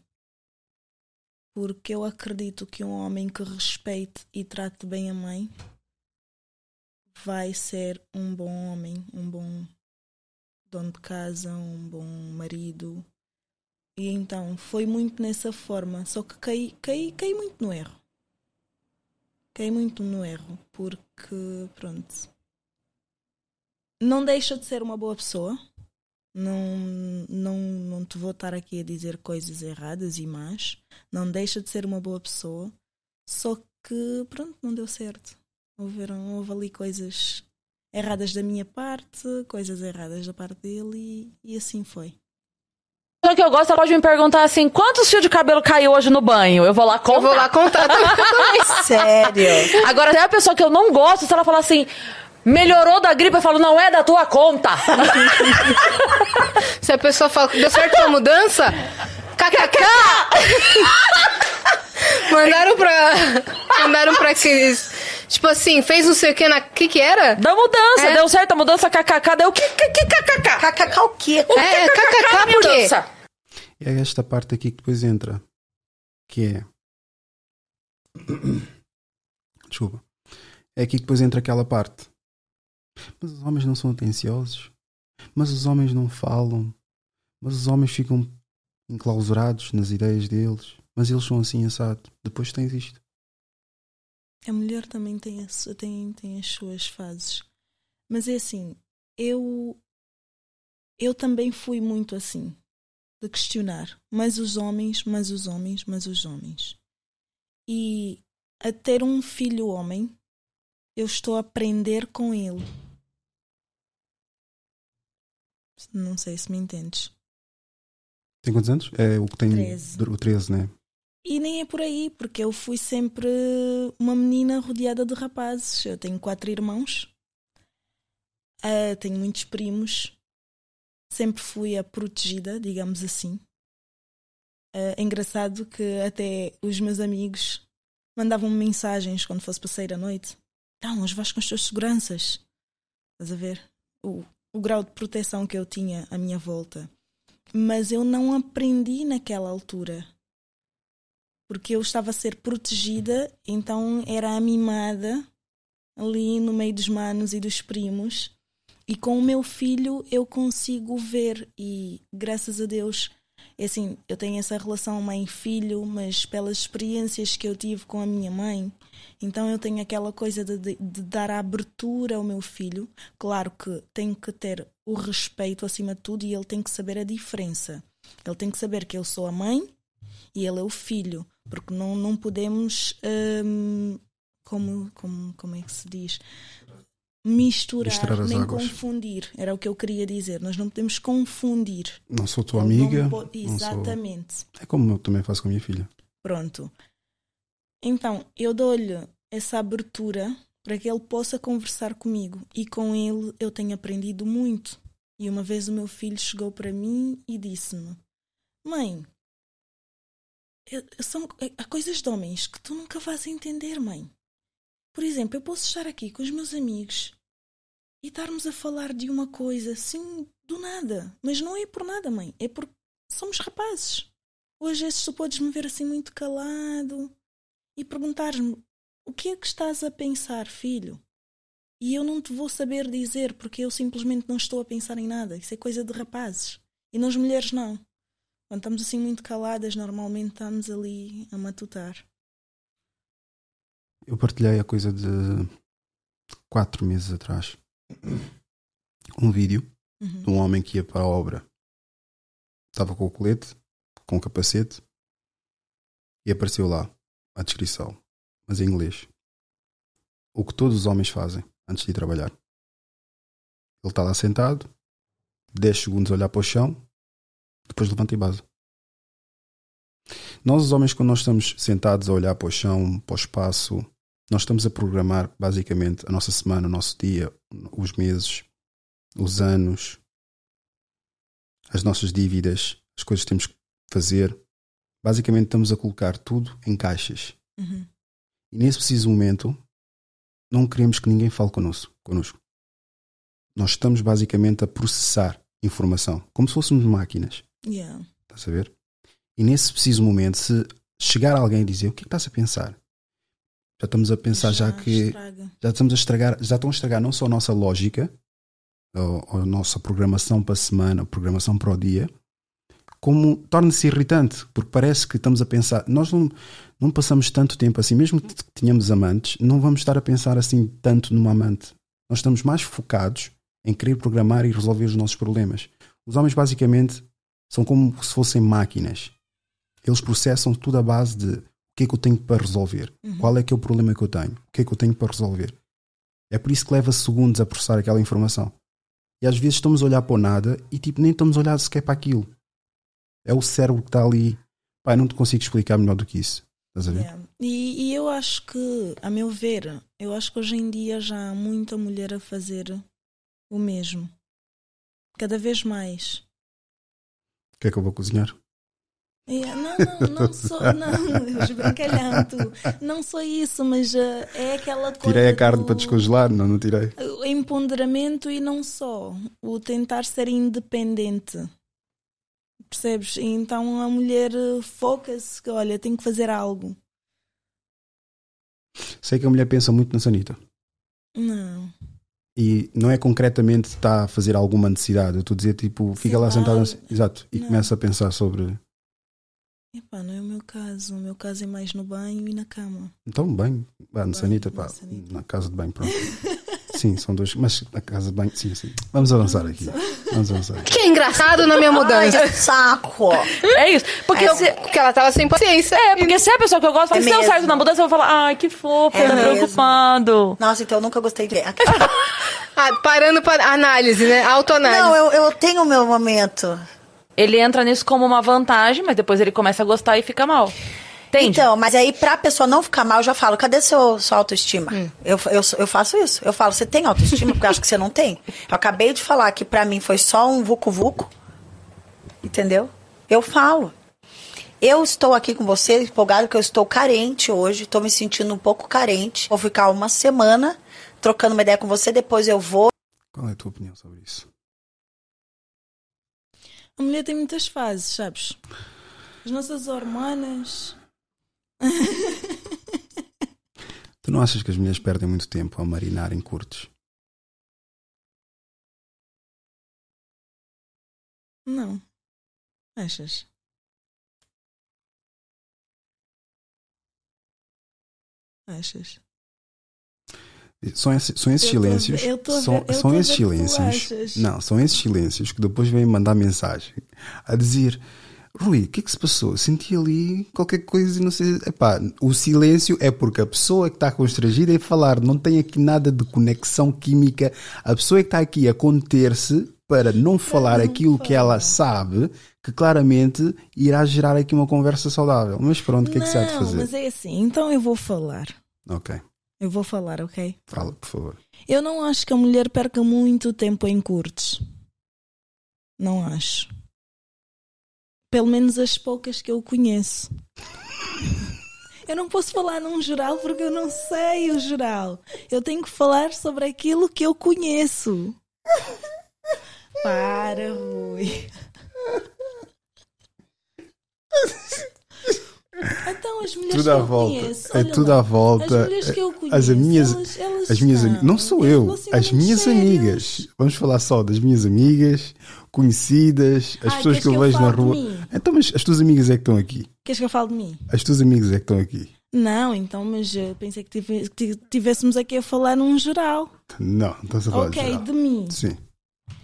Porque eu acredito que um homem que respeite e trate bem a mãe vai ser um bom homem, um bom dono de casa, um bom marido. E então foi muito nessa forma, só que caí, caí, caí muito no erro. Caí muito no erro, porque pronto. Não deixa de ser uma boa pessoa. Não, não, não te vou estar aqui a dizer coisas erradas e más. Não deixa de ser uma boa pessoa. Só que, pronto, não deu certo. Houveram, houve ali coisas erradas da minha parte, coisas erradas da parte dele e, e assim foi. Pessoa que eu gosto, ela pode me perguntar assim: quantos fios de cabelo caiu hoje no banho? Eu vou lá contar. Eu vou lá contar também. Sério. Agora, tem a pessoa que eu não gosto, se ela falar assim, melhorou da gripe, eu falo, não é da tua conta. Se a pessoa fala, deu certo a mudança? KKK! Mandaram pra. Mandaram pra aqueles Tipo assim, fez não sei o que na. O que que era? Da mudança, É. deu certo a mudança, kkk, deu o que, que, que kkk? KKK o quê? É, kkk mudança. É esta parte aqui que depois entra. Que é. Desculpa. É aqui que depois entra aquela parte. Mas os homens não são atenciosos. Mas os homens não falam. Mas os homens ficam enclausurados nas ideias deles. Mas eles são assim assado. Depois tens isto. A mulher também tem, a tem, tem as suas fases. Mas é assim, eu eu também fui muito assim, de questionar. Mas os homens, mas os homens, mas os homens. E a ter um filho homem, eu estou a aprender com ele. Não sei se me entendes. Tem quantos anos? É o que tem. Treze. O 13, né? E nem é por aí, porque eu fui sempre uma menina rodeada de rapazes. Eu tenho quatro irmãos, ah, tenho muitos primos, sempre fui a protegida, digamos assim. Ah, é engraçado que até os meus amigos mandavam-me mensagens quando fosse para sair à noite. Então, hoje vais com as tuas seguranças. Estás a ver? O, o grau de proteção que eu tinha à minha volta. Mas eu não aprendi naquela altura porque eu estava a ser protegida, então era a mimada ali no meio dos manos e dos primos. E com o meu filho eu consigo ver, e graças a Deus, é assim, eu tenho essa relação mãe-filho, mas pelas experiências que eu tive com a minha mãe, então eu tenho aquela coisa de, de, de dar abertura ao meu filho. Claro que tenho que ter o respeito acima de tudo e ele tem que saber a diferença. Ele tem que saber que eu sou a mãe e ele é o filho, porque não, não podemos, hum, como, como, como é que se diz? Misturar, Misturar nem águas. confundir. Era o que eu queria dizer. Nós não podemos confundir. Não sou tua Ele não amiga. po- não sou- Exatamente. É como eu também faço com a minha filha. Pronto. Então, eu dou-lhe essa abertura para que ele possa conversar comigo. E com ele eu tenho aprendido muito. E uma vez o meu filho chegou para mim e disse-me: Mãe, são, há coisas de homens que tu nunca vais entender, mãe. Por exemplo, eu posso estar aqui com os meus amigos e estarmos a falar de uma coisa assim do nada. Mas não é por nada, mãe. É porque somos rapazes. Hoje vezes tu podes me ver assim muito calado e perguntar-me o que é que estás a pensar, filho? E eu não te vou saber dizer porque eu simplesmente não estou a pensar em nada. Isso é coisa de rapazes. E nós mulheres não. Quando estamos assim muito caladas, normalmente estamos ali a matutar. Eu partilhei a coisa de quatro meses atrás um vídeo Uhum. de um homem que ia para a obra. Estava com o colete, com o capacete e apareceu lá a descrição, mas em inglês. O que todos os homens fazem antes de ir trabalhar. Ele está lá sentado, 10 segundos a olhar para o chão, depois levanta e base. Nós, os homens, quando nós estamos sentados a olhar para o chão, para o espaço, nós estamos a programar basicamente a nossa semana, o nosso dia, os meses, os anos, as nossas dívidas, as coisas que temos que fazer. Basicamente, estamos a colocar tudo em caixas. Uhum. E nesse preciso momento, não queremos que ninguém fale connosco. connosco. Nós estamos basicamente a processar informação, como se fôssemos máquinas. Yeah. Estás a ver? E nesse preciso momento, se chegar alguém e dizer o que é que estás a pensar, já estamos a pensar já, que estraga. já estamos a estragar, já estão a estragar não só a nossa lógica, ou, ou a nossa programação para a semana, a programação para o dia, como torna-se irritante, porque parece que estamos a pensar, nós não, não passamos tanto tempo assim, mesmo que tenhamos amantes, não vamos estar a pensar assim tanto numa amante. Nós estamos mais focados em querer programar e resolver os nossos problemas. Os homens basicamente são como se fossem máquinas. Eles processam tudo à base de o que é que eu tenho para resolver, Uhum. qual é que é o problema que eu tenho, o que é que eu tenho para resolver. É por isso que leva segundos a processar aquela informação. E às vezes estamos a olhar para o nada e tipo, nem estamos a olhar sequer para aquilo. É o cérebro que está ali. Pai, não te consigo explicar melhor do que isso. Estás a ver? Yeah. E, e eu acho que, a meu ver, eu acho que hoje em dia já há muita mulher a fazer o mesmo. Cada vez mais. O que é que eu vou cozinhar? Yeah, não, não, não sou, não, os brincalhanto. Não sou isso, mas eh, é aquela coisa. Tirei a carne do- para descongelar? Não, não tirei. O empoderamento e não só. O tentar ser independente. Percebes? Então a mulher eh, foca-se que, olha, tenho que fazer algo. Sei que a mulher pensa muito na sanita. Não. E não é concretamente está a fazer alguma necessidade. Eu estou a dizer, tipo, fica Sei lá sentada. assim- Exato. E Não. começa a pensar sobre. Epá, não é o meu caso. O meu caso é mais no banho e na cama. Então, bem, vá, na Bem, sanita, na pá, sanita. na casa de banho, pronto. sim, são dois. Mas na casa de banho, sim, sim. Vamos avançar aqui. Vamos avançar. Que é engraçado na minha Ai, mudança. que saco. É isso. Porque, se, eu- porque ela tava sem paciência. é, porque se é a pessoa que eu gosto, fala, É se deu certo mesmo. na mudança, eu vou falar, ai, que fofo, É tá mesmo. preocupado. Nossa, então eu nunca gostei de ver. Ah, parando para análise, né? Autoanálise. Não, eu, eu tenho o meu momento. Ele entra nisso como uma vantagem, mas depois ele começa a gostar e fica mal. Entende? Então, mas aí pra pessoa não ficar mal, eu já falo, cadê seu, sua autoestima? Eu, eu, eu faço isso. Eu falo, você tem autoestima? Porque eu acho que você não tem. Eu acabei de falar que pra mim foi só um vucu-vucu. Entendeu? Eu falo. Eu estou aqui com você, empolgado, porque eu estou carente hoje. Estou me sentindo um pouco carente. Vou ficar uma semana trocando uma ideia com você, depois eu vou. Qual é a tua opinião sobre isso? A mulher tem muitas fases, sabes? As nossas hormonas. Tu não achas que as mulheres perdem muito tempo a marinar em curtos? Não. Achas? Achas? São esses, são esses Eu tô silêncios. tô a são ver- são tô esses silêncios. Não, são esses silêncios que depois vêm mandar mensagem a dizer: Rui, o que é que se passou? Senti ali qualquer coisa e não sei. Epá, o silêncio é porque a pessoa que está constrangida em falar não tem aqui nada de conexão química. A pessoa que está aqui a conter-se para não falar aquilo que ela sabe, que claramente irá gerar aqui uma conversa saudável. Mas pronto, o que é que se há de fazer? mas é assim. Então eu vou falar. Ok, Eu vou falar, ok? fala, por favor. Eu não acho que a mulher perca muito tempo em curtos. Não acho. Pelo menos as poucas que eu conheço. Eu não posso falar num geral porque eu não sei o geral. Eu tenho que falar sobre aquilo que eu conheço. Para, Rui. Então as mulheres Tudo que eu volta. conheço. É tudo lá, à volta. As mulheres que eu conheço. As minhas- elas, elas As minhas. Não sou eu. As relacionamentos minhas sérios. amigas. Vamos falar só das minhas amigas, conhecidas, as Ai, pessoas que eu que eu vejo na rua. Então, mas as tuas amigas é que estão aqui. Queres que eu fale de mim? As tuas amigas é que estão aqui. Não, então, mas eu pensei que tive- que tivéssemos aqui a falar num geral. Não, não estás a falar de ok, geral. de mim. Sim.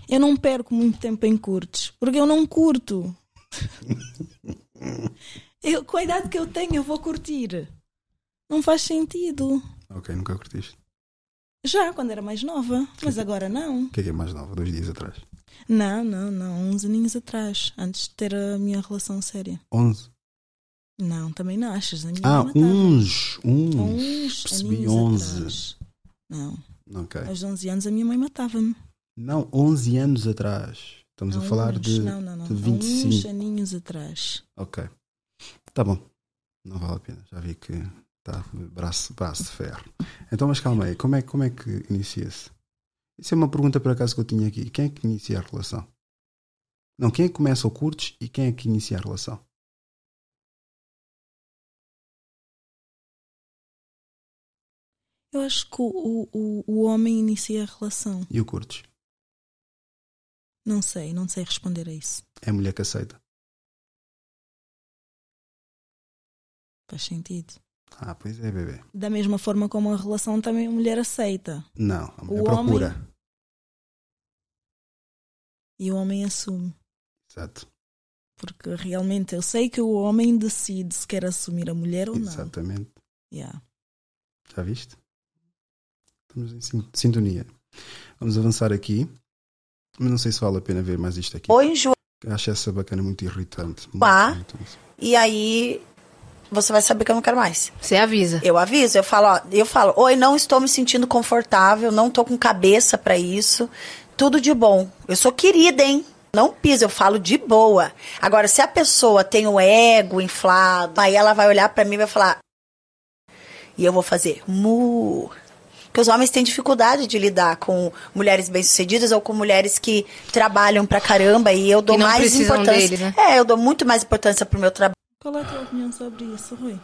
Eu não perco muito tempo em curtos, porque eu não curto. eu, com a idade que eu tenho, eu vou curtir. Não faz sentido. Ok, nunca curtiste. Já, quando era mais nova, mas agora não. O que é que é mais nova? Dois dias atrás. Não, não, não. Uns aninhos atrás, antes de ter a minha relação séria. 11. Não, também não achas. A minha Ah, uns. Uns. Uns Percebi aninhos 11. atrás. Não, Ok. aos 11 anos a minha mãe matava-me. Não, 11 anos atrás. Estamos a Há falar uns- de, não, não, não. de Há uns 25. aninhos atrás. Ok. Tá bom. Não vale a pena. Já vi que está braço, braço de ferro. Então, mas calma aí. Como é, como é que inicia-se? Isso é uma pergunta por acaso que eu tinha aqui. Quem é que inicia a relação? Não, quem é que começa o curtes e quem é que inicia a relação? Eu acho que o, o, o- homem inicia a relação. E o curtes? Não sei, não sei responder a isso. É a mulher que aceita. Faz sentido. Ah, pois é, bebê. Da mesma forma como a relação também a mulher aceita. Não, a mulher O procura. homem- E o homem assume. Exato. Porque realmente eu sei que o homem decide se quer assumir a mulher ou não. Exatamente. Yeah. Já viste? Estamos em sin- sintonia. Vamos avançar aqui. Mas não sei se vale a pena ver mais isto aqui. Ou enjoar. Acho essa bacana muito irritante. Muito, Pá. muito. E aí você vai saber que eu não quero mais. Você avisa. Eu aviso, eu falo, ó, eu falo, oi, não estou me sentindo confortável, não tô com cabeça pra isso. Tudo de bom. Eu sou querida, hein? Não piso, eu falo de boa. Agora, se a pessoa tem o ego inflado, aí ela vai olhar pra mim e vai falar. E eu vou fazer mu. Porque os homens têm dificuldade de lidar com mulheres bem-sucedidas ou com mulheres que trabalham pra caramba e eu dou mais importância. dele, né? É, eu dou muito mais importância pro meu trabalho. Qual é a tua opinião sobre isso, Rui?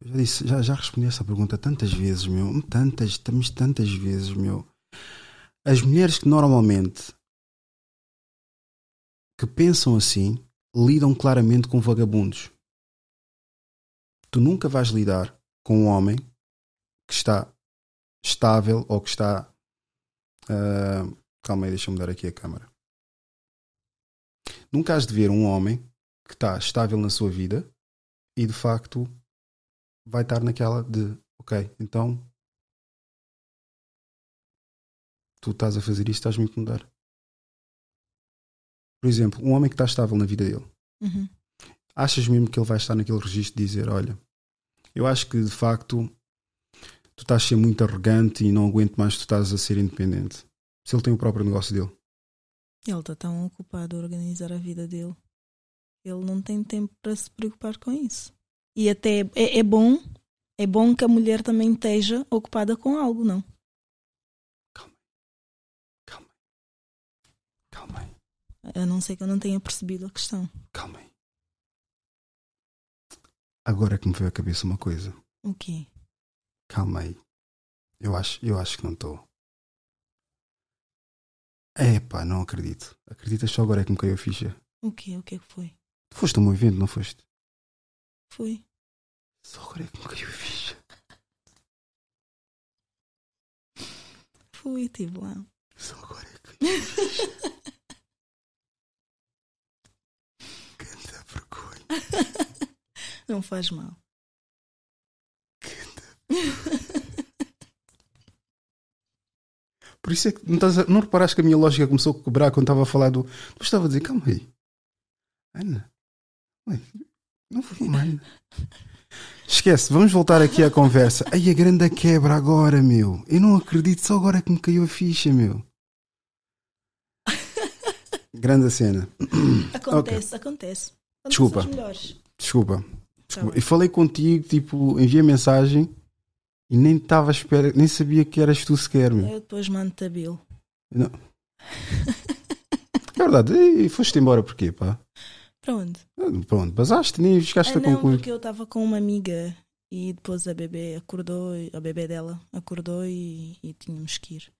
Eu já, disse, já, já respondi essa pergunta tantas vezes, meu. Tantas, estamos tantas vezes, meu. As mulheres que normalmente que pensam assim lidam claramente com vagabundos. Tu nunca vais lidar com um homem que está estável ou que está. ah, calma aí, deixa-me dar aqui a câmera. Nunca has de ver um homem que está estável na sua vida e de facto vai estar naquela de ok, então tu estás a fazer isto, estás-me a incomodar. Por exemplo, um homem que está estável na vida dele, Uhum. achas mesmo que ele vai estar naquele registro de dizer: Olha, eu acho que de facto tu estás a ser muito arrogante e não aguento mais tu estás a ser independente. Se ele tem o próprio negócio dele. Ele está tão ocupado a organizar a vida dele. Ele não tem tempo para se preocupar com isso. E até é, é bom, é bom que a mulher também esteja ocupada com algo, não? Calma aí. A não ser que eu não tenha percebido a questão. Calma. Agora é que me veio à cabeça uma coisa. O quê? Calma aí. Eu acho, eu acho que não estou. Epá, não acredito. Acreditas só agora é que me caiu a ficha? O quê? O que é que foi? Tu foste a um evento, não foste? Foi. Só agora é que me caiu a ficha. Fui, estive lá. Só agora é que caiu a ficha. Canta vergonha. Não faz mal. Por isso é que não, estás a- não reparaste que a minha lógica começou a quebrar quando estava a falar do. Tu estava a dizer, calma aí. Ana. Não foi uma Ana. Esquece, vamos voltar aqui à conversa. Ai, a grande quebra agora, meu. Eu não acredito, só agora é que me caiu a ficha, meu. Grande cena. Acontece, acontece. Acontece Desculpa. melhores. Desculpa. Tá Desculpa. bem. Eu falei contigo, tipo, enviei mensagem e nem estava à espera, nem sabia que eras tu sequer, meu. Eu depois mando-te a Bill. Não. É verdade, e foste embora porquê, pá? Para onde? Ah, Pronto, basaste, nem chegaste Ah, a não, concluir. porque eu estava com uma amiga e depois a bebê acordou, a bebê dela acordou e, e tínhamos que ir.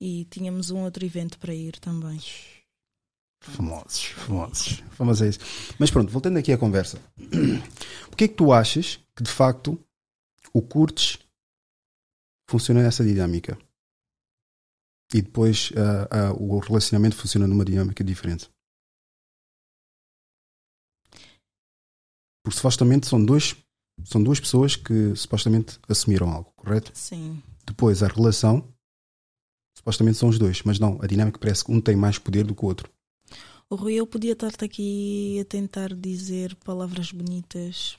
E tínhamos um outro evento para ir também. Famosos, famosos. Famosos é isso. Mas pronto, voltando aqui à conversa. Porquê é que tu achas que de facto o curtes funciona nessa dinâmica? E depois ah, ah, o relacionamento funciona numa dinâmica diferente? Porque supostamente são dois são duas pessoas que supostamente assumiram algo, correto? Sim. Depois a relação supostamente são os dois, mas não, a dinâmica parece que um tem mais poder do que o outro. O Rui, eu podia estar-te aqui a tentar dizer palavras bonitas.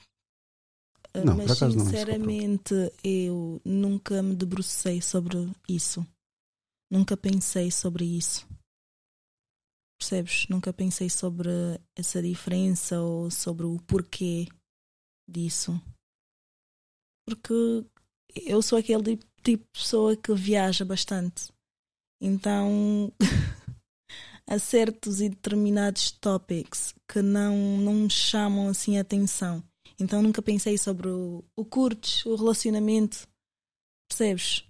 Ah, Não, mas acaso não, sinceramente eu nunca me debrucei sobre isso. Nunca pensei sobre isso. Percebes? Nunca pensei sobre essa diferença ou sobre o porquê disso. Porque eu sou aquele tipo de pessoa que viaja bastante. Então há certos e determinados topics que não, não me chamam assim a atenção. Então nunca pensei sobre o, o curtes, o relacionamento. Percebes?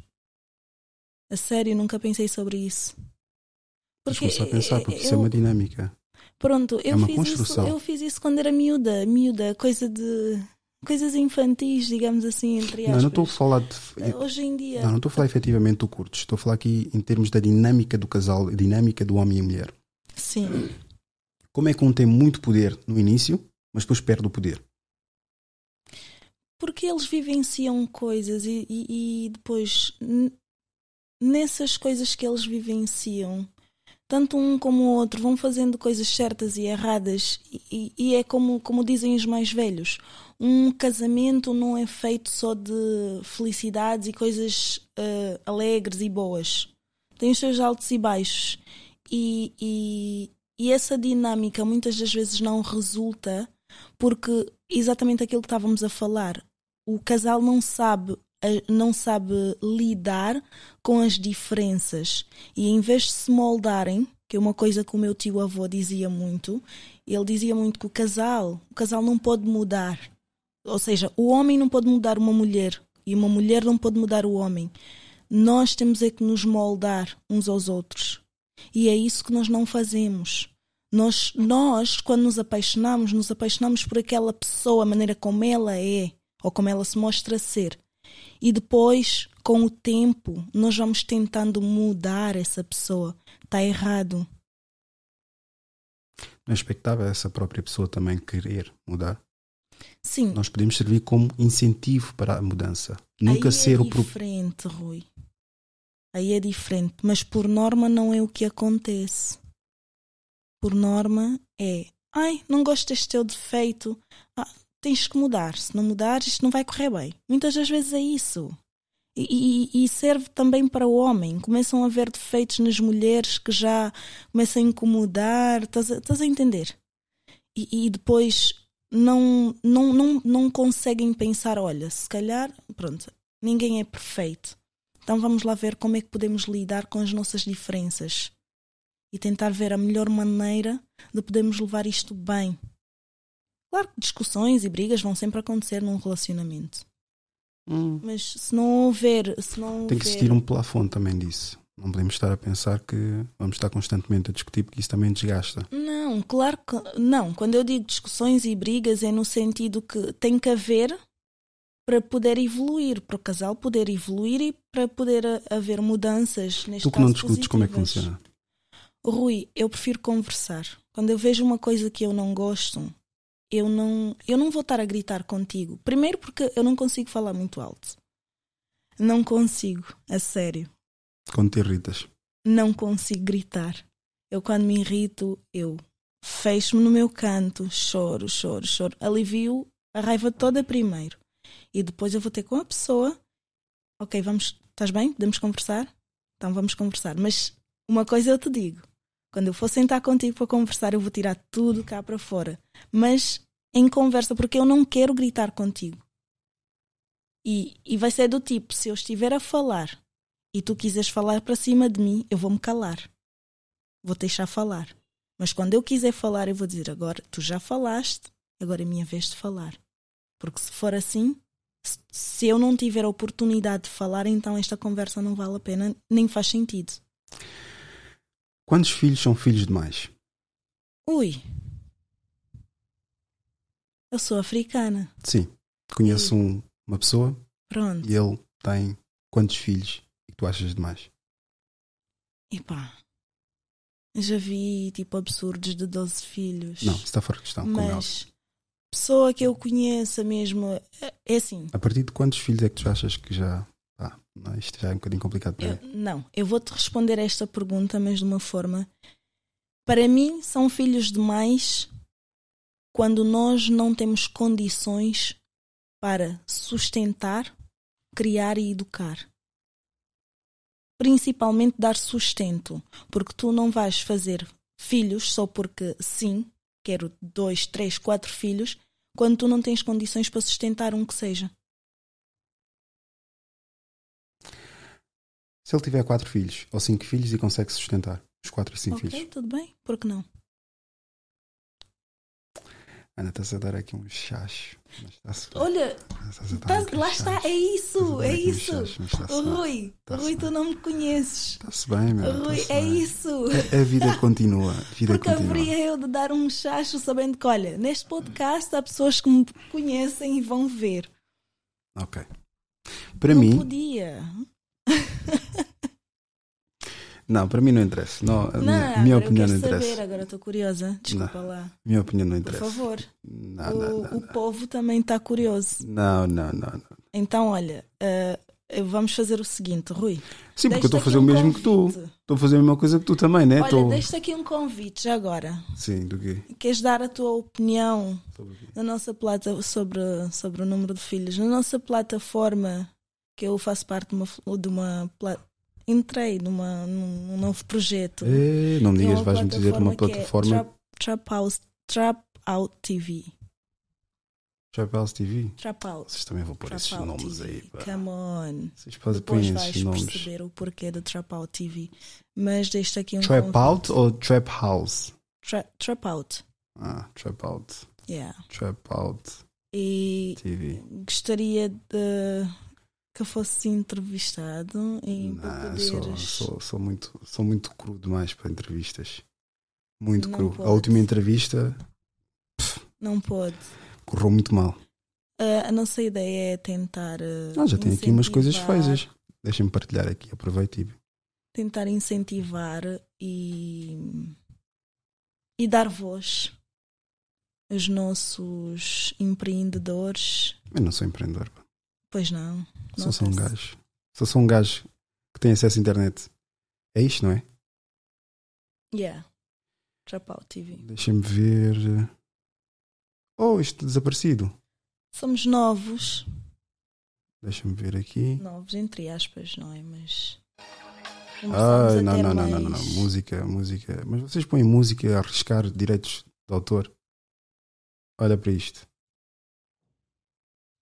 A sério, nunca pensei sobre isso. Tens de começar a pensar, porque isso é uma dinâmica. Pronto, eu, uma fiz isso, construção. eu fiz isso quando era miúda, miúda, coisa de coisas infantis, digamos assim, entre aspas. Não, não estou a falar de. Hoje em dia. Não, não estou a falar efetivamente do curto. Estou a falar aqui em termos da dinâmica do casal, a dinâmica do homem e mulher. Sim. Como é que um tem muito poder no início, mas depois perde o poder? Porque eles vivenciam coisas e, e- e depois nessas coisas que eles vivenciam, tanto um como o outro vão fazendo coisas certas e erradas, e, e- é como, como dizem os mais velhos: um casamento não é feito só de felicidades e coisas eh, alegres e boas. Tem os seus altos e baixos. E, e, e essa dinâmica muitas das vezes não resulta porque exatamente aquilo que estávamos a falar. O casal não sabe não sabe lidar com as diferenças e em vez de se moldarem, que é uma coisa que o meu tio avô dizia muito, ele dizia muito que o casal, o casal não pode mudar. Ou seja, o homem não pode mudar uma mulher e uma mulher não pode mudar o homem. Nós temos é que nos moldar uns aos outros. E é isso que nós não fazemos. Nós, nós, quando nos apaixonamos, nos apaixonamos por aquela pessoa, a maneira como ela é, ou como ela se mostra ser. E depois, com o tempo, nós vamos tentando mudar essa pessoa. Está errado. Não é expectável essa própria pessoa também querer mudar? Sim. Nós podemos servir como incentivo para a mudança. Nunca Aí ser é o diferente, Rui. Aí é diferente, mas por norma não é o que acontece. Por norma é, ai, não gosto deste teu defeito. Ah, tens que mudar. Se não mudares, isto não vai correr bem. Muitas das vezes é isso. E, e- e serve também para o homem. Começam a haver defeitos nas mulheres que já começam a incomodar. Estás a, estás a entender? E, e depois não, não, não, não conseguem pensar: olha, se calhar, pronto, ninguém é perfeito. Então vamos lá ver como é que podemos lidar com as nossas diferenças e tentar ver a melhor maneira de podermos levar isto bem. Claro que discussões e brigas vão sempre acontecer num relacionamento. Hum, Mas se não houver. Se não tem que houver- existir um plafond também disso. Não podemos estar a pensar que vamos estar constantemente a discutir porque isso também desgasta. Não, claro que não. Quando eu digo discussões e brigas é no sentido que tem que haver para poder evoluir, para o casal poder evoluir e para poder haver mudanças neste Tu que caso não discutes, como é que positivas. funciona? Rui, eu prefiro conversar. Quando eu vejo uma coisa que eu não gosto, eu não, eu não vou estar a gritar contigo. Primeiro porque eu não consigo falar muito alto. Não consigo, a sério. Quando te irritas. Não consigo gritar. Eu quando me irrito, eu fecho-me no meu canto, choro, choro, choro. Alivio a raiva toda primeiro. E depois eu vou ter com a pessoa. Ok, vamos. Estás bem? Podemos conversar? Então vamos conversar. Mas uma coisa eu te digo: quando eu for sentar contigo para conversar, eu vou tirar tudo cá para fora. Mas em conversa, porque eu não quero gritar contigo. E, e vai ser do tipo: se eu estiver a falar e tu quiseres falar para cima de mim, eu vou me calar. Vou te deixar falar. Mas quando eu quiser falar, eu vou dizer agora, tu já falaste, agora é minha vez de falar. Porque se for assim, se- se eu não tiver a oportunidade de falar, então esta conversa não vale a pena, nem faz sentido. Quantos filhos são filhos demais? Ui. Eu sou africana. Sim. Conheço um- uma pessoa Pronto. e ele tem quantos filhos e que tu achas demais? Epá. Já vi tipo absurdos de 12 filhos. Não, está fora de questão. é. Mas pessoa que eu conheça mesmo, é- é assim. A partir de quantos filhos é que tu achas que já. Ah, isto já é um bocadinho complicado para Eu- mim. não, eu vou-te responder esta pergunta, mas de uma forma. Para mim, são filhos demais quando nós não temos condições para sustentar, criar e educar. Principalmente dar sustento, porque tu não vais fazer filhos só porque sim, quero dois, três, quatro filhos, quando tu não tens condições para sustentar um que seja. Se ele tiver quatro filhos ou cinco filhos e consegue sustentar os quatro e cinco ok, filhos. tudo bem? Por que não? Ana, estás a dar aqui um chacho. Olha, Tá- um lá está, é isso, é um isso. chacho. Rui, Tá-se Rui, tu não me conheces. Está-se bem, meu. Rui, é bem. isso. A, a vida continua. A vida Porque continua. haveria eu de dar um chacho sabendo que, olha, neste podcast há pessoas que me conhecem e vão ver. Ok. Para não mim, podia. não, para mim não interessa. Não, Não, minha, opinião quero não interessa. saber, agora estou curiosa. Desculpa lá. Minha opinião não Por interessa. favor. Não, o, não, não, o povo também está curioso. não, não, não, não. Então, olha, eh, vamos fazer o seguinte, Rui. Sim, porque eu estou a fazer o um mesmo que tu. convite. Estou a fazer a mesma coisa que tu também, né? Olha, Estou- deixa aqui um convite já agora. Sim, do quê? Queres dar a tua opinião Sobre o na nossa plata sobre, sobre o número de filhos? Na nossa plataforma, que eu faço parte de uma, de uma entrei numa, num, novo projeto. Eh, não me digas, vais-me dizer uma que é plataforma. Trap, Trap House, Trap Out TV. Trap House TV. Trap Out. Vocês também vão pôr Trap esses Out nomes TV. aí. Pá. Come on. Vocês põem vais esses nomes. perceber o porquê do Trap Out TV. Mas deixo aqui um Trap convite. Out ou Trap House? Tra- Trap Out. Ah, Trap Out. Yeah. Trap Out E TV. gostaria de que fosse entrevistado e para Não, sou, poderes. sou, sou muito, sou muito cru demais para entrevistas. Muito Não cru. pode. A última entrevista Não pode. correu muito mal. Ah, a nossa ideia é tentar. ah, Ah, já tenho aqui umas coisas feitas. Deixem-me partilhar aqui, aproveite e Tentar incentivar e. e dar voz aos nossos empreendedores. Eu não sou empreendedor, pá. Pois não. sou só um nota-se. gajo. Sou só um gajo que tem acesso à internet. É isto, não é? Yeah. Trap Out TV. Deixem-me ver. Oh, isto desaparecido. Somos novos. Deixa-me ver aqui. Novos, entre aspas, não é? Mas. Ah, não, não, não, não, não, não. mais- Música, música. Mas vocês põem música a arriscar direitos de autor. Olha para isto.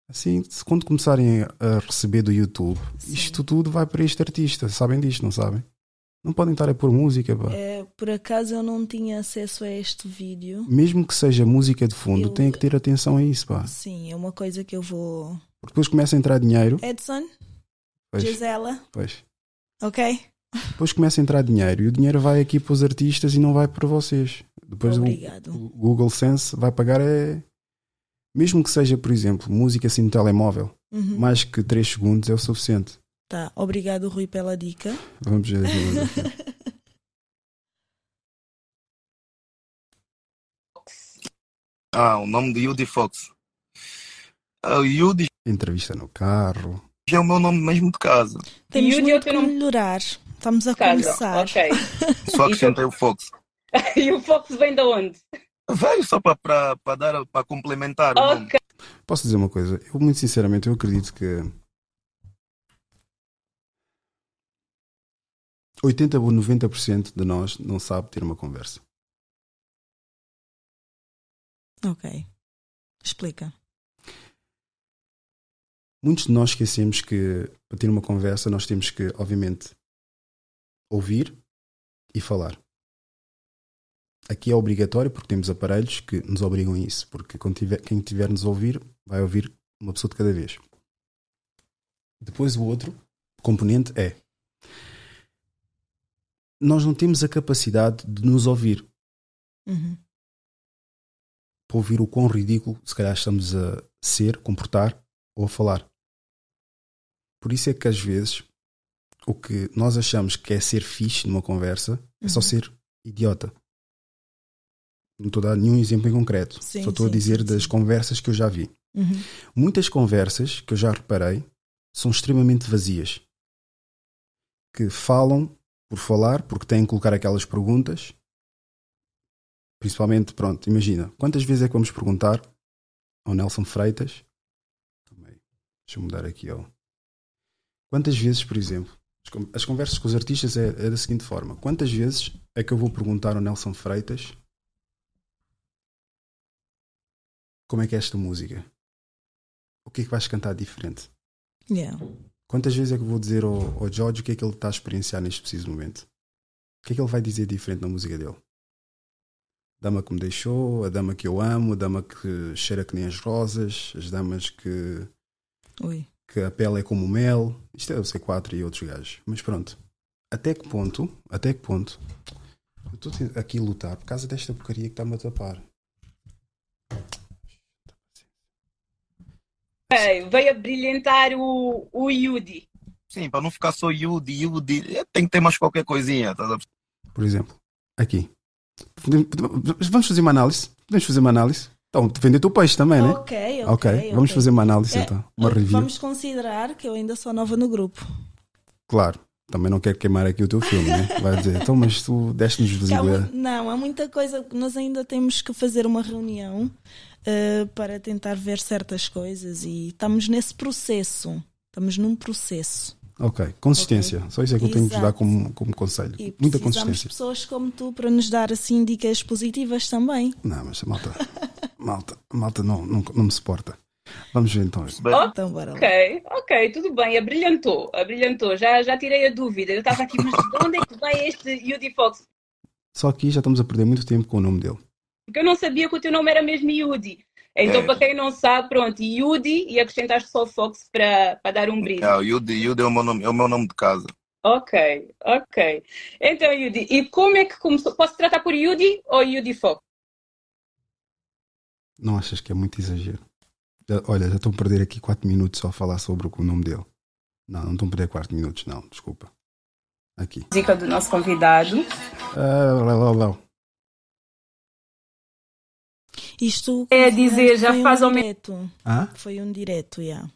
Assim, quando começarem a receber do YouTube, Sim. isto tudo vai para este artista. Sabem disto, não sabem? Não podem estar a pôr música, pá. É, por acaso eu não tinha acesso a este vídeo. Mesmo que seja música de fundo, Eu- tem que ter atenção a isso, pá. Sim, é uma coisa que eu vou. Porque depois começa a entrar dinheiro. Edson, Pois, Gisela, pois. ok? Depois começa a entrar dinheiro e o dinheiro vai aqui para os artistas e não vai para vocês. Depois Obrigado. o Google Sense vai pagar é. Mesmo que seja, por exemplo, música assim no telemóvel, Uhum. mais que 3 segundos é o suficiente. Tá, obrigado, Rui, pela dica. Vamos ver. Ah, o nome de Yudi Fox. O Yudi Entrevista no carro. já é o meu nome mesmo de casa. Temos Yudi é o muito que nome? melhorar. Estamos a Casa. começar. Ok. Só acrescentei o Fox. e o Fox vem de onde? Velho, só para dar para complementar o nome. Ok. Posso dizer uma coisa? Eu, muito sinceramente, eu acredito que 80 ou 90% de nós não sabe ter uma conversa. Ok. Explica. Muitos de nós esquecemos que para ter uma conversa nós temos que, obviamente, ouvir e falar. Aqui é obrigatório porque temos aparelhos que nos obrigam a isso. Porque tiver, quem tiver nos ouvir vai ouvir uma pessoa de cada vez. Depois o outro componente é nós não temos a capacidade de nos ouvir Uhum. para ouvir o quão ridículo se calhar estamos a ser, comportar ou a falar. Por isso é que às vezes o que nós achamos que é ser fixe numa conversa é só Uhum. ser idiota. Não estou a dar nenhum exemplo em concreto. Sim, só estou a dizer sim, das sim. conversas que eu já vi. Uhum. Muitas conversas que eu já reparei são extremamente vazias. Que falam por falar, porque têm que colocar aquelas perguntas. Principalmente, pronto, imagina, quantas vezes é que vamos perguntar ao Nelson Freitas? Deixa eu mudar aqui, ó. Quantas vezes, por exemplo, as conversas com os artistas é, é da seguinte forma: quantas vezes é que eu vou perguntar ao Nelson Freitas como é que é esta música? O que é que vais cantar diferente? Yeah. Quantas vezes é que vou dizer ao, ao George o que é que ele está a experienciar neste preciso momento? O que é que ele vai dizer diferente na música dele? Dama que me deixou, a dama que eu amo, a dama que cheira que nem as rosas, as damas que, Ui. que a pele é como mel. Isto é o C4 e outros gajos. Mas pronto. Até que ponto? Até que ponto? Eu estou aqui a lutar por causa desta porcaria que está-me a tapar. Veio a brilhantar o, o Yudi. Sim, para não ficar só Yudi, Yudi, é, tem que ter mais qualquer coisinha. perceber? Por exemplo, aqui. Vamos fazer uma análise? Podemos fazer uma análise? Então, vender o teu peixe também, né? Ok, ok. Ok, vamos fazer uma análise É, então. Uma review. Vamos considerar que eu ainda sou nova no grupo. Claro, também não quero queimar aqui o teu filme, né? Vai dizer, então, mas tu deste-nos visibilidade. não, há muita coisa nós ainda temos que fazer uma reunião eh, para tentar ver certas coisas e estamos nesse processo. Estamos num processo. Ok, consistência. Só isso é que eu tenho de dar Exato. como, como conselho. E Muita consistência. pessoas como tu para nos dar assim dicas positivas também. Não, mas malta, malta, malta não, não, não me suporta. Vamos ver então. Então bora lá. Ok, ok, tudo bem, abrilhantou, abrilhantou, já, já tirei a dúvida. Eu estava aqui, mas de onde é que vem este Yudi Fox? Só que já estamos a perder muito tempo com o nome dele. Porque eu não sabia que o teu nome era mesmo Yudi. Então, É. para quem não sabe, pronto, Yudi e acrescentaste só Fox para, para dar um brilho. Ah, o Yudi, Yudi é, o meu nome, é o meu nome de casa. Ok, ok. Então, Yudi, e como é que começou? Posso tratar por Yudi ou Yudi Fox? Não achas que é muito exagero? Já- olha, já estão a perder aqui 4 minutos só a falar sobre o nome dele. Não, não estão a perder 4 minutos, não, desculpa. Aqui. Dica do nosso convidado. Ah, lá, lá, lá. Isto É dizer, já foi faz um ao menos. Ah? Foi um direto, já.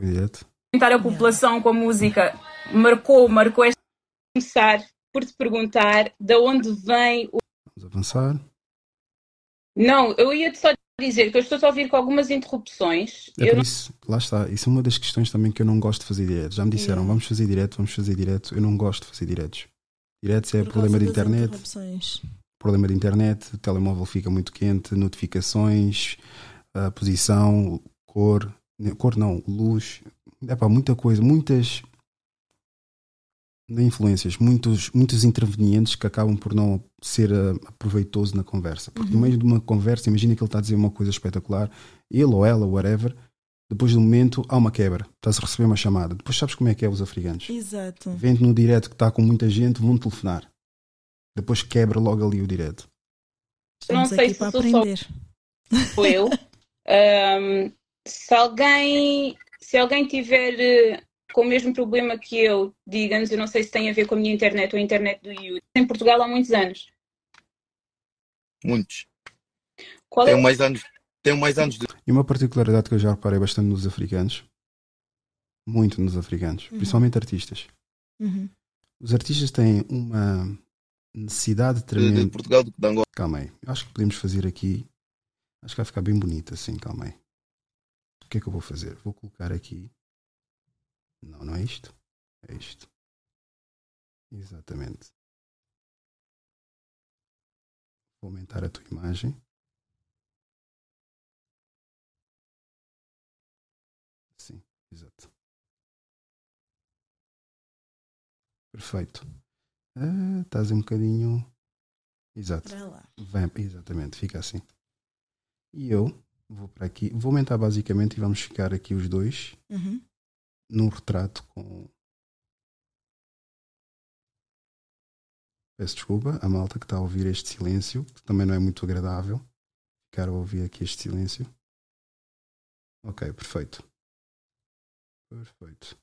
Foi direto? a população com a música marcou, marcou este começar por te perguntar de onde vem o. Vamos avançar. Não, eu ia-te só dizer que eu estou a ouvir com algumas interrupções. É Eu por isso, lá está. Isso é uma das questões também que eu não gosto de fazer direto. Já me disseram, Yeah. vamos fazer direto, vamos fazer direto. Eu não gosto de fazer diretos. Diretos é Por problema de internet. Problema de internet, o telemóvel fica muito quente, notificações, a posição, cor, cor não, luz. É para muita coisa, muitas influências, muitos, muitos intervenientes que acabam por não ser ah, aproveitoso na conversa. Porque no Uhum. meio de uma conversa, imagina que ele está a dizer uma coisa espetacular, ele ou ela, whatever, depois de um momento há uma quebra, estás a receber uma chamada. Depois sabes como é que é os africanos. Exato. Vendo no direto que está com muita gente, vão telefonar. Depois quebra logo ali o direto. não sei se sou só aprender. eu. Ahm, se alguém se alguém tiver eh, com o mesmo problema que eu, diga-nos, eu não sei se tem a ver com a minha internet ou a internet do Yudi. Em Portugal há muitos anos. Muitos. Qual é Tenho mais anos, tenho mais anos de E uma particularidade que eu já reparei bastante nos africanos, muito nos africanos, Uhum. principalmente artistas. Uhum. Os artistas têm uma necessidade de, de tremenda. Portugal do que de Angola. Calma aí, acho que podemos fazer aqui. Acho que vai ficar bem bonito assim, calma aí. O que é que eu vou fazer? Vou colocar aqui. Não, não é isto. É isto. Exatamente. Vou aumentar a tua imagem. Sim, exato. Perfeito. Ah, estás um bocadinho. Exato. Vem, exatamente, fica assim. E eu vou para aqui. Vou aumentar basicamente e vamos ficar aqui os dois Uhum. num retrato com. Peço desculpa a malta que está a ouvir este silêncio, que também não é muito agradável. Ficar a ouvir aqui este silêncio. Ok, perfeito. Perfeito.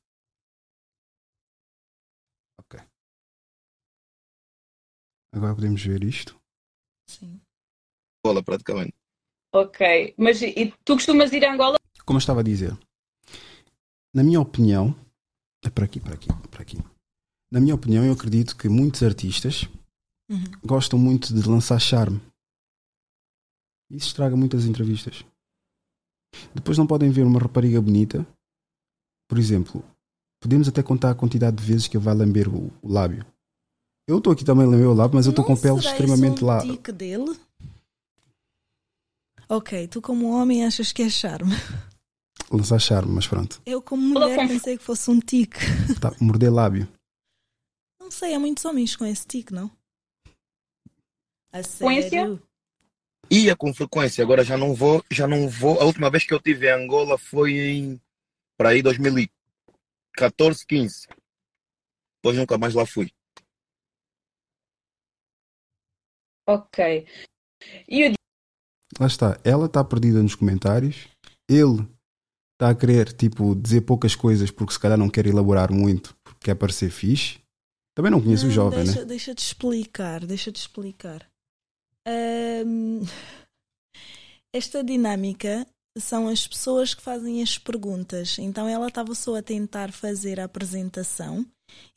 Agora podemos ver isto. Sim. Angola, praticamente. Ok, mas e tu costumas ir a Angola? como eu estava a dizer, na minha opinião, é para aqui, para aqui, para aqui. Na minha opinião, eu acredito que muitos artistas Uhum. gostam muito de lançar charme. Isso estraga muitas entrevistas. Depois não podem ver uma rapariga bonita. Por exemplo, podemos até contar a quantidade de vezes que ele vai lamber o, o lábio. Eu estou aqui também a lamber o lábio, mas eu estou com Não pele extremamente um lá. tique dele? Ok, tu como homem achas que é charme. Lançar charme, mas pronto. Eu como mulher pensei que fosse um tique. Tá, morder lábio. Não sei, há muitos homens com esse tique, não? A sério? Ia com frequência, agora já não vou, já não vou. A última vez que eu tive em Angola foi em para aí 2014, 15. Depois nunca mais lá fui. Ok. E o Lá está, ela está perdida nos comentários, ele está a querer tipo, dizer poucas coisas porque se calhar não quer elaborar muito porque quer parecer fixe. Também não conheço o Não, jovem, deixa, né? Deixa te explicar, deixa te explicar. Esta dinâmica são as pessoas que fazem as perguntas. Então ela estava só a tentar fazer a apresentação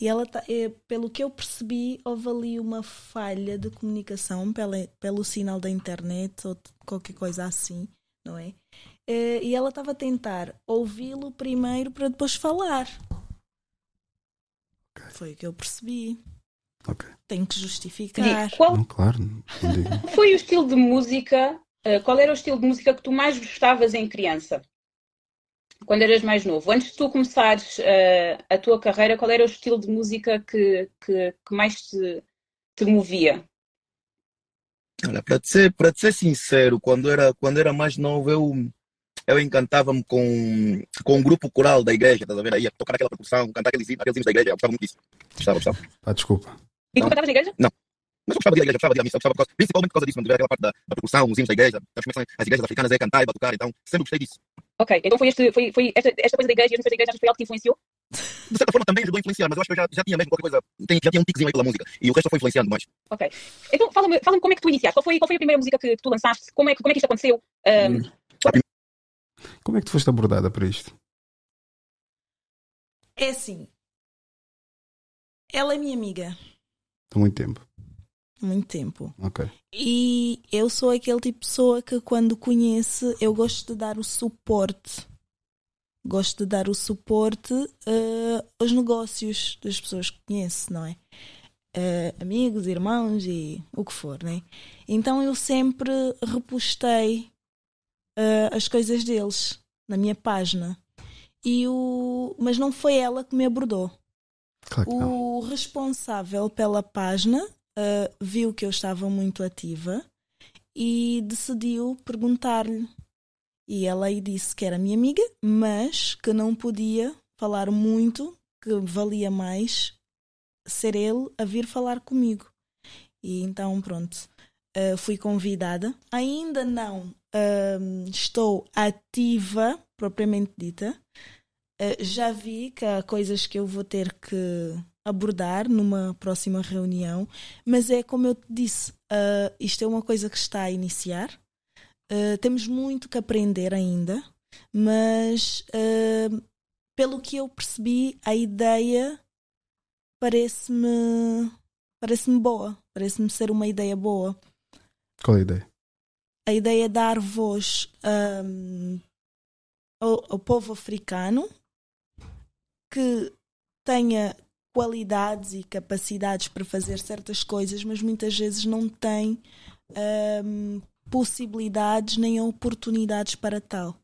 e ela tá, é, pelo que eu percebi, houve ali uma falha de comunicação pela, pelo sinal da internet ou qualquer coisa assim, não é? Eh, E ela estava a tentar ouvi-lo primeiro para depois falar. Foi o que eu percebi. Ok. Tenho que justificar. Digo, qual Não, claro, não foi o estilo de música, eh, qual era o estilo de música que tu mais gostavas em criança? Quando eras mais novo? Antes de tu começares eh, a tua carreira, qual era o estilo de música que, que, que mais te, te movia? Olha, para te ser, para te ser sincero, quando era, quando era mais novo, eu, eu encantava-me com, com um grupo coral da igreja, estás a ver? Aí, a tocar aquela percussão, cantar aqueles, hinos- aqueles hinos da igreja, eu gostava muito disso. Gostava, gostava. Ah, desculpa. E tu Não. cantavas na igreja? Mas eu gostava de ir à igreja, gostava de ir à missa, eu gostava por causa, principalmente por causa disso, quando tiver aquela parte da, da percussão, os hinos da igreja, sabes como é que são as igrejas africanas é cantar e batucar, então sempre gostei disso. Ok, então foi, este, foi, foi esta, esta coisa da igreja e as músicas da igreja foi algo que te influenciou? De certa forma também ajudou a influenciar, mas eu acho que eu já, já tinha mesmo qualquer coisa, tem- já tinha um tiquezinho aí pela música, e o resto foi influenciando mais. Ok. Então fala-me fala como é que tu iniciaste. Qual foi, qual foi a primeira música que, que tu lançaste? Como é, que- como é que isto aconteceu? Ahm, Como é que tu foste abordada para isto? É assim. Ela é minha amiga Há muito tempo. Muito tempo. Ok. E eu sou aquele tipo de pessoa que quando conhece, eu gosto de dar o suporte. Gosto de dar o suporte eh, aos negócios das pessoas que conheço, não é? Eh, amigos, irmãos e o que for, né? Então eu sempre repostei eh, as coisas deles na minha página. E o... Mas não foi ela que me abordou. Claro que não. O responsável pela página uh, viu que eu estava muito ativa e decidiu perguntar-lhe. E ela aí disse que era minha amiga, mas que não podia falar muito, que valia mais ser ele a vir falar comigo. E então, pronto, uh, fui convidada. Ainda não um, estou ativa, propriamente dita. Uh, já vi que há coisas que eu vou ter que abordar numa próxima reunião, mas é como eu te disse, uh, isto é uma coisa que está a iniciar. Uh, temos muito que aprender ainda, mas uh, pelo que eu percebi, a ideia parece-me parece-me boa, parece-me ser uma ideia boa. Qual é a ideia? A ideia é dar voz um, ao, ao povo africano que tenha qualidades e capacidades para fazer certas coisas, mas muitas vezes não tem um, possibilidades nem oportunidades para tal.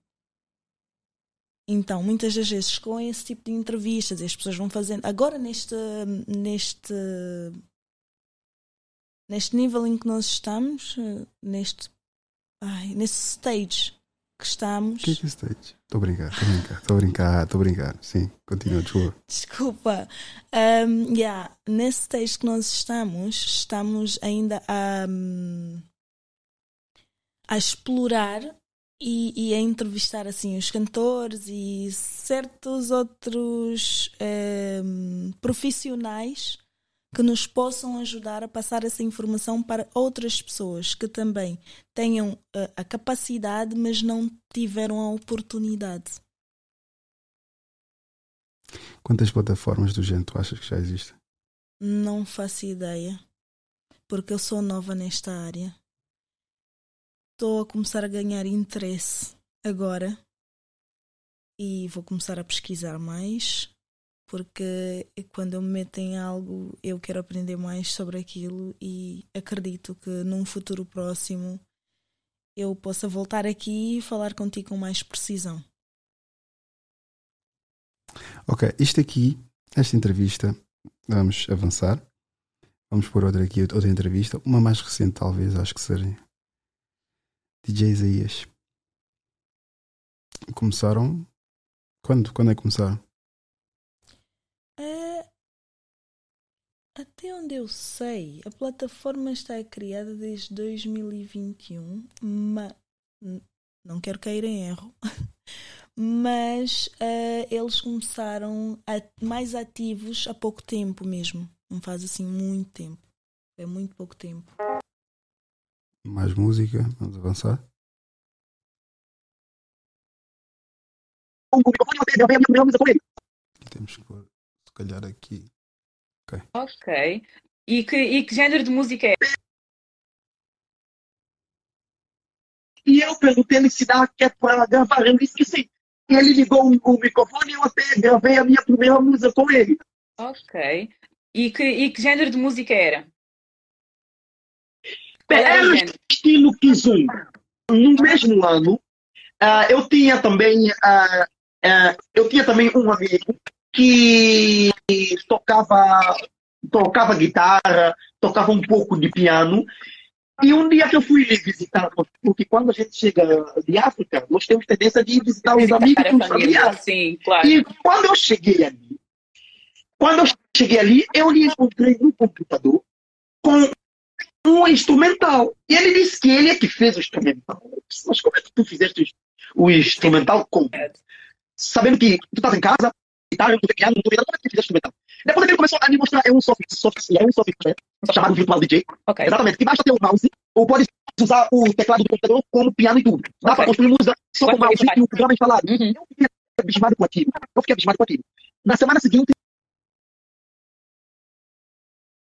Então, muitas das vezes com esse tipo de entrevistas, as pessoas vão fazendo. Agora, neste, neste, neste nível em que nós estamos, neste, ai, nesse stage que estamos. O que é que stage? Estou a brincar, estou a brincar, estou a brincar, estou a brincar. Sim, continua, desculpa. Desculpa. Um, yeah, nesse stage que nós estamos, estamos ainda a, a explorar e, e, a entrevistar assim os cantores e certos outros um, profissionais que nos possam ajudar a passar essa informação para outras pessoas que também tenham uh, a capacidade, mas não tiveram a oportunidade. Quantas plataformas do género tu achas que já existem? Não faço ideia, porque eu sou nova nesta área. Estou a começar a ganhar interesse agora e vou começar a pesquisar mais, porque quando eu me meto em algo eu quero aprender mais sobre aquilo e acredito que num futuro próximo eu possa voltar aqui e falar contigo com mais precisão. Ok, isto aqui, esta entrevista, vamos avançar. Vamos pôr outra aqui, outra entrevista, uma mais recente talvez, acho que seja. DJ Isaías. Começaram. Quando? Quando é que começaram? É... Até onde eu sei, a plataforma está criada desde 2021, mas não quero cair em erro. mas uh, eles começaram a, mais ativos há pouco tempo mesmo. Não faz assim muito tempo. É muito pouco tempo. Mais música, vamos avançar. Aqui temos que pôr, se calhar aqui. Ok. Ok. E que, e que género de música é? E eu perguntei se dá que é para ela gravar, ele disse que sim. Ele ligou o, o microfone e eu até gravei a minha primeira música com ele. Ok. E que, e que género de música era? Era o estilo Kizum. No mesmo ano, ah, eu tinha também ah, ah, eu tinha também um amigo que tocava tocava guitarra, tocava um pouco de piano. E um dia que eu fui lhe visitar, porque quando a gente chega de África, nós temos tendência de visitar os amigos e os familiares. Sim, claro. E quando eu cheguei ali, quando eu cheguei ali, eu lhe encontrei no computador com um instrumental. E ele disse que ele é que fez o instrumental. Disse, Mas como é que tu fizeste o instrumental como? Sabendo que tu estás em casa, guitarra, tem piano, que tu fizeste o instrumental? Depois ele começou a me mostrar, é um software, software, é um software chamado Virtual DJ. Ok. Exatamente, que basta ter um mouse, ou pode usar o teclado do computador como piano e tudo. Dá Ok. para construir música só com o mouse e o programa instalado. Uhum. Eu fiquei abismado com aquilo. Eu fiquei abismado com aquilo. Na semana seguinte,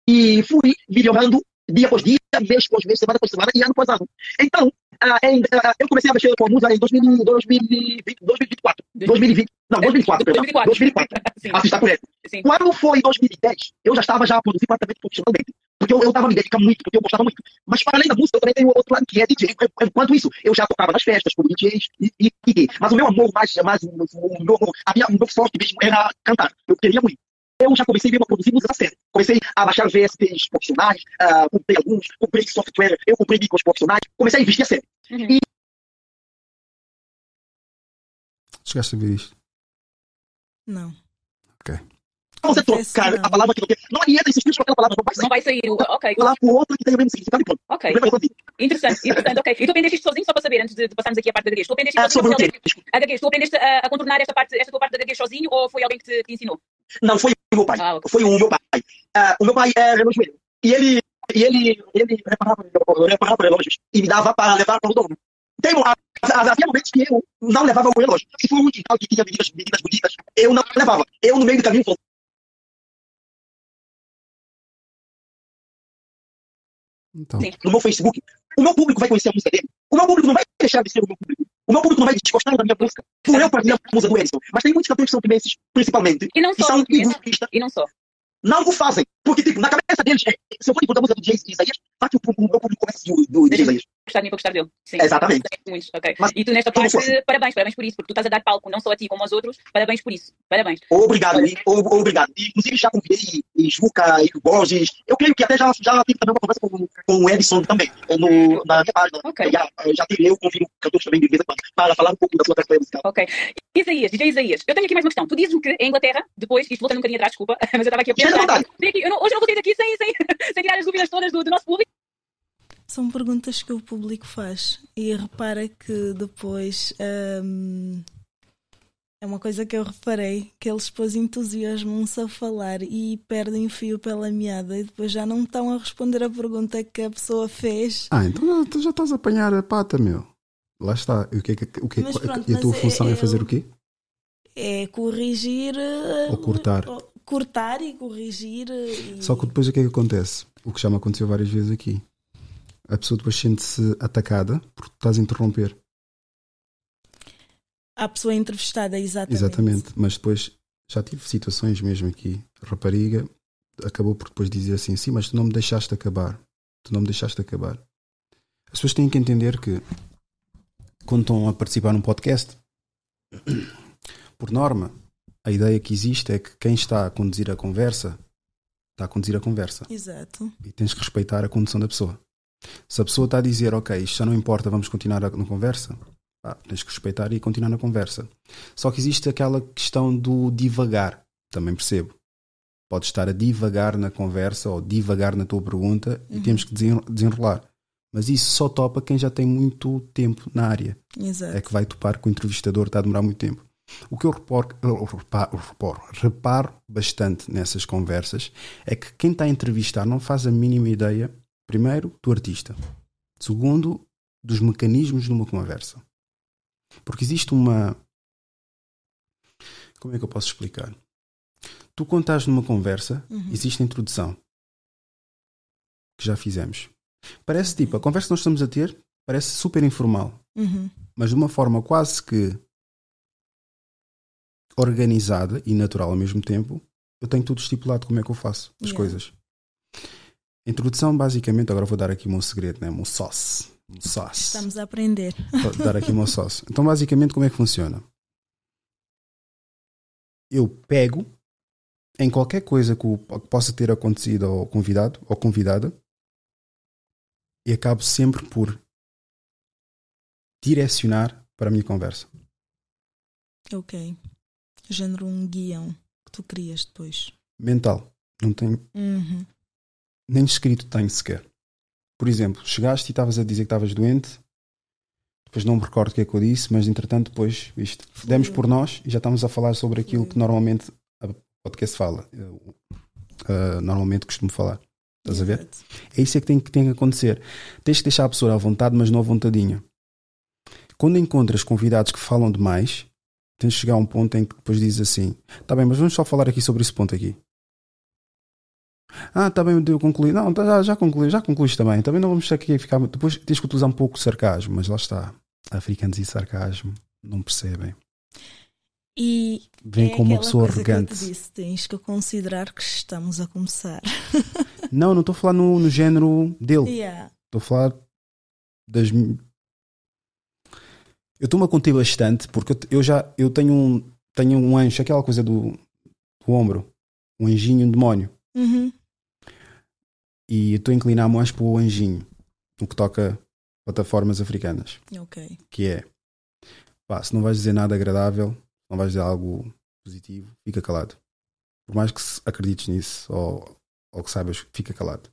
e fui melhorando dia após dia, mês após mês, semana após semana e ano após ano. Então, ah, em- ah, eu comecei a mexer com a música em 2000, 2020, 2024. 2020, não, 2004, perdão. 2004. 2004. Sim. Assista por ele. Sim. Quando foi em 2010, eu já estava já a produzir praticamente profissionalmente. Porque eu estava me dedicando muito, porque eu gostava muito. Mas para além da música, eu também tenho outro lado que é DJ. Enquanto isso, eu já tocava nas festas como DJs e, e, e- Mas o meu amor mais, mais o, meu a minha, o meu forte mesmo era cantar. Eu queria muito. Eu já comecei mesmo a produzir música séria. Comecei a baixar VSTs profissionais, ah, comprei alguns, comprei software, eu comprei micros profissionais, comecei a investir a sério. Uhum. E Chegaste a ver isto? Não. Ok. você trocar a palavra que não tem. Não adianta insistir com aquela palavra, não vai sair. Não vai sair. Ok. Lá por outra que tem o mesmo significado e pronto. Ok. É. Interessante, interessante, ok. E tu aprendeste isto sozinho, só para saber, antes de, de passarmos aqui à parte da gaguez. Tu aprendeste Ah, isto sozinho? sobre o quê? A gaguez, tu aprendeste a, a contornar esta, parte, esta tua parte da gaguez sozinho ou foi alguém que te, que te ensinou? Não, foi o meu pai. Ah. Foi o meu pai. Ah, o meu pai é relojoeiro. E ele, e ele, ele reparava, reparava relógios e me dava para levar para o dono. Tem, havia momentos que eu não levava o relógio. Se for um quintal que tinha meninas, meninas bonitas, eu não levava. Eu, no meio do caminho, falei, Então, no meu Facebook, o meu público vai conhecer a música dele. O meu público não vai deixar de ser o meu público. O meu público não vai desgostar da minha música. Por eu partilhar a música do Edson. Mas tem muitos cantores que são timenses, principalmente, E não só. são e não- egoístas. E não só. não o fazem. Porque, tipo, na cabeça deles, é, se eu for botar a música do Jay Isaías, vai que o, o meu público começa do, do Isaías. Gostar de mim para gostar dele. Sim. Exatamente. Muitos, ok. Mas e tu nesta parte, fosse. parabéns, parabéns por isso, porque tu estás a dar palco não só a ti como aos outros. Parabéns por isso. Parabéns. Obrigado, e, o- obrigado. E, Inclusive, já convidei e Juca e Borges. Eu creio que até já, já tive também uma conversa com, com o Edson também, eh, no, na minha página. Ok. Já, já tive eu convido cantores também de vez em quando, para falar um pouco da sua trajetória musical. Ok. Isaías, DJ Isaías, eu tenho aqui mais uma questão. Tu dizes-me que em Inglaterra, depois, isto voltando um bocadinho atrás, desculpa, mas eu estava aqui a pensar. aqui- eu não- hoje não vou sair daqui sem, sem, sem tirar as dúvidas todas do, do nosso público. São perguntas que o público faz. E repara que depois. hum, é uma coisa que eu reparei: que eles depois entusiasmam-se a falar e perdem o fio pela meada e depois já não estão a responder a pergunta que a pessoa fez. ah, então tu já estás a apanhar a pata, meu. Lá está. E o que é que, o que, Mas pronto, e a tua é- função é, é fazer o- quê? É corrigir. eh, Ou cortar. o- Cortar e corrigir. eh, E... Só que depois o que é que acontece? O que já me aconteceu várias vezes aqui. A pessoa depois sente-se atacada porque estás a interromper. A pessoa entrevistada, exatamente. Exatamente. Mas depois já tive situações mesmo aqui. A rapariga acabou por depois dizer assim: sim, mas tu não me deixaste acabar. Tu não me deixaste acabar. As pessoas têm que entender que quando estão a participar num podcast, por norma, a ideia que existe é que quem está a conduzir a conversa está a conduzir a conversa Exato. e tens que respeitar a condução da pessoa. Se a pessoa está a dizer, ok, isto já não importa, vamos continuar a- na conversa, pá, tens que respeitar e continuar na conversa. Só que existe aquela questão do divagar, também percebo. Podes estar a divagar na conversa ou divagar na tua pergunta e Uhum. temos que desen- desenrolar. Mas isso só topa quem já tem muito tempo na área. Exato. É que vai topar que o entrevistador está a demorar muito tempo. O que eu reparo, eu reparo, reparo, reparo bastante nessas conversas é que quem está a entrevistar não faz a mínima ideia, primeiro, do artista, segundo, dos mecanismos de uma conversa. Porque existe uma. Como é que eu posso explicar? Tu, quando estás numa conversa, Uhum. existe a introdução que já fizemos. Parece tipo, a conversa que nós estamos a ter parece super informal Uhum. mas de uma forma quase que organizada e natural ao mesmo tempo, eu tenho tudo estipulado como é que eu faço as Yeah. coisas. Introdução, basicamente, agora vou dar aqui o meu segredo, né? o meu sauce. meu sauce. Estamos a aprender. Vou dar aqui o meu sauce. Então, basicamente, como é que funciona? Eu pego em qualquer coisa que possa ter acontecido ao convidado ou convidada e acabo sempre por direcionar para a minha conversa. Ok. Género um guião que tu crias depois. Mental. Não tenho Uhum. Nem escrito tenho sequer. Por exemplo, chegaste e estavas a dizer que estavas doente, depois não me recordo o que é que eu disse, mas entretanto, depois, isto, demos por nós e já estamos a falar sobre aquilo que normalmente a podcast fala. Eu, ah, normalmente costumo falar. Estás a ver? É isso é que tem, que tem que acontecer. Tens que deixar a pessoa à vontade, mas não à vontadinha. Quando encontras convidados que falam demais, tens de chegar a um ponto em que depois dizes assim: tá bem, mas vamos só falar aqui sobre esse ponto aqui. Ah, tá bem, eu concluí. Não, tá, já, já concluí, já concluíste também. Também não vamos aqui ficar. Depois tens que utilizar um pouco de sarcasmo, mas lá está. Africanos e sarcasmo não percebem. E Vem é com uma pessoa coisa que eu te arrogante. disse, tens que considerar que estamos a começar. Não, não estou a falar no, no género dele. Yeah. Estou a falar das. Eu estou-me a conter bastante porque eu já eu tenho um, tenho um anjo, aquela coisa do, do ombro, um anjinho, um demónio. Uhum. E eu estou a inclinar mais para o anjinho, no que toca plataformas africanas. Ok. Que é pá, se não vais dizer nada agradável, se não vais dizer algo positivo, fica calado. Por mais que acredites nisso ou, ou que saibas, fica calado.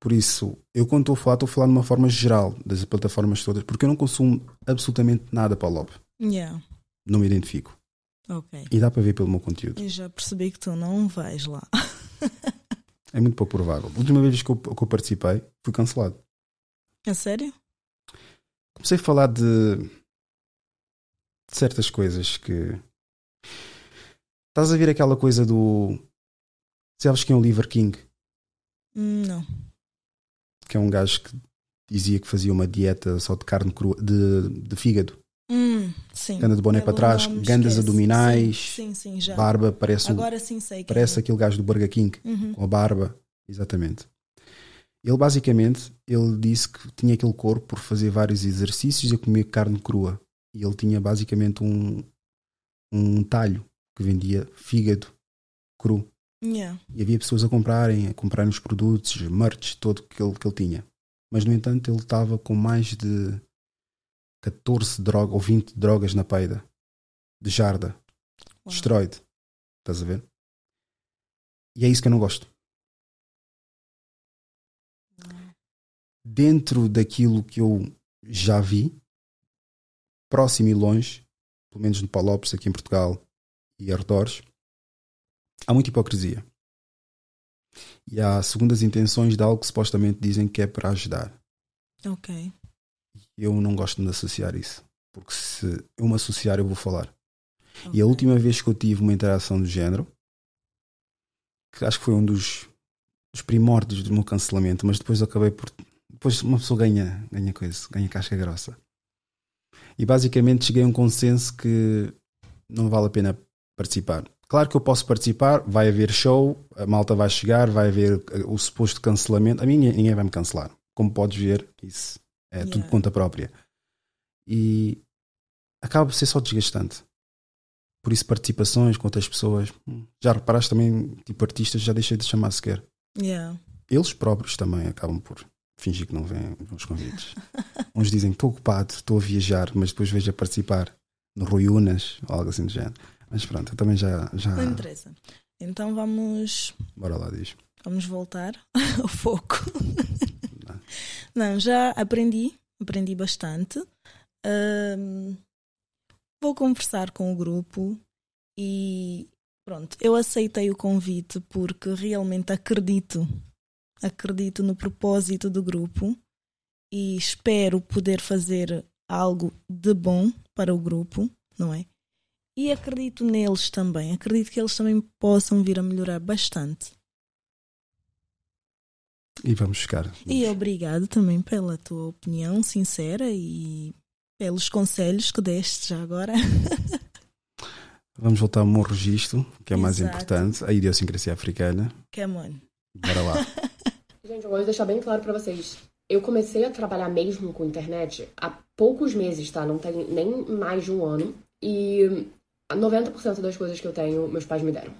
Por isso, eu quando estou a falar, estou a falar de uma forma geral das plataformas todas, porque eu não consumo absolutamente nada para o Lob. Yeah. Não me identifico. Ok. E dá para ver pelo meu conteúdo. Eu já percebi que tu não vais lá. É muito pouco provável. A última vez que eu, que eu participei, fui cancelado. É sério? Comecei a falar de, de certas coisas que. Estás a ver aquela coisa do. Sabes quem é o Liver King? Hum, Não. Que é um gajo que dizia que fazia uma dieta só de carne crua, de, de fígado. Hum, sim. Anda de boné para trás, gandas abdominais, Sim, sim, sim, barba, parece, um- Agora sim sei parece é. aquele gajo do Burger King, Uhum. com a barba. Exatamente. Ele basicamente ele disse que tinha aquele corpo por fazer vários exercícios e comer carne crua. E ele tinha basicamente um, um talho que vendia fígado cru. Yeah. E havia pessoas a comprarem, a comprarem os produtos, merch todo que ele, que ele tinha. Mas, no entanto, ele estava com mais de 14 drogas ou 20 drogas na peida. De jarda. De esteroide. Estás a ver? E é isso que eu não gosto. Dentro daquilo que eu já vi, próximo e longe, pelo menos no Palopes, aqui em Portugal e arredores, há muita hipocrisia. E há segundas intenções de algo que supostamente dizem que é para ajudar. Ok. Eu não gosto de me associar isso. Porque se eu me associar, eu vou falar. E a última vez que eu tive uma interação do género, que acho que foi um dos, dos primórdios do meu cancelamento, mas depois eu acabei por. Depois uma pessoa ganha, ganha coisa, ganha casca grossa. E basicamente cheguei a um consenso que não vale a pena participar. Claro que eu posso participar, vai haver show, a malta vai chegar, vai haver eh, o suposto cancelamento. A mim ninguém vai me cancelar. Como podes ver, isso é tudo Yeah. conta própria. E acaba por ser só desgastante. Por isso, participações com outras pessoas. hum, Já reparaste também, tipo, artistas já deixei de chamar sequer. Yeah. Eles próprios também acabam por fingir que não vêm aos convites. Uns dizem estou ocupado, estou a viajar, mas depois vejo a participar no Rui Unas ou algo assim do género. Mas pronto, eu também já. já... Não interessa. Então vamos, Bora lá, diz. vamos voltar ao foco. Não, já aprendi, aprendi bastante. Ahm, vou conversar com o grupo e pronto, eu aceitei o convite porque realmente acredito, acredito no propósito do grupo e espero poder fazer algo de bom para o grupo, não é? E acredito neles também, acredito que eles também possam vir a melhorar bastante. E vamos ficar. E obrigado também pela tua opinião sincera e pelos conselhos que deste já agora. Vamos voltar ao meu registro, que é mais Exato. importante, a idiosincrasia africana. Come on. Bora lá. Gente, eu gosto de deixar bem claro pra vocês. Eu comecei a trabalhar mesmo com internet há poucos meses, tá? Não tem nem mais de um ano. E 90% das coisas que eu tenho, meus pais me deram.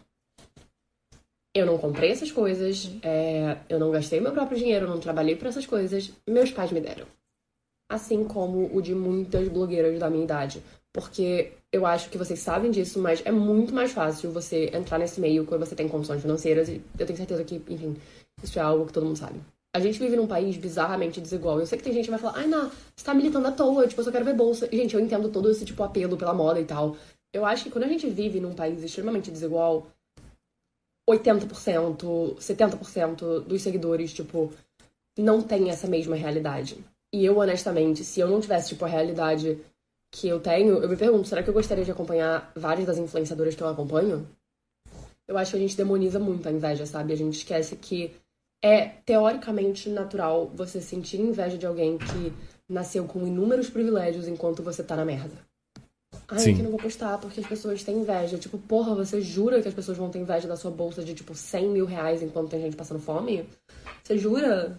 Eu não comprei essas coisas, é, eu não gastei meu próprio dinheiro, eu não trabalhei por essas coisas, meus pais me deram. Assim como o de muitas blogueiras da minha idade. Porque eu acho que vocês sabem disso, mas é muito mais fácil você entrar nesse meio quando você tem condições financeiras. E eu tenho certeza que, enfim, isso é algo que todo mundo sabe. A gente vive num país bizarramente desigual. Eu sei que tem gente que vai falar, ai, não, você tá militando à toa, tipo, eu só quero ver bolsa. E, gente, eu entendo todo esse, tipo, apelo pela moda e tal. Eu acho que quando a gente vive num país extremamente desigual, 80%, 70% dos seguidores, tipo, não tem essa mesma realidade. E eu, honestamente, se eu não tivesse, tipo, a realidade que eu tenho, eu me pergunto, será que eu gostaria de acompanhar várias das influenciadoras que eu acompanho? Eu acho que a gente demoniza muito a inveja, sabe? A gente esquece que é teoricamente natural você sentir inveja de alguém que nasceu com inúmeros privilégios enquanto você tá na merda. Ai, Sim. que não vou postar porque as pessoas têm inveja. Tipo, porra, você jura que as pessoas vão ter inveja da sua bolsa de, tipo, 100 mil reais enquanto tem gente passando fome? Você jura?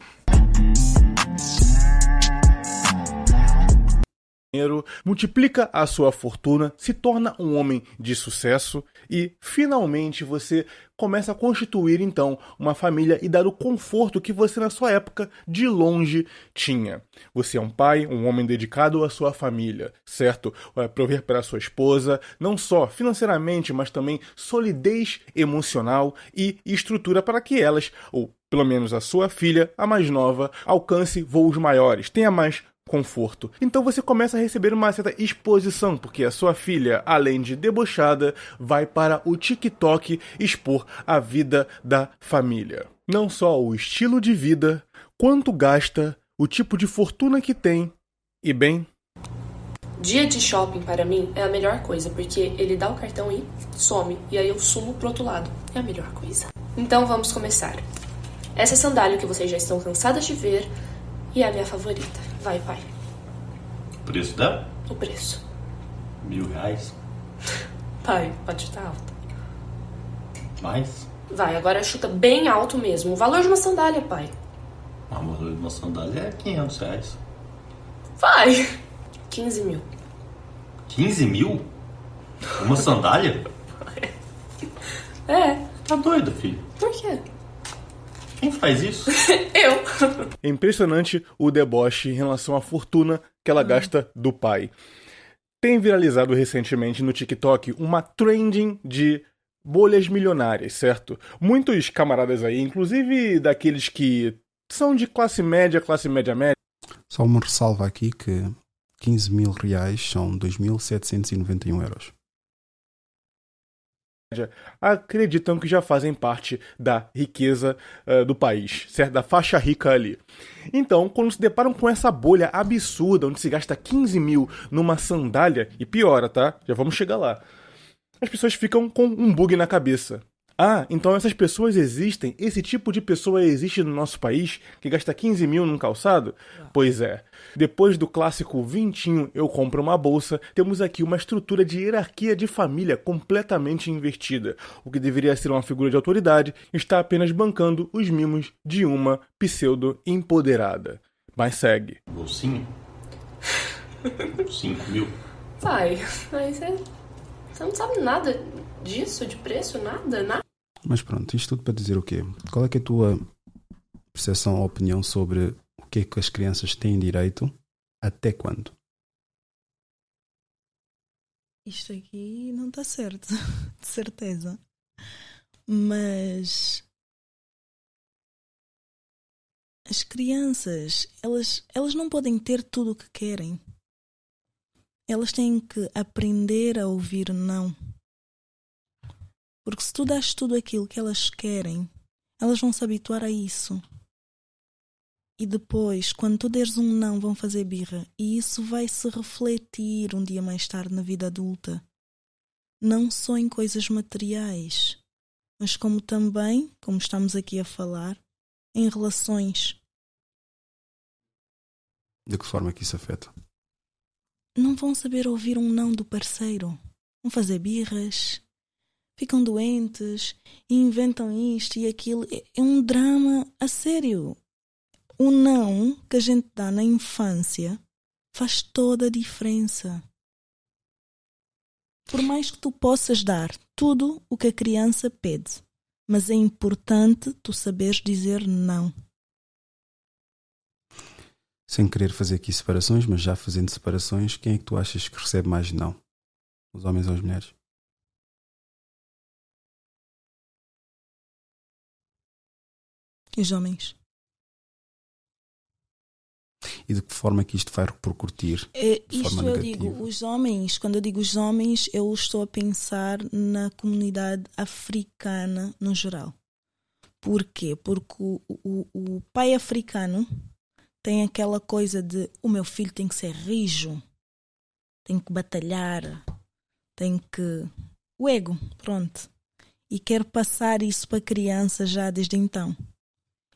Dinheiro, multiplica a sua fortuna, se torna um homem de sucesso e finalmente você começa a constituir então uma família e dar o conforto que você na sua época de longe tinha. Você é um pai, um homem dedicado à sua família, certo? Vai prover para sua esposa, não só financeiramente, mas também solidez emocional e estrutura para que elas, ou pelo menos a sua filha, a mais nova, alcance voos maiores, tenha mais conforto. Então você começa a receber uma certa exposição, porque a sua filha, além de debochada, vai para o TikTok expor a vida da família. Não só o estilo de vida, quanto gasta, o tipo de fortuna que tem e bem, Dia de shopping para mim é a melhor coisa, porque ele dá o cartão e some, e aí eu sumo pro outro lado. É a melhor coisa. Então vamos começar. Essa sandália que vocês já estão cansadas de ver e é a minha favorita. Vai, pai. O preço dela? O preço. Mil reais. Pai, pode chutar alto. Mais? Vai, agora chuta bem alto mesmo. O valor de uma sandália, pai. A valor de uma sandália é 500 reais. Vai! 15 mil. 15 mil? Uma sandália? É. Tá doido, filho. Por quê? Quem faz isso? Eu. É impressionante o deboche em relação à fortuna que ela gasta do pai. Tem viralizado recentemente no TikTok uma trending de bolhas milionárias, certo? Muitos camaradas aí, inclusive daqueles que são de classe média, classe média média, Só uma ressalva aqui que 15 mil reais são 2.791 euros. Acreditam que já fazem parte da riqueza eh, do país, certo? Da faixa rica ali. Então, quando se deparam com essa bolha absurda, onde se gasta 15 mil numa sandália, e piora, tá? Já vamos chegar lá. As pessoas ficam com um bug na cabeça. Ah, então essas pessoas existem? Esse tipo de pessoa existe no nosso país que gasta 15 mil num calçado? Pois é. Depois do clássico vintinho eu compro uma bolsa, temos aqui uma estrutura de hierarquia de família completamente invertida. O que deveria ser uma figura de autoridade está apenas bancando os mimos de uma pseudo-empoderada. Mas segue. Bolsinho? 5 mil? Pai, mas é. Você não sabe nada disso, de preço, nada, nada. Mas pronto, isto tudo para dizer o quê? Qual é, é a tua percepção ou opinião sobre o que é que as crianças têm direito até quando? Isto aqui não está certo, de certeza. Mas as crianças, elas, elas não podem ter tudo o que querem. Elas têm que aprender a ouvir não. Porque se tu dás tudo aquilo que elas querem, elas vão se habituar a isso. E depois, quando tu deres um não, vão fazer birra. E isso vai se refletir um dia mais tarde na vida adulta. Não só em coisas materiais, mas como também, como estamos aqui a falar, em relações. De que forma é que isso afeta? Não vão saber ouvir um não do parceiro. vão fazer birras, ficam doentes, e inventam isto e aquilo. É, é um drama a sério. O não que a gente dá na infância faz toda a diferença. Por mais que tu possas dar tudo o que a criança pede, mas é importante tu saberes dizer não. Sem querer fazer aqui separações, mas já fazendo separações, quem é que tu achas que recebe mais não? Os homens ou as mulheres? Os homens. E de que forma é que isto vai repercutir? É, isto forma eu digo, os homens, quando eu digo os homens, eu estou a pensar na comunidade africana no geral. Por quê? Porque o, o, o pai africano tem aquela coisa de o meu filho tem que ser rijo, tem que batalhar, tem que. O ego, pronto. E quer passar isso para a criança já desde então.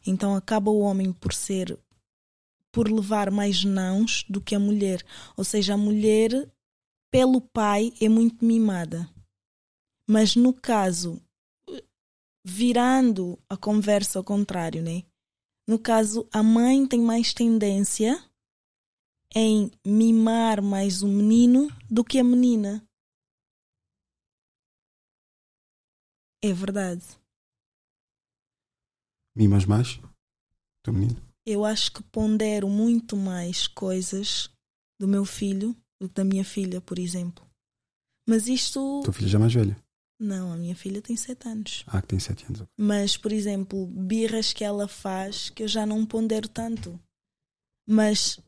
Então acaba o homem por ser por levar mais nãos do que a mulher. Ou seja, a mulher, pelo pai, é muito mimada. Mas no caso, virando a conversa ao contrário, né? No caso, a mãe tem mais tendência em mimar mais o menino do que a menina. É verdade. Mimas mais? Teu menino? Eu acho que pondero muito mais coisas do meu filho do que da minha filha, por exemplo. Mas isto. Tua filha já é mais velha? Não, a minha filha tem sete anos. Ah, que tem 7 anos. Mas, por exemplo, birras que ela faz que eu já não pondero tanto. Mas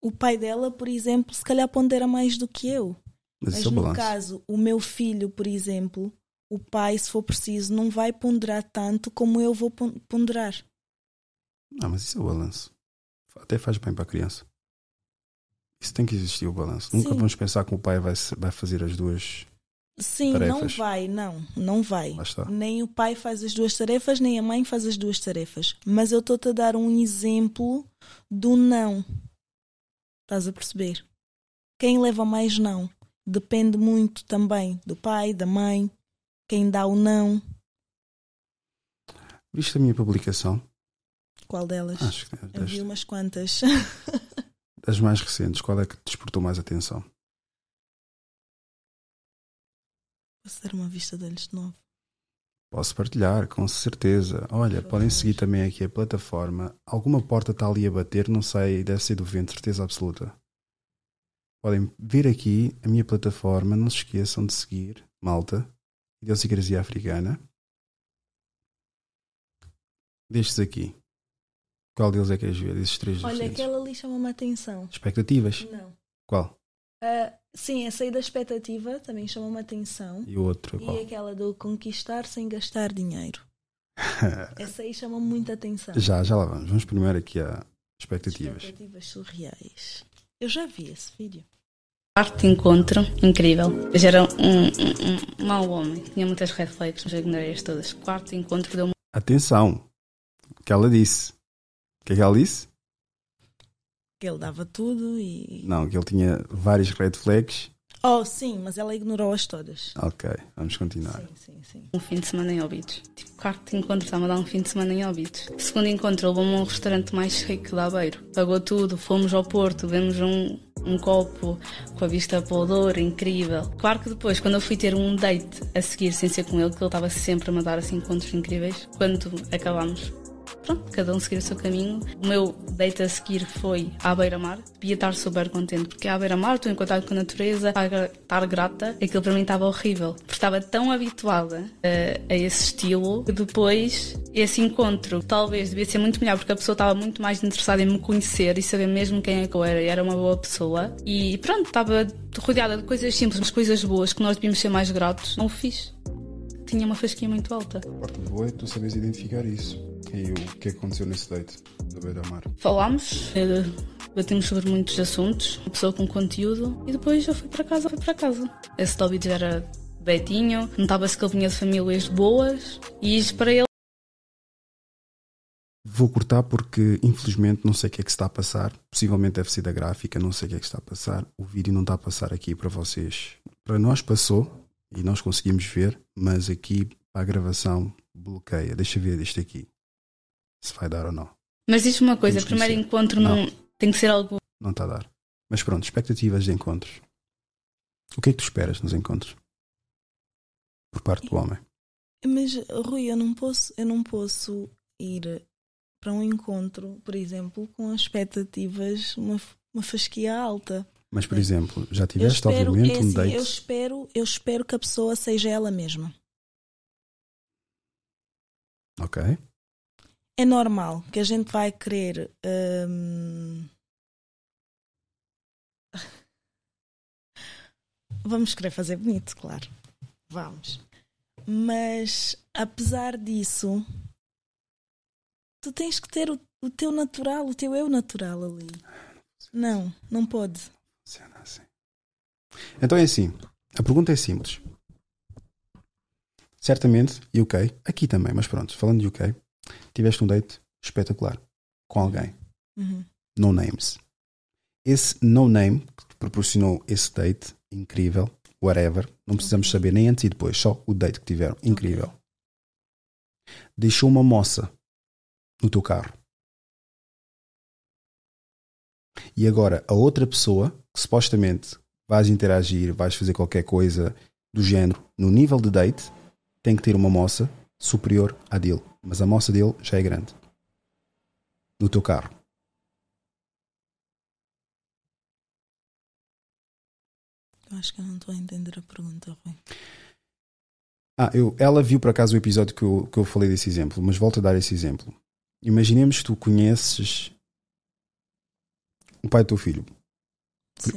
o pai dela, por exemplo, se calhar pondera mais do que eu. Mas Mas é no balanço. caso, o meu filho, por exemplo, o pai, se for preciso, não vai ponderar tanto como eu vou pon- ponderar. Ah, mas isso é o balanço. Até faz bem para a criança. Isso tem que existir o balanço. Nunca vamos pensar que o pai vai, vai fazer as duas. Sim, não Tarefas. vai, não, não vai. Nem o pai faz as duas tarefas, nem a mãe faz as duas tarefas. Mas eu estou-te a dar um exemplo do não. Estás a perceber? Quem leva mais não depende muito também do pai, da mãe, quem dá o não, Viste a minha publicação? qual delas? Acho que é Eu vi desta. umas quantas. Das mais recentes, qual é que te despertou mais atenção? Posso dar uma vista de olhos de novo? Posso partilhar, com certeza. Olha, podem seguir também aqui a plataforma. Alguma porta está ali a bater, não sei, deve ser do vento, certeza absoluta. Podem vir aqui a minha plataforma, não se esqueçam de seguir, malta, Idiosincrasia Africana. Destes aqui. Qual deles é que queres ver? Desses três Olha, diferentes. aquela ali chama-me a atenção. Expectativas? Não. Qual? Ah, sim, essa aí da expectativa também chama-me a atenção. E o outro, E qual? aquela do conquistar sem gastar dinheiro. Essa aí chama muita atenção. já, já lá vamos. Vamos primeiro aqui a expectativas. Expectativas surreais. Eu já vi esse vídeo. Quarto encontro, incrível. Eu era um, um, um mau homem, tinha muitas red flags, mas eu ignorei-as todas. Quarto encontro deu Atenção! O que ela disse? O que é que ela disse? Que ele dava tudo e. Não, que ele tinha várias red flags. Oh, sim, mas ela ignorou-as todas. Ok, vamos continuar. Sim, sim. um fim de semana em Óbidos. Tipo, quarto encontro estava a dar um fim de semana em Óbidos. Segundo encontro, levou-me a um restaurante mais chique de Aveiro. Pagou tudo, fomos ao Porto, vemos um, um copo com a vista para o Douro, incrível. Claro que depois, quando eu fui ter um date a seguir, sem ser com ele, que ele estava sempre a mandar assim encontros incríveis, quando acabámos, pronto, cada um seguir o seu caminho. O meu date a seguir foi à beira-mar. Devia estar super contente, porque à beira-mar estou em contato com a natureza, estar gra- estar grata. Aquilo para mim estava horrível, porque estava tão habituada a, a esse estilo que depois esse encontro talvez devia ser muito melhor, porque a pessoa estava muito mais interessada em me conhecer e saber mesmo quem é que eu era. E era uma boa pessoa. E pronto, estava rodeada de coisas simples, mas coisas boas que nós devíamos ser mais gratos. Não o fiz. Tinha uma fasquinha muito alta. A parte boa é tu sabes identificar isso. E o que aconteceu nesse date da beira-mar. Falámos, eh, batemos sobre muitos assuntos, uma pessoa com conteúdo, e depois eu fui para casa, fui para casa. Esse já era betinho, notava-se que ele vinha de famílias boas, e isso para ele Vou cortar porque, infelizmente, não sei o que é que está a passar. Possivelmente deve ser da gráfica, não sei o que é que está a passar. O vídeo não está a passar aqui para vocês para nós passou e nós conseguimos ver, mas aqui a gravação bloqueia. Deixa ver isto aqui. Se vai dar ou não. Mas diz-me uma coisa, primeiro encontro não, tem que ser algo. Não está a dar. Mas pronto, expectativas de encontros. O que é que tu esperas nos encontros? Por parte do homem. Mas, Rui, eu não posso, eu não posso ir para um encontro, por exemplo, com expectativas, uma, uma fasquia alta. Mas, por exemplo, já tiveste, espero, obviamente, é um assim, date. eu espero, eu espero que a pessoa seja ela mesma. Ok. É normal que a gente vai querer. hum, Vamos querer fazer bonito, claro. Vamos. Mas, apesar disso, tu tens que ter o, o teu natural, o teu eu natural ali. Não, não pode. Então é assim. A pergunta é simples. Certamente, UK, aqui também, mas pronto, falando de UK, tiveste um date espetacular com alguém. Uhum. No names. Esse no name que te proporcionou esse date incrível, whatever, não precisamos saber nem antes e depois, só o date que tiveram, incrível. Deixou uma moça no teu carro. E agora a outra pessoa, que supostamente vais interagir, vais fazer qualquer coisa do género, no nível de date, tem que ter uma moça superior à dele. Mas a moça dele já é grande. No teu carro. Eu acho que eu não estou a entender a pergunta, Rui. Ah, eu, ela viu por acaso o episódio que eu, que eu falei desse exemplo, mas volto a dar esse exemplo. Imaginemos que tu conheces o pai do teu filho.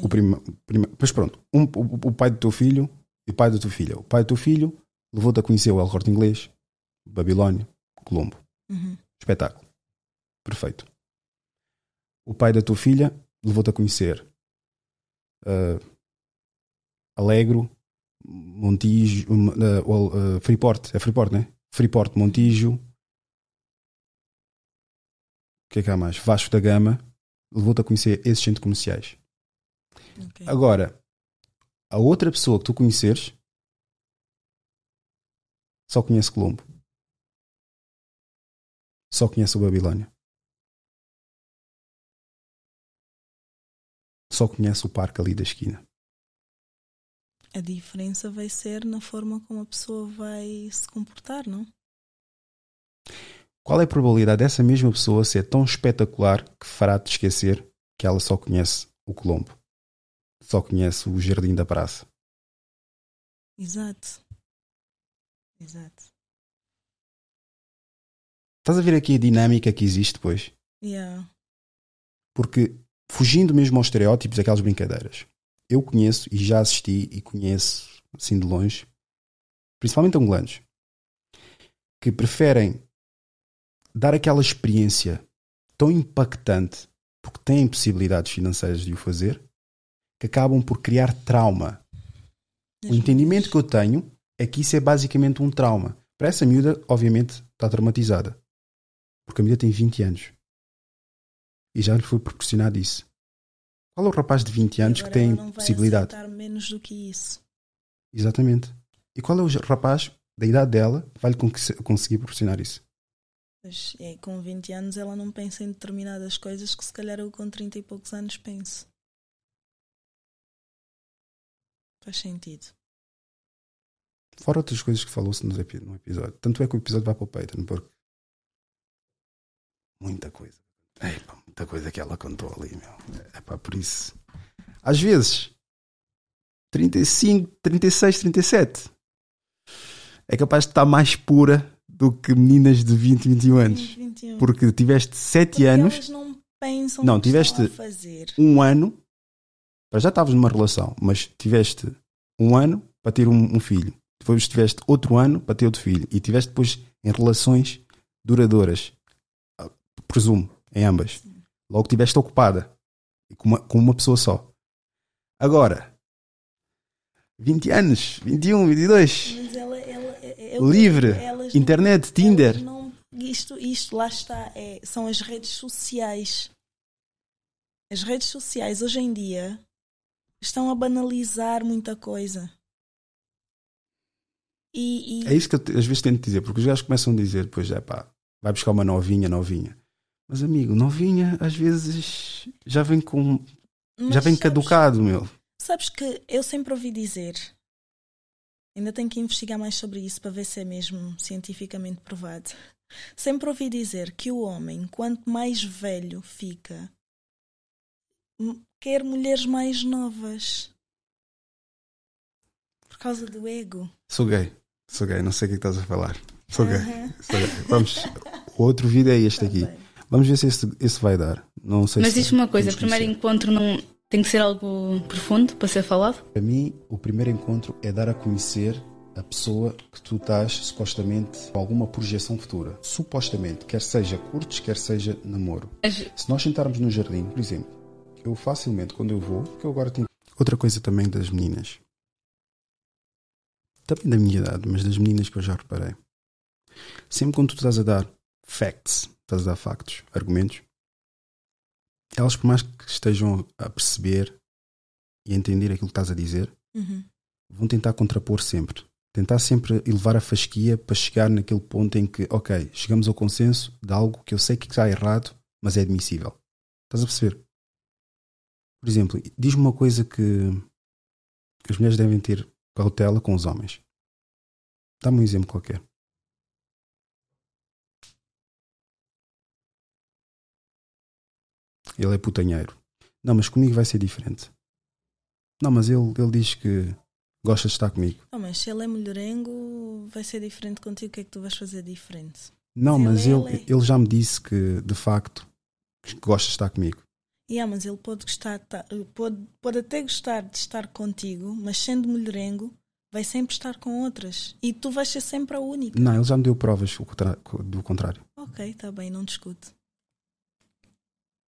O prima, prima, pois pronto, um, o, o pai do teu filho e o pai da tua filha. O pai do teu filho levou-te a conhecer o El Corte Inglês, Babilónia, Colombo. Uhum. Espetáculo. Perfeito. O pai da tua filha levou-te a conhecer ah, Alegro, Montijo, ah, well, ah, Freeport. É Freeport, né? Freeport, Montijo. O que é que há mais? Vasco da Gama. Levou-te a conhecer esses centros comerciais. Agora, a outra pessoa que tu conheceres só conhece Colombo. Só conhece o Babilónia. Só conhece o parque ali da esquina. A diferença vai ser na forma como a pessoa vai se comportar, não? Qual é a probabilidade dessa mesma pessoa ser tão espetacular que fará-te esquecer que ela só conhece o Colombo? Só conhece o Jardim da Praça? Exato. Exato. Estás a ver aqui a dinâmica que existe depois? Yeah. Porque, fugindo mesmo aos estereótipos, aquelas brincadeiras, eu conheço e já assisti e conheço, assim de longe, principalmente angolanos, que preferem dar aquela experiência tão impactante porque têm possibilidades financeiras de o fazer, que acabam por criar trauma. O entendimento que eu tenho é que isso é basicamente um trauma. Para essa miúda, obviamente, está traumatizada. Porque a miúda tem 20 anos. E já lhe foi proporcionado isso. Qual é o rapaz de 20 anos que tem não vai possibilidade? menos do que isso. Exatamente. E qual é o rapaz da idade dela que vai lhe con- conseguir proporcionar isso? Mas é, com 20 anos ela não pensa em determinadas coisas que se calhar eu com 30 e poucos anos penso. Faz sentido. Fora outras coisas que falou-se no episódio. Tanto é que o episódio vai para o Peyton, porque. Muita coisa. Epá, muita coisa que ela contou ali, meu. Epá, por isso. Às vezes, 35, 36, 37 é capaz de estar mais pura do que meninas de 20, 21 anos. 21. Porque tiveste 7 Porque anos. não pensam Não, tiveste estão a fazer. um ano. Para Já estavas numa relação, mas tiveste um ano para ter um, um filho. Depois tiveste outro ano para ter outro filho. E tiveste depois em relações duradouras. Ah, Presumo, em ambas. Logo tiveste ocupada. Com uma, com uma pessoa só. Agora, 20 anos, 21, 22. Mas ela, ela, é- eu- Livre, elas não- internet, Tinder. não- isto, isto lá está, é, são as redes sociais. As redes sociais hoje em dia Estão a banalizar muita coisa. E, e- É isso que eu às vezes tento dizer, porque os gajos começam a dizer, pois é pá, vai buscar uma novinha, novinha. Mas amigo, novinha às vezes já vem com. Mas já vem sabes- caducado, meu. Sabes que eu sempre ouvi dizer, ainda tenho que investigar mais sobre isso para ver se é mesmo cientificamente provado. Sempre ouvi dizer que o homem, quanto mais velho fica, quer mulheres mais novas. Por causa do ego. Sou gay, sou gay, não sei o que é que estás a falar. Sou gay. Sou gay. Vamos, o outro vídeo é este aqui. Vamos ver se esse, esse vai dar. Não sei Mas se diz-me uma coisa: que primeiro encontro não tem que ser algo profundo para ser falado? Para mim, o primeiro encontro é dar a conhecer a pessoa que tu estás supostamente com alguma projeção futura. Supostamente, quer seja curtos, quer seja namoro. Se nós sentarmos no jardim, por exemplo, eu facilmente, quando eu vou, que eu agora tenho. Outra coisa também das meninas. Também da minha idade, mas das meninas que eu já reparei. Sempre quando tu estás a dar facts, estás a dar factos, argumentos, elas, por mais que estejam a perceber e a entender aquilo que estás a dizer, Uhum. vão tentar contrapor sempre. Tentar sempre elevar a fasquia para chegar naquele ponto em que, ok, chegamos ao consenso de algo que eu sei que está errado, mas é admissível. Estás a perceber? Por exemplo, diz-me uma coisa que, que as mulheres devem ter cautela com os homens. Dá-me um exemplo qualquer. Ele é putanheiro. Não, mas comigo vai ser diferente. Não, mas ele, ele diz que gosta de estar comigo. Oh, mas se ele é mulherengo, vai ser diferente contigo. O que é que tu vais fazer diferente? Não, mas Ele- ele, ele já me disse que, de facto, que gosta de estar comigo. Yeah, mas ele pode gostar, tá- pode, pode até gostar de estar contigo, mas sendo mulherengo, vai sempre estar com outras. E tu vais ser sempre a única. Não, ele já me deu provas do contrário. Ok, está bem, não discuto.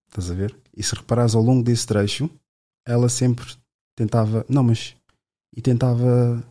Estás a ver? E se reparares ao longo desse trecho, ela sempre tentava. Não, mas. E tentava.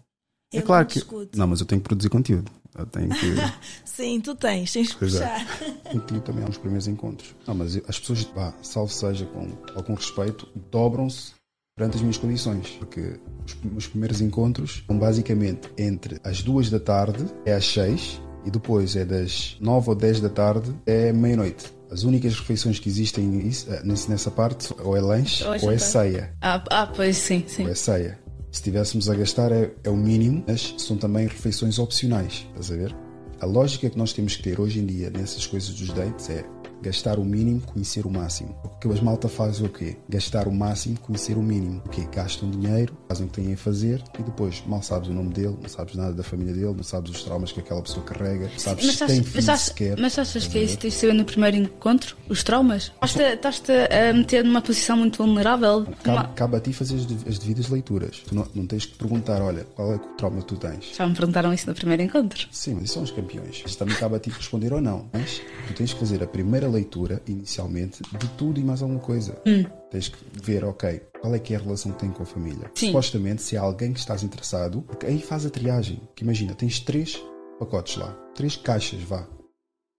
É Eu claro não que. discuto. Não, mas eu tenho que produzir conteúdo. Eu tenho que. Sim, tu tens, tens que é. puxar. Contigo também há uns primeiros encontros. Não, mas as pessoas, vá, salvo seja com algum respeito, dobram-se perante as minhas condições. Porque os meus primeiros encontros são basicamente entre as duas da tarde é às seis e depois é das nove ou dez da tarde é meia-noite. As únicas refeições que existem eh, nessa parte ou é lanche Ou é ou é ceia. Ah, ah, pois sim, sim. Ou é ceia. Se estivéssemos a gastar é, é o mínimo, mas são também refeições opcionais. Estás a ver? A lógica que nós temos que ter hoje em dia nessas coisas dos dates é gastar o mínimo, conhecer o máximo. O que as malta fazem é o quê? Gastar o máximo, conhecer o mínimo. O quê? Gastam dinheiro, fazem o que têm a fazer e depois mal sabes o nome dele, não sabes nada da família dele, não sabes os traumas que aquela pessoa carrega, sabes Mas, se achas- tem mas, filho achas- sequer. mas achas que é isso que tens no primeiro encontro? Os traumas? Estás-te a meter numa posição muito vulnerável? Cabe, cabe a ti fazer as, dev- as devidas leituras. Tu não, não tens que perguntar, olha, qual é o trauma que tu tens? Já me perguntaram isso no primeiro encontro. Sim, mas isso são os campeões. Isto também cabe a ti responder ou não. Mas tu tens que fazer a primeira leitura, inicialmente, de tudo e mais alguma coisa. Hum. Tens que ver, ok, qual é que é a relação que tem com a família. Sim. Supostamente, se há alguém que estás interessado, porque aí faz a triagem. Que imagina, tens três pacotes lá. Três caixas, vá.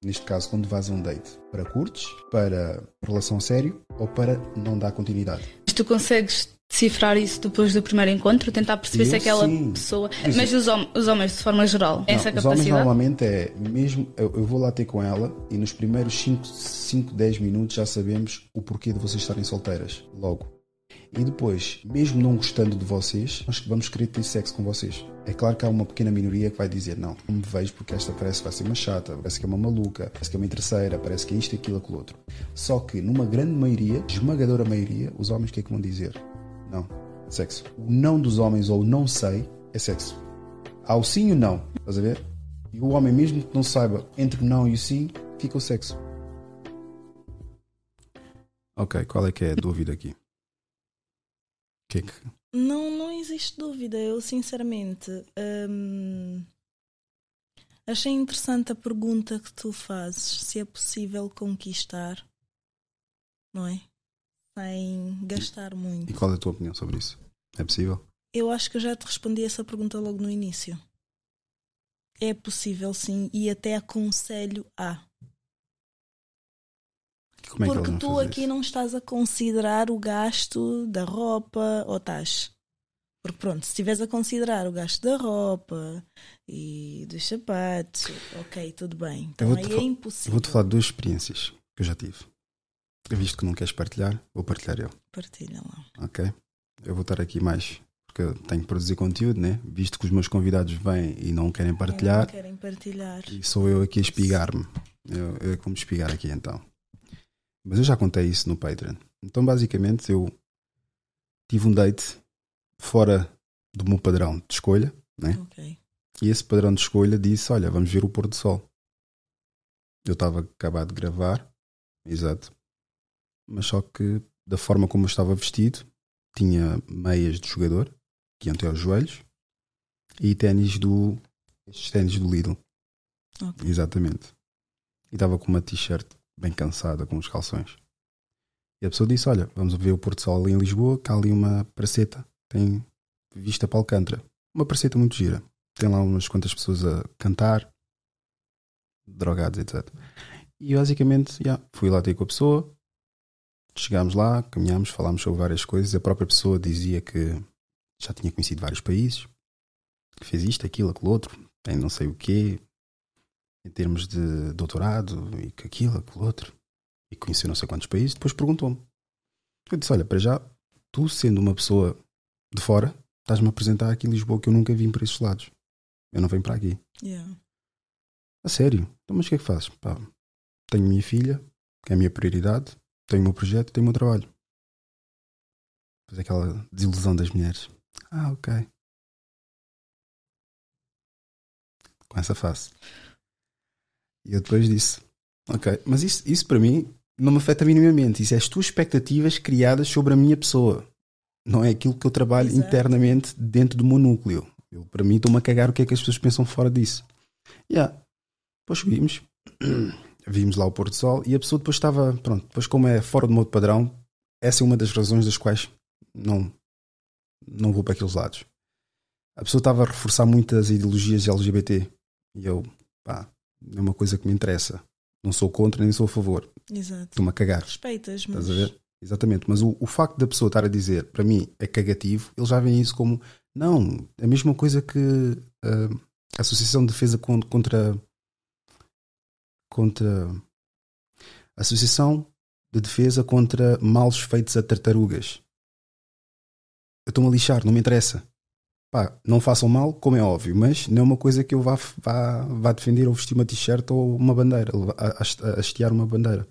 Neste caso, quando vais a um date. Para curtos, para relação sério ou para não dar continuidade. Mas tu consegues decifrar isso depois do primeiro encontro? Tentar perceber se Eu aquela sim. pessoa. Exemplo- Mas os, hom- os homens, de forma geral, têm essa Não, os homens capacidade? normalmente é mesmo eu, eu vou lá ter com ela e nos primeiros 5, 5, 10 minutos já sabemos o porquê de vocês estarem solteiras. Logo. E depois, mesmo não gostando de vocês, nós vamos querer ter sexo com vocês. É claro que há uma pequena minoria que vai dizer: Não, não me vejo porque esta parece que vai ser uma chata, parece que é uma maluca, parece que é uma interesseira, parece que é isto, aquilo, aquilo outro. Só que numa grande maioria, esmagadora maioria, os homens o que é que vão dizer? Não, sexo. O não dos homens ou o não sei é sexo. Há o sim e o não, estás a ver? E o homem, mesmo que não saiba entre o não e o sim, fica o sexo. Ok, qual é que é a dúvida aqui? Que é que. Não, não existe dúvida. Eu, sinceramente, hum, achei interessante a pergunta que tu fazes: se é possível conquistar, não é? Sem gastar muito. E qual é a tua opinião sobre isso? É possível? Eu acho que eu já te respondi essa pergunta logo no início. É possível, sim, e até aconselho a. Como é que Porque tu aqui não estás a considerar o gasto da roupa ou estás? Porque pronto, se estiveres a considerar o gasto da roupa e dos sapatos, ok, tudo bem. Eu Então aí é Eu impossível vou-te falar de duas experiências que eu já tive. Visto que não queres partilhar, vou partilhar eu, partilha lá. ok? Eu vou estar aqui mais, porque eu tenho que produzir conteúdo, né? Visto que os meus convidados vêm e não querem partilhar, Não querem partilhar. e sou eu aqui a espigar-me. Eu, eu é como espigar aqui então. Mas eu já contei isso no Patreon. Então, basicamente, eu tive um date fora do meu padrão de escolha, né? E esse padrão de escolha disse: Olha, vamos ver o pôr do sol. Eu estava acabado de gravar, exato, mas só que da forma como eu estava vestido, tinha meias de jogador, que iam até aos joelhos, e ténis do. estes ténis do Lidl. Ok. Exatamente. E estava com uma t-shirt bem cansada, com os calções. E a pessoa disse: Olha, vamos ver o pôr do sol ali em Lisboa, que há ali uma praceta, tem vista para Alcântara. Uma praceta muito gira. Tem lá umas quantas pessoas a cantar, drogados, etc. E basicamente, yeah, fui lá ter com a pessoa, chegámos lá, caminhámos, falámos sobre várias coisas. A própria pessoa dizia que já tinha conhecido vários países, que fez isto, aquilo, aquilo outro, tem não sei o quê, em termos de doutorado, e que aquilo, aquilo outro, e conheceu não sei quantos países. Depois perguntou-me. Eu disse: Olha, para já, tu sendo uma pessoa de fora, estás-me a apresentar aqui em Lisboa que eu nunca vim para esses lados. Eu não venho para aqui. Yeah. A sério? Então, mas o que é que fazes? Pá, tenho minha filha, que é a minha prioridade, tenho o meu projeto, tenho o meu trabalho. Depois aquela desilusão das mulheres. Ah, ok. Com essa face. E eu depois disse: Ok, mas isso, isso para mim não me afeta minimamente. Isso é as tuas expectativas criadas sobre a minha pessoa. Não é aquilo que eu trabalho Exato. internamente dentro do meu núcleo. Eu, para mim, estou-me a cagar o que é que as pessoas pensam fora disso. Yeah. Depois subimos, vimos lá o pôr do sol e a pessoa depois estava, pronto, depois como é fora do meu padrão, essa é uma das razões das quais não, não vou para aqueles lados. A pessoa estava a reforçar muitas ideologias LGBT e eu, pá, é uma coisa que me interessa. Não sou contra nem sou a favor. Exato. Estou-me a cagar. Respeitas, mas. Estás a ver? Exatamente, mas o, o facto da pessoa estar a dizer para mim é cagativo, eles já veem isso como não, é a mesma coisa que ah, a Associação de Defesa con- contra contra Associação de Defesa contra Males Feitos a Tartarugas. Eu estou-me a lixar, não me interessa. Pá, não façam mal, como é óbvio, mas não é uma coisa que eu vá, vá, vá defender ou vestir uma t-shirt ou uma bandeira, a, a, a hastear uma bandeira.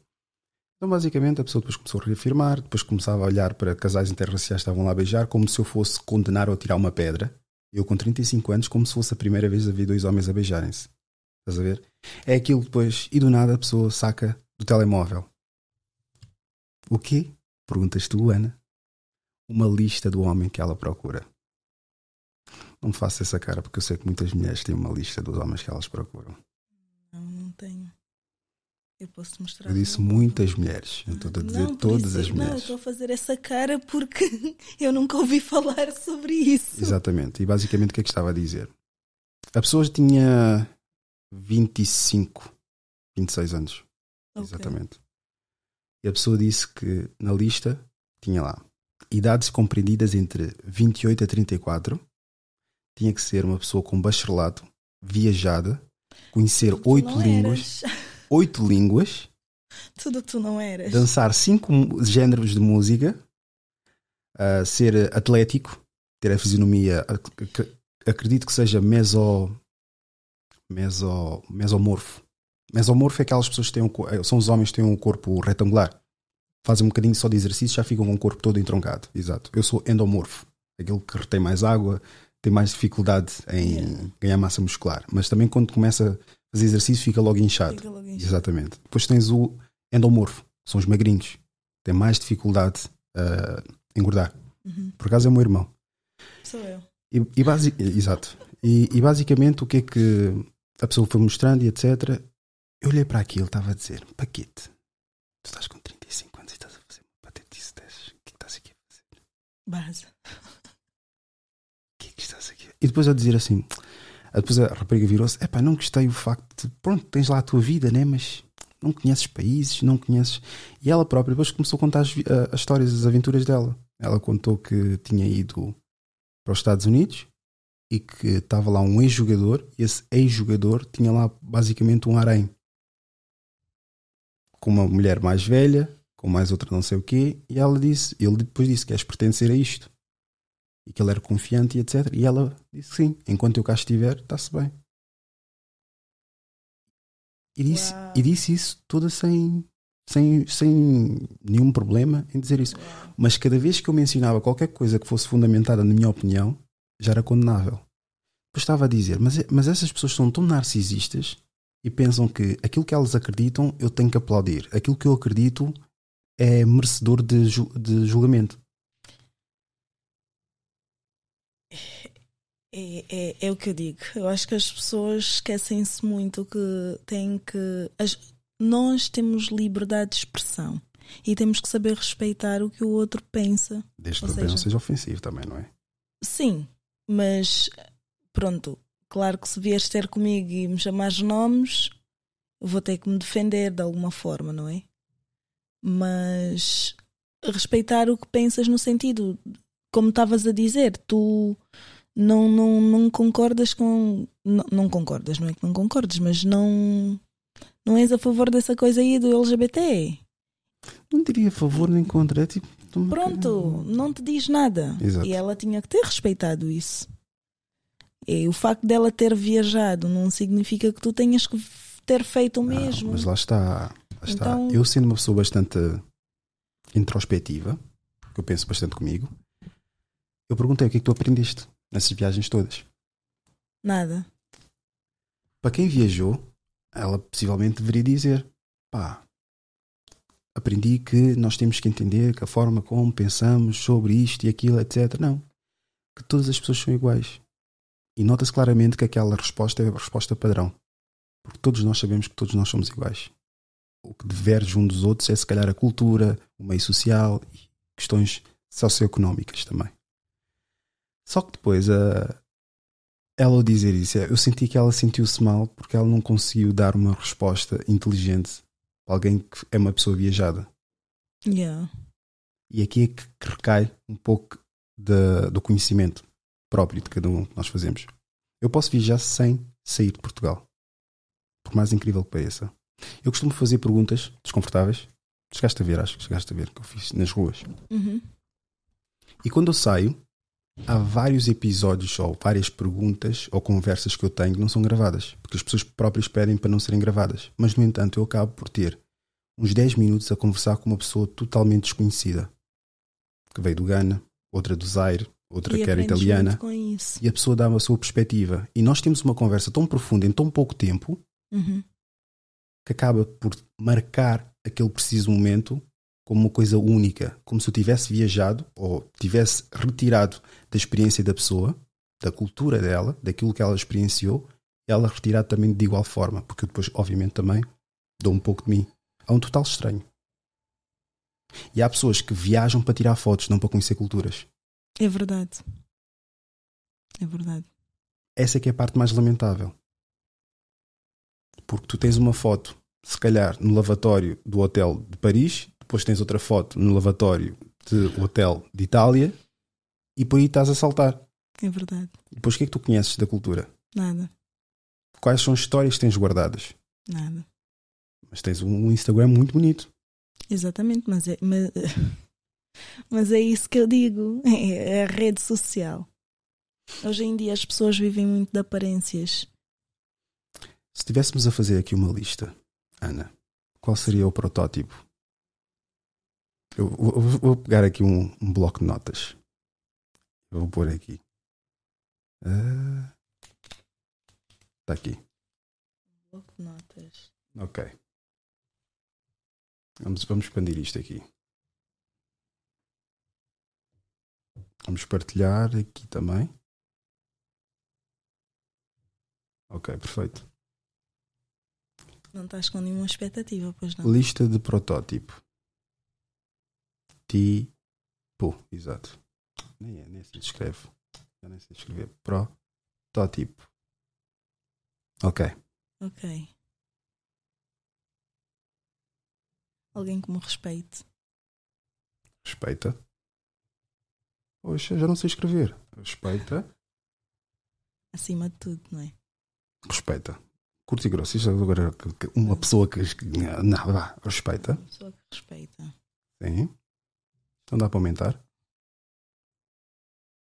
Então, basicamente, a pessoa depois começou a reafirmar, depois começava a olhar para casais interraciais que estavam lá a beijar, como se eu fosse condenar ou tirar uma pedra. Eu, com 35 anos, como se fosse a primeira vez a ver dois homens a beijarem-se. Estás a ver? É aquilo que depois, e do nada, a pessoa saca do telemóvel. O quê? Perguntas tu, Ana? Uma lista do homem que ela procura. Não me faça essa cara, porque eu sei que muitas mulheres têm uma lista dos homens que elas procuram. Não, não tenho. Eu posso mostrar. Eu disse muitas mulheres. Eu estou a dizer Não, todas isso- as Não, eu mulheres. estou a fazer essa cara porque eu nunca ouvi falar sobre isso. Exatamente. E basicamente o que é que estava a dizer? A pessoa tinha 25, 26 anos. Ok. Exatamente. E a pessoa disse que na lista tinha lá idades compreendidas entre 28 a 34. Tinha que ser uma pessoa com bacharelato, viajada, conhecer oito línguas, oito línguas, Tudo que tu não eras. dançar cinco géneros de música, ah, ser atlético, ter a fisionomia, ac- ac- acredito que seja meso, meso, mesomorfo. Mesomorfo é aquelas pessoas que têm um, eh, são os homens que têm um corpo retangular. Fazem um bocadinho só de exercício já ficam com o corpo todo entroncado. Exato. Eu sou endomorfo, aquele que retém mais água, tem mais dificuldade em ganhar massa muscular. Mas também quando começa a fazer exercício fica logo inchado. Fica logo inchado. Exatamente. Depois tens o endomorfo, são os magrinhos. Tem mais dificuldade a engordar. Uhum. Por acaso é o meu irmão. Sou eu. E, e basi- Exato. E, e basicamente o que é que a pessoa foi mostrando e etc. Eu olhei para aquilo, estava a dizer: Paquete, tu estás com 35 anos e estás a fazer uma patetice dessas. O que é que estás aqui a fazer? Base. O que é que estás aqui? E depois a dizer assim: a- depois a rapariga virou-se: Epá, não gostei o facto de, pronto, tens lá a tua vida, né? Mas não conheces países, não conheces. E ela própria depois começou a contar as, a- as histórias, as aventuras dela. Ela contou que tinha ido para os Estados Unidos e que estava lá um ex-jogador e esse ex-jogador tinha lá basicamente um harém com uma mulher mais velha, com mais outra não sei o quê, e ela disse, ele depois disse: Queres pertencer a isto? E que ele era confiante e etc. E ela disse: Sim, enquanto eu cá estiver, está-se bem. E disse, e disse isso toda sem, sem, sem nenhum problema em dizer isso. Mas cada vez que eu mencionava qualquer coisa que fosse fundamentada na minha opinião, já era condenável. Estava a dizer, mas, mas essas pessoas são tão narcisistas e pensam que aquilo que elas acreditam eu tenho que aplaudir. Aquilo que eu acredito é merecedor de, ju- de julgamento. É, é, é o que eu digo. Eu acho que as pessoas esquecem-se muito que têm que. as- nós temos liberdade de expressão e temos que saber respeitar o que o outro pensa. Desde Ou que não seja, seja ofensivo também, não é? Sim, mas pronto, claro que se vieres ter comigo e me chamares nomes, vou ter que me defender de alguma forma, não é? Mas respeitar o que pensas no sentido, como estavas a dizer, tu não, não, não concordas com. Não, não concordas, não é que não concordas, mas não, não és a favor dessa coisa aí do LGBT. Não diria a favor nem contra, é tipo. Pronto, não te diz nada. Exato. E ela tinha que ter respeitado isso. E o facto dela ter viajado não significa que tu tenhas que ter feito o mesmo. Mas lá está. Lá está. Então- Eu sendo uma pessoa bastante introspectiva, que eu penso bastante comigo, eu perguntei o que é que tu aprendeste nessas viagens todas. Nada. Para quem viajou, ela possivelmente deveria dizer: pá, aprendi que nós temos que entender que a forma como pensamos sobre isto e aquilo, etc. Não. Que todas as pessoas são iguais. E nota-se claramente que aquela resposta é a resposta padrão. Porque todos nós sabemos que todos nós somos iguais. O que diverge um dos outros é se calhar a cultura, o meio social e questões socioeconómicas também. Só que depois a, ela ao dizer isso, eu senti que ela sentiu-se mal porque ela não conseguiu dar uma resposta inteligente para alguém que é uma pessoa viajada. Yeah. E aqui é que recai um pouco da- do conhecimento próprio de cada um que nós fazemos. Eu posso viajar sem sair de Portugal. Por mais incrível que pareça. Eu costumo fazer perguntas desconfortáveis. Chegaste a ver, acho que chegaste a ver que eu fiz nas ruas. Uhum. E quando eu saio, há vários episódios ou várias perguntas ou conversas que eu tenho que não são gravadas, porque as pessoas próprias pedem para não serem gravadas. Mas, no entanto, eu acabo por ter uns 10 minutos a conversar com uma pessoa totalmente desconhecida, que veio do Ghana, outra do Zaire, outra E que era italiana, e a pessoa dá-me a sua perspectiva. E nós temos uma conversa tão profunda em tão pouco tempo Uhum. que acaba por marcar aquele preciso momento como uma coisa única, como se eu tivesse viajado ou tivesse retirado da experiência da pessoa, da cultura dela, daquilo que ela experienciou, ela retirado também de igual forma, porque eu depois, obviamente, também dou um pouco de mim. Há um total estranho. E há pessoas que viajam para tirar fotos, não para conhecer culturas. É verdade. É verdade. Essa é que é a parte mais lamentável. Porque tu tens uma foto, se calhar, no lavatório do hotel de Paris, depois tens outra foto no lavatório de hotel de Itália e por aí estás a saltar. É verdade. E depois o que é que tu conheces da cultura? Nada. Quais são as histórias que tens guardadas? Nada. Mas tens um Instagram muito bonito. Exatamente, mas é, mas, mas é isso que eu digo. É a rede social. Hoje em dia as pessoas vivem muito de aparências. Se estivéssemos a fazer aqui uma lista, Ana, qual seria o protótipo? Eu vou, eu vou pegar aqui um, um bloco de notas. Eu vou pôr aqui. Está aqui. Bloco de notas. Ok. Vamos, vamos expandir isto aqui. Vamos partilhar aqui também. Ok, perfeito. Não estás com nenhuma expectativa, pois não? Lista de protótipo. Tipo. Exato. Nem é, nem se escreve. Já nem sei escrever. Protótipo. Ok. Ok. Alguém que me respeite. Respeita. Poxa, já não sei escrever. Respeita. Acima de tudo, não é? Respeita. Curto e grosso. Isto agora que uma pessoa que. Não, vá. Respeita. Uma pessoa que respeita. Sim. Não dá para aumentar.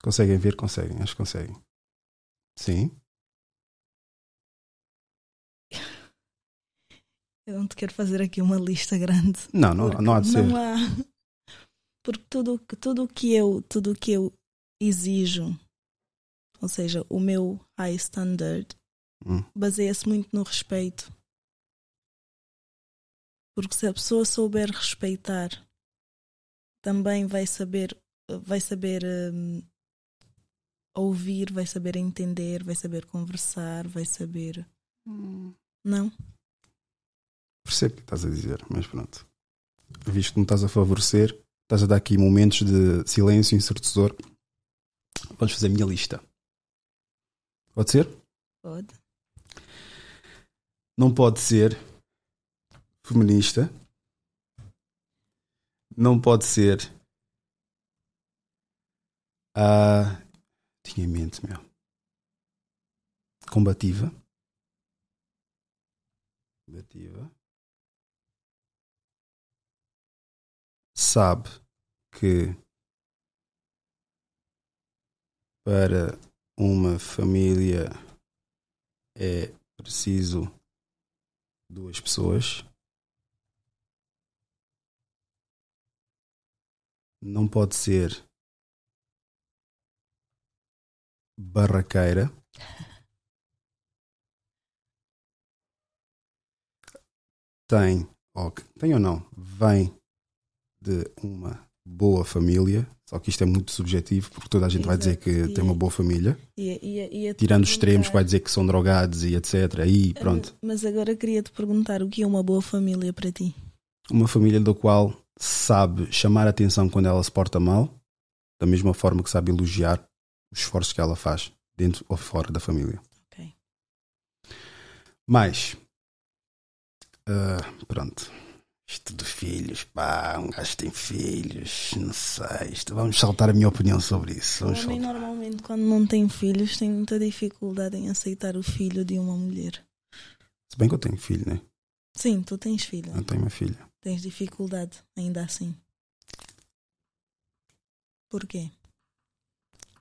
Conseguem ver? Conseguem. Acho que conseguem. Sim. Eu não te quero fazer aqui uma lista grande. Não, não- não há de ser. Não há. Porque tudo o que- tudo que eu tudo que eu exijo, ou seja, o meu high standard, Hum. baseia-se muito no respeito. Porque se a pessoa souber respeitar, também vai saber vai saber hum, ouvir, vai saber entender, vai saber conversar, vai saber. Não? Percebo o que estás a dizer, mas pronto. Visto que me estás a favorecer, estás a dar aqui momentos de silêncio ensurdecedor. Vamos fazer a minha lista. Pode ser? Pode. Não pode ser feminista. Não pode ser. Ah, tinha em mente, meu. Combativa. Combativa. Sabe que para uma família é preciso duas pessoas. Não pode ser barraqueira. Tem, que- tem ou não, vem de uma boa família. Só que isto é muito subjetivo, porque toda a gente vai dizer que Exato. tem uma boa família. Ia- ia- ia-te Tirando os extremos, vai dizer que são drogados e etc. Aí, pronto. Mas agora queria te perguntar o que é uma boa família para ti? Uma família da qual sabe chamar a atenção quando ela se porta mal, da mesma forma que sabe elogiar os esforços que ela faz, dentro ou fora da família. Ok. Mas, ah, pronto. Isto de filhos, pá, um gajo tem filhos, não sei. Isto, vamos saltar a minha opinião sobre isso. Vamos homem normalmente quando não tem filhos tem muita dificuldade em aceitar o filho de uma mulher. Se bem que eu tenho filho, né? Sim, tu tens filho. Eu tenho uma filha. Tens dificuldade ainda assim. Porquê?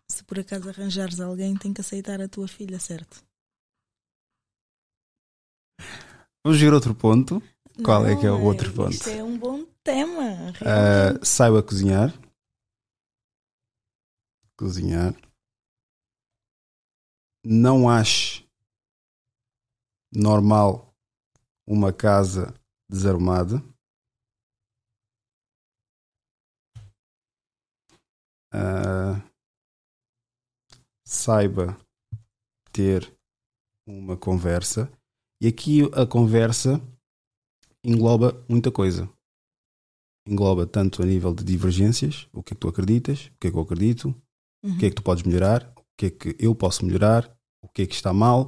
Se por acaso arranjares alguém, tem que aceitar a tua filha, certo? Vamos ver outro ponto. Qual é que é o outro ponto? Isto é um bom tema. Realmente. saiba cozinhar. Cozinhar. Não acho normal uma casa desarmada. Ah, saiba ter uma conversa. E aqui a conversa engloba muita coisa engloba tanto a nível de divergências, o que é que tu acreditas, o que é que eu acredito, o que é que tu podes melhorar, o que é que eu posso melhorar, o que é que está mal,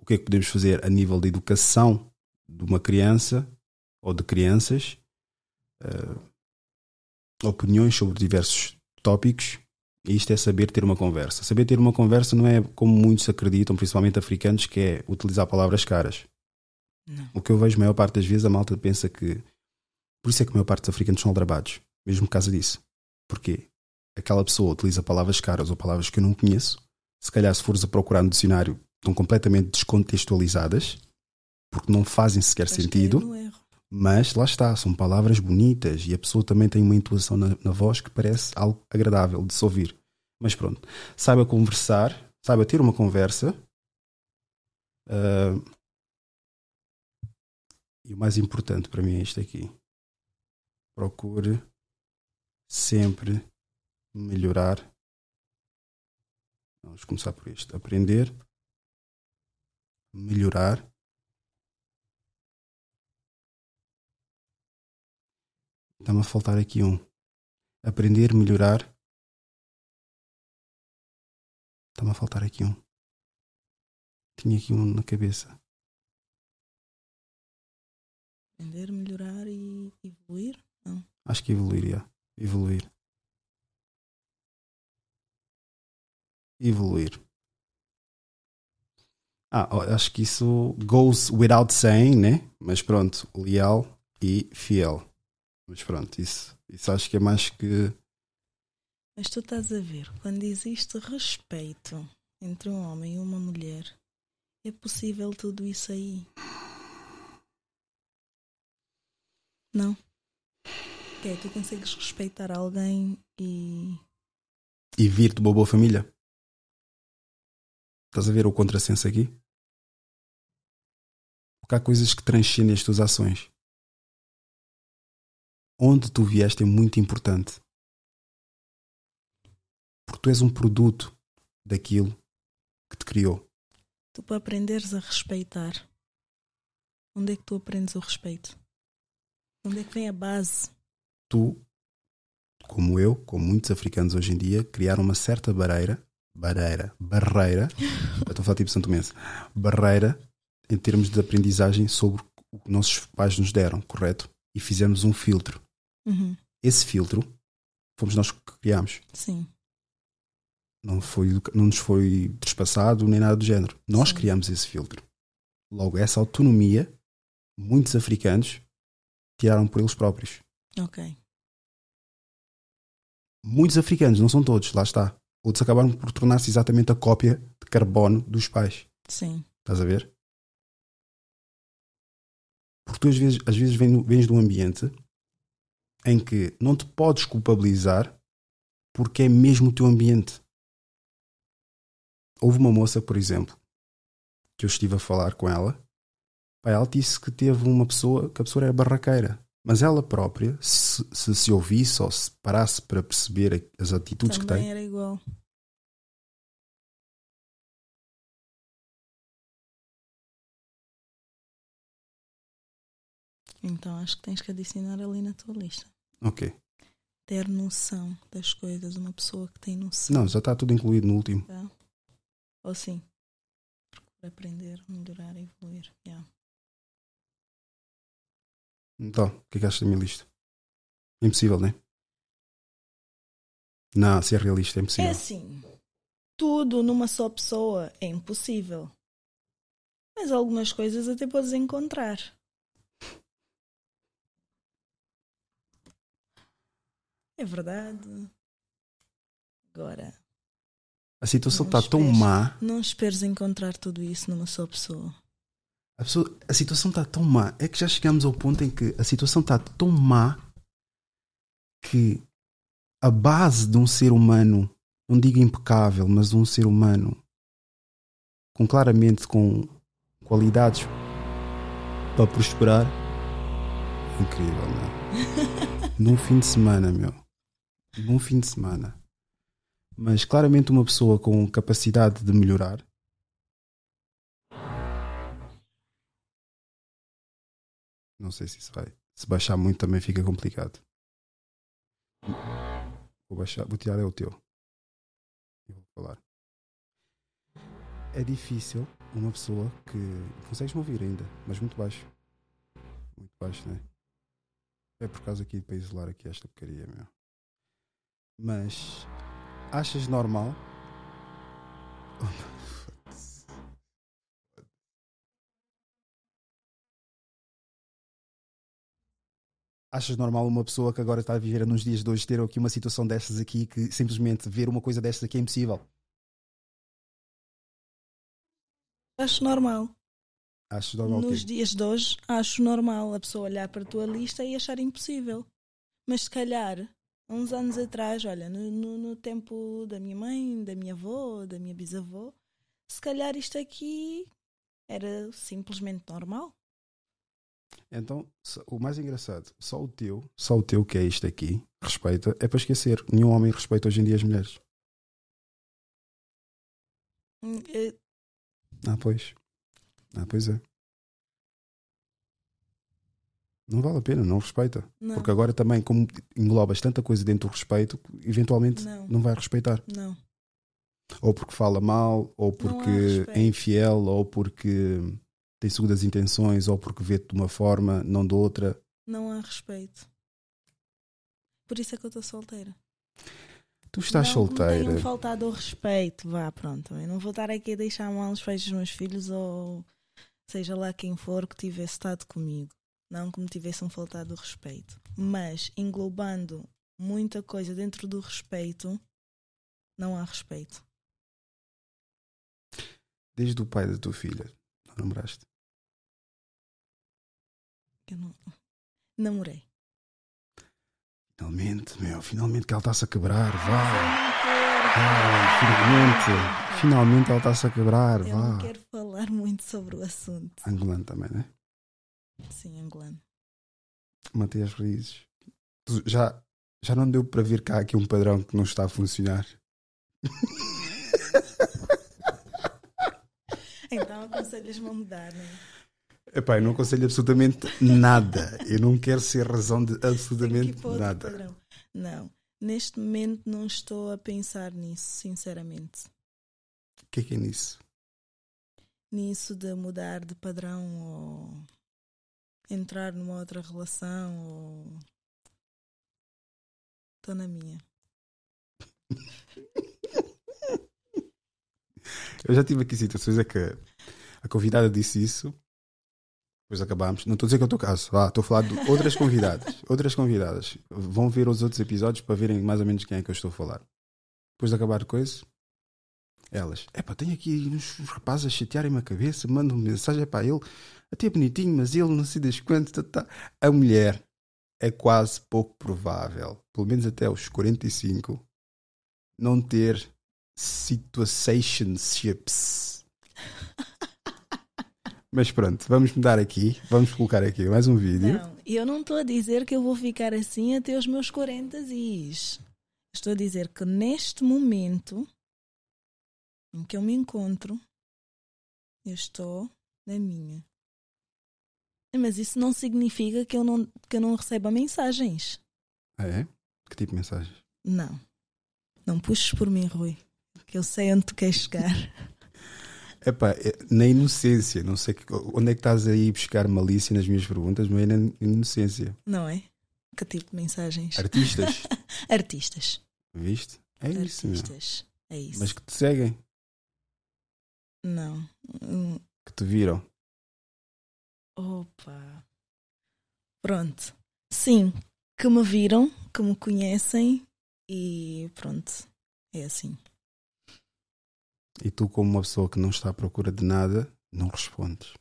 o que é que podemos fazer a nível de educação de uma criança ou de crianças, eh, opiniões sobre diversos tópicos. E isto é saber ter uma conversa. Saber ter uma conversa não é como muitos acreditam, principalmente africanos, que é utilizar palavras caras. O que eu vejo a maior parte das vezes, a malta pensa que por isso é que a maior parte dos africanos são aldrabados, mesmo por causa disso. Porque aquela pessoa utiliza palavras caras ou palavras que eu não conheço, se calhar se fores a procurar no dicionário, estão completamente descontextualizadas, porque não fazem sequer sentido. no erro. Mas lá está, são palavras bonitas e a pessoa também tem uma intuação na, na voz que parece algo agradável de se ouvir. Mas pronto, saiba conversar, saiba ter uma conversa. ah, e o mais importante para mim é isto aqui. Procure sempre melhorar. Vamos começar por isto. Aprender, melhorar Está-me a faltar aqui um. Aprender, melhorar. Está-me a faltar aqui um. Tinha aqui um na cabeça. Aprender, melhorar e evoluir? Não. Acho que evoluiria. Evoluir. Evoluir. Ah, acho que isso goes without saying, né? Mas pronto, leal e fiel. Mas pronto, isso, isso acho que é mais que. Mas tu estás a ver, quando existe respeito entre um homem e uma mulher, é possível tudo isso aí. Não? Ok, tu consegues respeitar alguém e. E vir de uma boa família. Estás a ver o contrassenso aqui? Porque há coisas que transcendem as tuas ações. Onde tu vieste é muito importante. Porque tu és um produto daquilo que te criou. Tu para aprenderes a respeitar, onde é que tu aprendes o respeito? Onde é que vem a base? Tu, como eu, como muitos africanos hoje em dia, criaram uma certa barreira, barreira, barreira, eu estou a falar tipo Santo Mense, barreira em termos de aprendizagem sobre o que nossos pais nos deram, correto? E fizemos um filtro. Uhum. Esse filtro fomos nós que criámos. Sim. Não, foi, não nos foi trespassado nem nada do género. Nós criamos esse filtro. Logo, essa autonomia, muitos africanos tiraram por eles próprios. Ok. Muitos africanos, não são todos, lá está. Outros acabaram por tornar-se exatamente a cópia de carbono dos pais. Sim. Estás a ver? Porque tu às vezes, às vezes vem- vens de um ambiente em que não te podes culpabilizar porque é mesmo o teu ambiente. Houve uma moça, por exemplo, que eu estive a falar com ela. Ela disse que teve uma pessoa, que a pessoa era barraqueira. Mas ela própria, se se, se ouvisse ou se parasse para perceber as atitudes que Também tem, era igual. Então acho que tens que adicionar ali na tua lista. Ok. Ter noção das coisas, uma pessoa que tem noção. Não, já está tudo incluído no último. Tá? Ou sim. Aprender, melhorar, evoluir. Yeah. Então, o que é que achas da minha lista? Impossível, não é? Não, se é realista, é É impossível. assim. Tudo numa só pessoa é impossível. Mas algumas coisas até podes encontrar. É verdade. Agora, A situação está tão má. Não esperes encontrar tudo isso numa só pessoa. A, pessoa- a situação está tão má. É que já chegamos ao ponto em que a situação está tão má que a base de um ser humano, não digo impecável, mas de um ser humano com claramente com qualidades para prosperar. Incrível, não é? Num fim de semana, meu. Num fim de semana. Mas claramente uma pessoa com capacidade de melhorar Não sei se isso vai. Se baixar muito também fica complicado. Vou baixar. Vou tirar é o teu. Eu vou falar. É difícil uma pessoa que. Consegues-me ouvir ainda, mas muito baixo. Muito baixo, não é? É por causa aqui para isolar aqui esta porcaria, meu. Mas achas normal? Achas normal uma pessoa que agora está a viver nos dias de hoje ter aqui uma situação destas aqui que simplesmente ver uma coisa destas aqui é impossível? Acho normal. Achas normal? Nos dias de hoje, acho normal a pessoa olhar para a tua lista e achar impossível. Mas se calhar, uns anos atrás, olha, no, no, no tempo da minha mãe, da minha avó, da minha bisavó, se calhar isto aqui era simplesmente normal. Então, o mais engraçado, só o teu, só o teu que é isto aqui, respeita, é para esquecer. Nenhum homem respeita hoje em dia as mulheres. Hum, eh, Ah, pois. Ah, pois é. Não vale a pena, não respeita. Não. Porque agora também, como englobas tanta coisa dentro do respeito, eventualmente Não. não, vai respeitar. Não. Ou porque fala mal, ou porque é infiel, ou porque tem segundas intenções ou porque vê-te de uma forma, não de outra. Não há respeito. Por isso é que eu estou solteira. Tu estás não solteira. Não faltado o respeito, vá, pronto. Eu não vou estar aqui a deixar mal os pés dos meus filhos ou seja lá quem for que tivesse estado comigo. Não que me tivessem faltado o respeito. Mas englobando muita coisa dentro do respeito, não há respeito. Desde o pai da tua filha, não namoraste? Eu não. Namorei. Finalmente, meu, finalmente que ela está-se a quebrar, vá. Vá, finalmente, finalmente ela está-se a quebrar, Eu vá. não quero falar muito sobre o assunto. Angolano também, né? Sim, angolano. Mantém as raízes. Já, já não deu para ver cá aqui um padrão que não está a funcionar. Então aconselhas-me a mudar, não é? Epá, eu não aconselho absolutamente nada. Eu não quero ser razão de absolutamente nada. padrão. Não, neste momento não estou a pensar nisso, sinceramente. O que é que é nisso? Nisso de mudar de padrão ou entrar numa outra relação ou. Estou na minha. Eu já tive aqui situações em que a convidada disse isso, depois acabámos. Não estou a dizer que é o teu caso, vá, estou a falar de outras convidadas. outras convidadas. Vão ver os outros episódios para verem mais ou menos quem é que eu estou a falar. Depois de acabar a coisa, elas, epá, tenho aqui uns rapazes a chatearem-me a cabeça, mandam -me mensagem para ele, até é bonitinho, mas ele não sei das quantas. Tá, tá. A mulher é quase pouco provável, pelo menos até aos 45, não ter situationships. Mas pronto, vamos mudar aqui, vamos colocar aqui mais um vídeo. Não, eu não estou a dizer que eu vou ficar assim até os meus 40 is. Estou a dizer que neste momento em que eu me encontro, eu estou na minha. Mas isso não significa que eu não, que eu não receba mensagens. Ah, é? Que tipo de mensagem? Não. Não puxes por mim, Rui. Que eu sei onde tu queres chegar. Epá, é- na inocência, não sei que- onde é que estás aí buscar malícia nas minhas perguntas, mas é na inocência. Não é? Que tipo de mensagens? Artistas? Artistas. Viste? É isso, meu. Artistas. É isso. Mas que te seguem, Não. Que te viram. Opa. Pronto. Sim, que me viram, que me conhecem e pronto. É assim. E tu, como uma pessoa que não está à procura de nada, não respondes.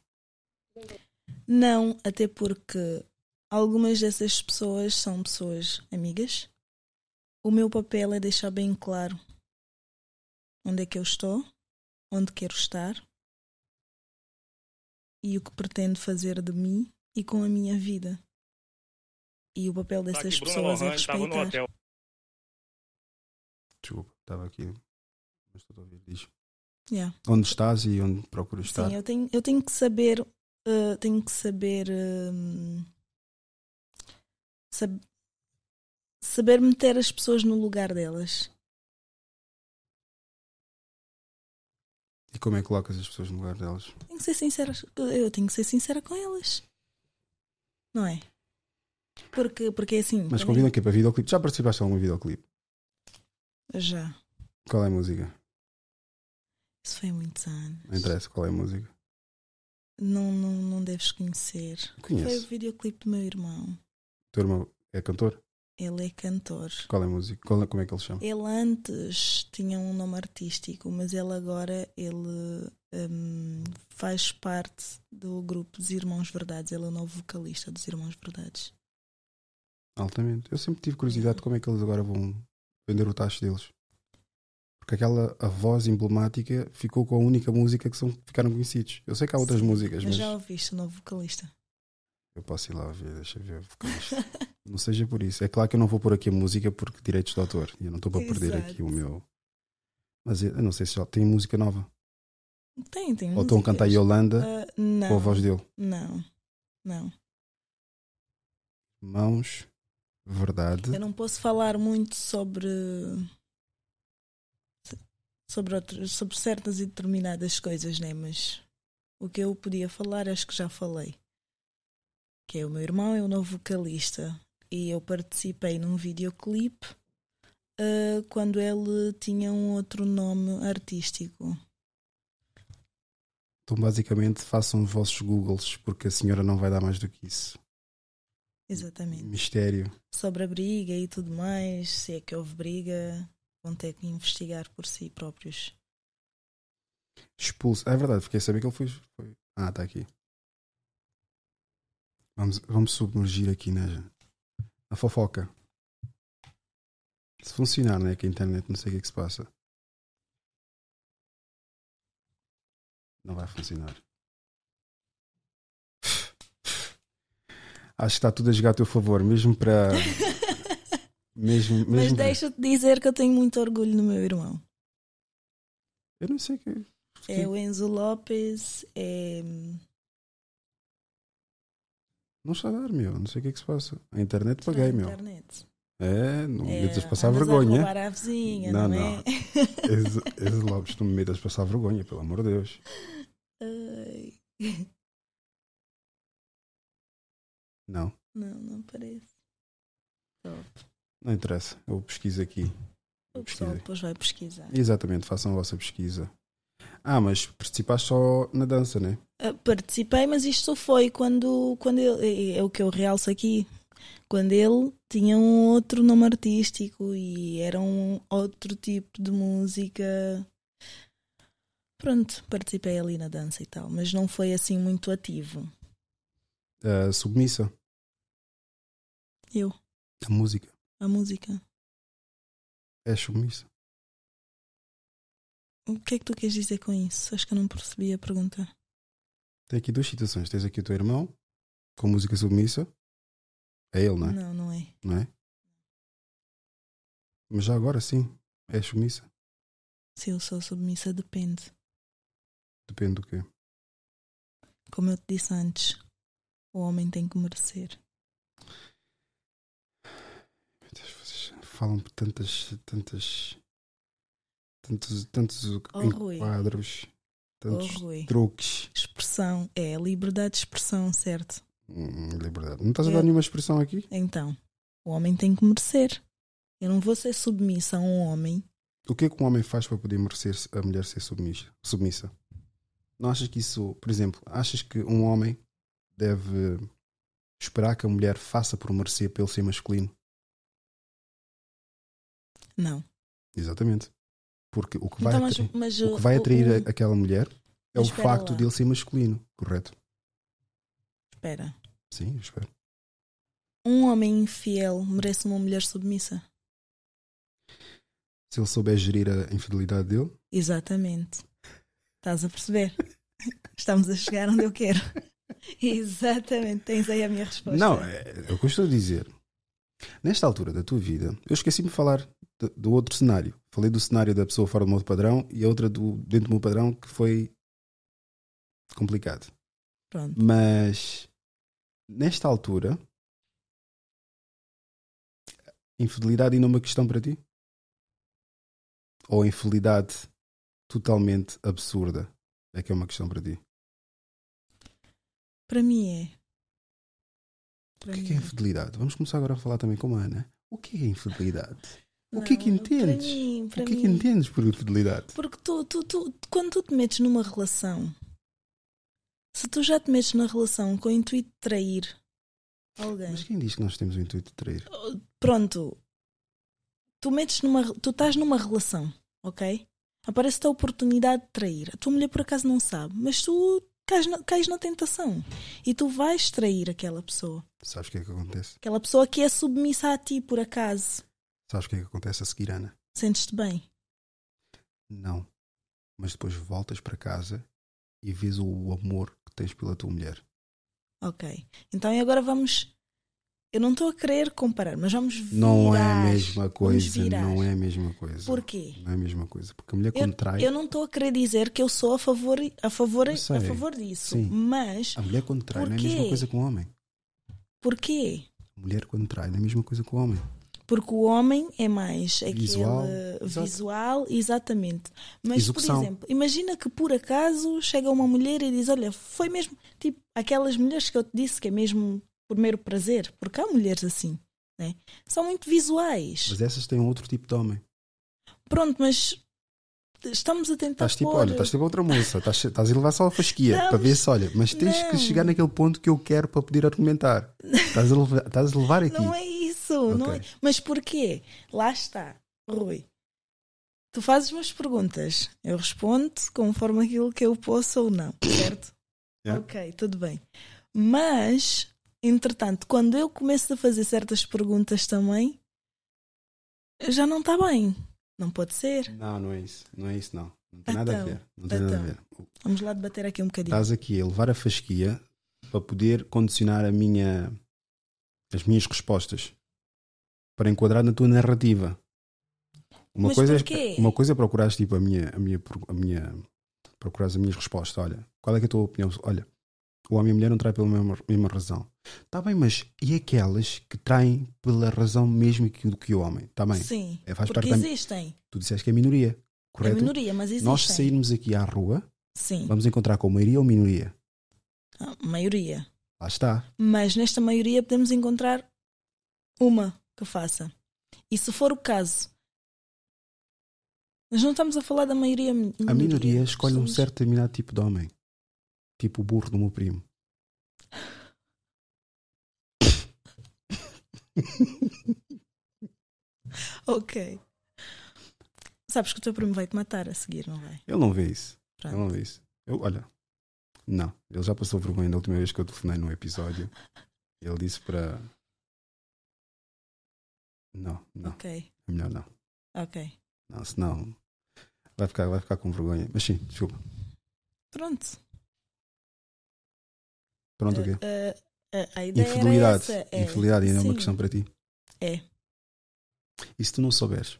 Não, até porque algumas dessas pessoas são pessoas amigas. O meu papel é deixar bem claro onde é que eu estou, onde quero estar e o que pretendo fazer de mim e com a minha vida. E o papel dessas pessoas é respeitar. Desculpa, estava aqui. Não estou a ouvir. Diz. Yeah. Onde estás e onde procuras estar. Sim, eu tenho, eu tenho que saber, uh, tenho que saber, um, sab- saber meter as pessoas no lugar delas. E como é que colocas as pessoas no lugar delas? Tenho que ser sincera, eu tenho que ser sincera com elas. Não é? Porque, porque é assim. Mas convidam aqui para videoclipe. Já participaste em algum videoclipe? Já. Qual é a música? Isso foi há muitos anos. Não interessa qual é a música. Não, não, não deves conhecer. Conheço. Foi o videoclipe do meu irmão. O teu irmão é cantor? Ele é cantor. Qual é a música? Qual é- como é que ele chama? Ele antes tinha um nome artístico, mas ele agora ele hum, faz parte do grupo dos Irmãos Verdades. Ele é o novo vocalista dos Irmãos Verdades. Altamente. Eu sempre tive curiosidade de como é que eles agora vão vender o tacho deles. Porque aquela a voz emblemática ficou com a única música que são, ficaram conhecidos. Eu sei que há outras músicas, Mas mas já ouviste o novo vocalista? Eu posso ir lá ver, deixa eu ver. não seja por isso. É claro que eu não vou pôr aqui a música porque direitos de autor. E eu não estou para perder aqui o meu. Mas eu não sei se já tem música nova. Tem, tem. Ou estão a cantar. Yolanda não, com a voz dele. Não, não. Mãos, verdade. Eu não posso falar muito sobre sobre sobre certas e determinadas coisas, né? Mas O que eu podia falar, acho que já falei. Que é o meu irmão, é o novo vocalista. E eu participei num videoclipe uh, quando ele tinha um outro nome artístico. Então, basicamente, façam os vossos Googles, porque a senhora não vai dar mais do que isso. Exatamente. Mistério. Sobre a briga e tudo mais, se é que houve briga, vão ter que investigar por si próprios. Expulso. É verdade, fiquei a saber que ele foi... Ah, está aqui. Vamos, vamos submergir aqui na, na fofoca. Se funcionar, né? Que a internet não sei o que é que se passa. Não vai funcionar. Acho que está tudo a jogar a teu favor, mesmo para. mesmo, mesmo Mas deixa-te dizer que eu tenho muito orgulho no meu irmão. Eu não sei que. É o Enzo Lopes, é. Não está a dar, meu. Não sei o que é que se passa. A internet paguei, meu. internet. É, não me É, metas passar a vergonha. roubar à vizinha, não é? Esse, esse Lopes, não me metas passar vergonha, pelo amor de Deus. Ai. Não, Não, não parece. Top. não interessa. Eu pesquiso aqui. O pessoal depois vai pesquisar. Exatamente, façam a vossa pesquisa. Ah, mas participaste só na dança, né? Ah, Participei, mas isto foi quando, quando ele, é é o que eu realço aqui, quando ele tinha um outro nome artístico e era um outro tipo de música. Pronto, participei ali na dança e tal, mas não foi assim muito ativo. A submissa, Eu, a música. a música. É submissa. O que é que tu queres dizer com isso? Acho que eu não percebi a pergunta. Tem aqui duas situações. Tens aqui o teu irmão com música submissa. É ele, não é? Não, não é. Não é? Mas já agora sim, é submissa. Se eu sou submissa, depende. Depende do quê? Como eu te disse antes, o homem tem que merecer. Vocês falam por tantas, tantas, tantos, tantos Oh, Rui. enquadros, tantos Oh, truques. Expressão, é a liberdade de expressão, certo? Hum, liberdade. Não estás a dar nenhuma expressão aqui? Então, o homem tem que merecer. Eu não vou ser submissa a um homem. O que é que um homem faz para poder merecer a mulher ser submissa? submissa? Não achas que isso, por exemplo, achas que um homem deve esperar que a mulher faça por merecer ele ser masculino? Não. Exatamente. Porque o que vai, Então, mas- atrair, mas o o- que vai o- atrair o- a- aquela mulher é o Mas facto lá. de ele ser masculino, correto? Espera. Sim, eu espero. Um homem infiel merece uma mulher submissa? Se ele souber gerir a infidelidade dele, Exatamente. Estás a perceber? Estamos a chegar onde eu quero. Exatamente. Tens aí a minha resposta. Não, é, é o eu a dizer. Nesta altura da tua vida, eu esqueci-me de falar do, do outro cenário. Falei do cenário da pessoa fora do meu padrão e a outra do, dentro do meu padrão que foi complicado. Pronto. Mas nesta altura, infidelidade ainda é uma questão para ti? Ou infidelidade totalmente absurda é que é uma questão para ti? Para mim é. O que é, mim que é infidelidade? Vamos começar agora a falar também com a Ana. O que é infidelidade? O que é que Não, entendes? Para mim, para o que é mim. que entendes por infidelidade? Porque tu, tu, tu, quando tu te metes numa relação, se tu já te metes na relação com o intuito de trair alguém, Mas quem diz que nós temos o intuito de trair? pronto, tu metes numa, tu estás numa relação, ok? Aparece-te a oportunidade de trair. A tua mulher por acaso não sabe, mas tu cais na, cais na tentação e tu vais trair aquela pessoa. Sabes o que é que acontece? Aquela pessoa que é submissa a ti por acaso. Sabes o que é que acontece a seguir, Ana? Sentes-te bem? Não. Mas depois voltas para casa e vês o amor que tens pela tua mulher. Ok. Então agora vamos. Eu não estou a querer comparar, mas vamos virar. Não é a mesma coisa. Não é a mesma coisa. Porquê? Não é a mesma coisa. Porque a mulher Eu, quando trai. eu não estou a querer dizer que eu sou a favor, a favor, sei. a favor disso, Sim. mas A mulher quando trai não é a mesma coisa que o homem. porquê? A mulher quando trai não é a mesma coisa que o homem. Porque o homem é mais aquele Visual, visual, exatamente. Mas, Execução. por exemplo, imagina que por acaso chega uma mulher e diz: Olha, foi mesmo tipo aquelas mulheres que eu te disse que é mesmo por mero prazer, porque há mulheres assim, né? são muito visuais. Mas essas têm outro tipo de homem. Pronto, mas estamos a tentar. Estás tipo, pôr- olha, estás tipo outra moça, estás, estás a levar só a fasquia Não, para ver se, olha, mas tens que não. chegar naquele ponto que eu quero para poder argumentar. Estás a levar, estás a levar aqui. Não é isso, não é. Mas porquê? Lá está, Rui. Tu fazes umas perguntas, eu respondo conforme aquilo que eu posso ou não, certo? Yeah. Ok, tudo bem. Mas, entretanto, quando eu começo a fazer certas perguntas também, já não está bem. Não pode ser. Não, não é isso. Não é isso, não. Não tem nada a Então, ver. Não tem nada a então. ver. Vamos lá debater aqui um bocadinho. Estás aqui a levar a fasquia para poder condicionar a minha, as minhas respostas para enquadrar na tua narrativa. Uma Mas coisa, porquê? é, uma coisa é procurares tipo, a minha, a minha, a minha procurares as minhas respostas. Olha, qual é, é a tua opinião? Olha, o homem e a mulher não traem pela mesma, mesma razão. Está bem, mas e aquelas que traem pela razão mesmo que, do que o homem? Está bem. Sim, É, faz porque parte da- existem. Tu disseste que é minoria, correto? É minoria, mas existem. Nós sairmos aqui à rua, Sim, vamos encontrar com maioria ou minoria? a maioria. Lá está. Mas nesta maioria podemos encontrar uma que faça. E se for o caso, nós não estamos a falar da maioria. A minoria escolhe um certo determinado tipo de homem. Tipo o burro do meu primo. Ok. Sabes que o teu primo vai te matar a seguir, não vai? Ele não vê isso. Pronto. Ele não vê isso. Eu, olha, não. Ele já passou vergonha da última vez que eu telefonei num episódio. Ele disse para. Não, não. Ok, É melhor não. ok. Não, senão vai ficar, vai ficar com vergonha. Mas sim, desculpa. Pronto. Pronto, o quê? Eh, eh, a era Infidelidade. essa, é, Infidelidade ainda é uma questão para ti. É. E se tu não souberes?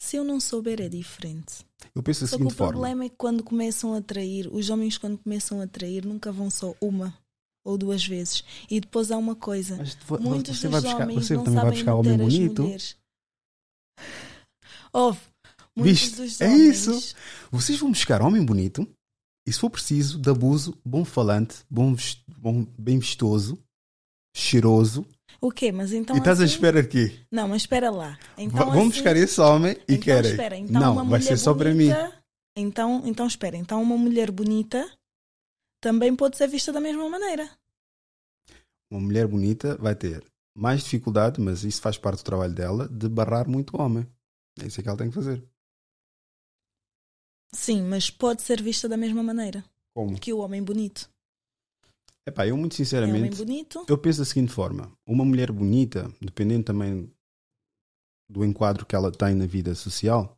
Se eu não souber, é diferente. Eu penso da seguinte o forma. problema é que quando começam a trair, os homens quando começam a trair nunca vão só uma ou duas vezes. E depois há uma coisa. vo- Muitos você dos vai buscar- homens você não também vai sabem buscar homem bonito? mulheres. Ouve, muitos Viste? É homens- isso. Vocês vão buscar homem bonito e se for preciso, de abuso, bom falante, bom, bom bem vistoso, cheiroso. O quê? Mas então e estás à assim- espera de quê? Não, mas espera lá. Então, Va- Vão assim- buscar esse homem e então, querem. Espera, então uma não, vai ser só para mim. bonita- Então, então espera, então uma mulher bonita também pode ser vista da mesma maneira. Uma mulher bonita vai ter mais dificuldade, mas isso faz parte do trabalho dela, de barrar muito homem. É isso que ela tem que fazer. Sim, mas pode ser vista da mesma maneira Como? que o homem bonito. Epá, eu muito É sinceramente, homem bonito. eu penso da seguinte forma: uma mulher bonita, dependendo também do enquadro que ela tem na vida social,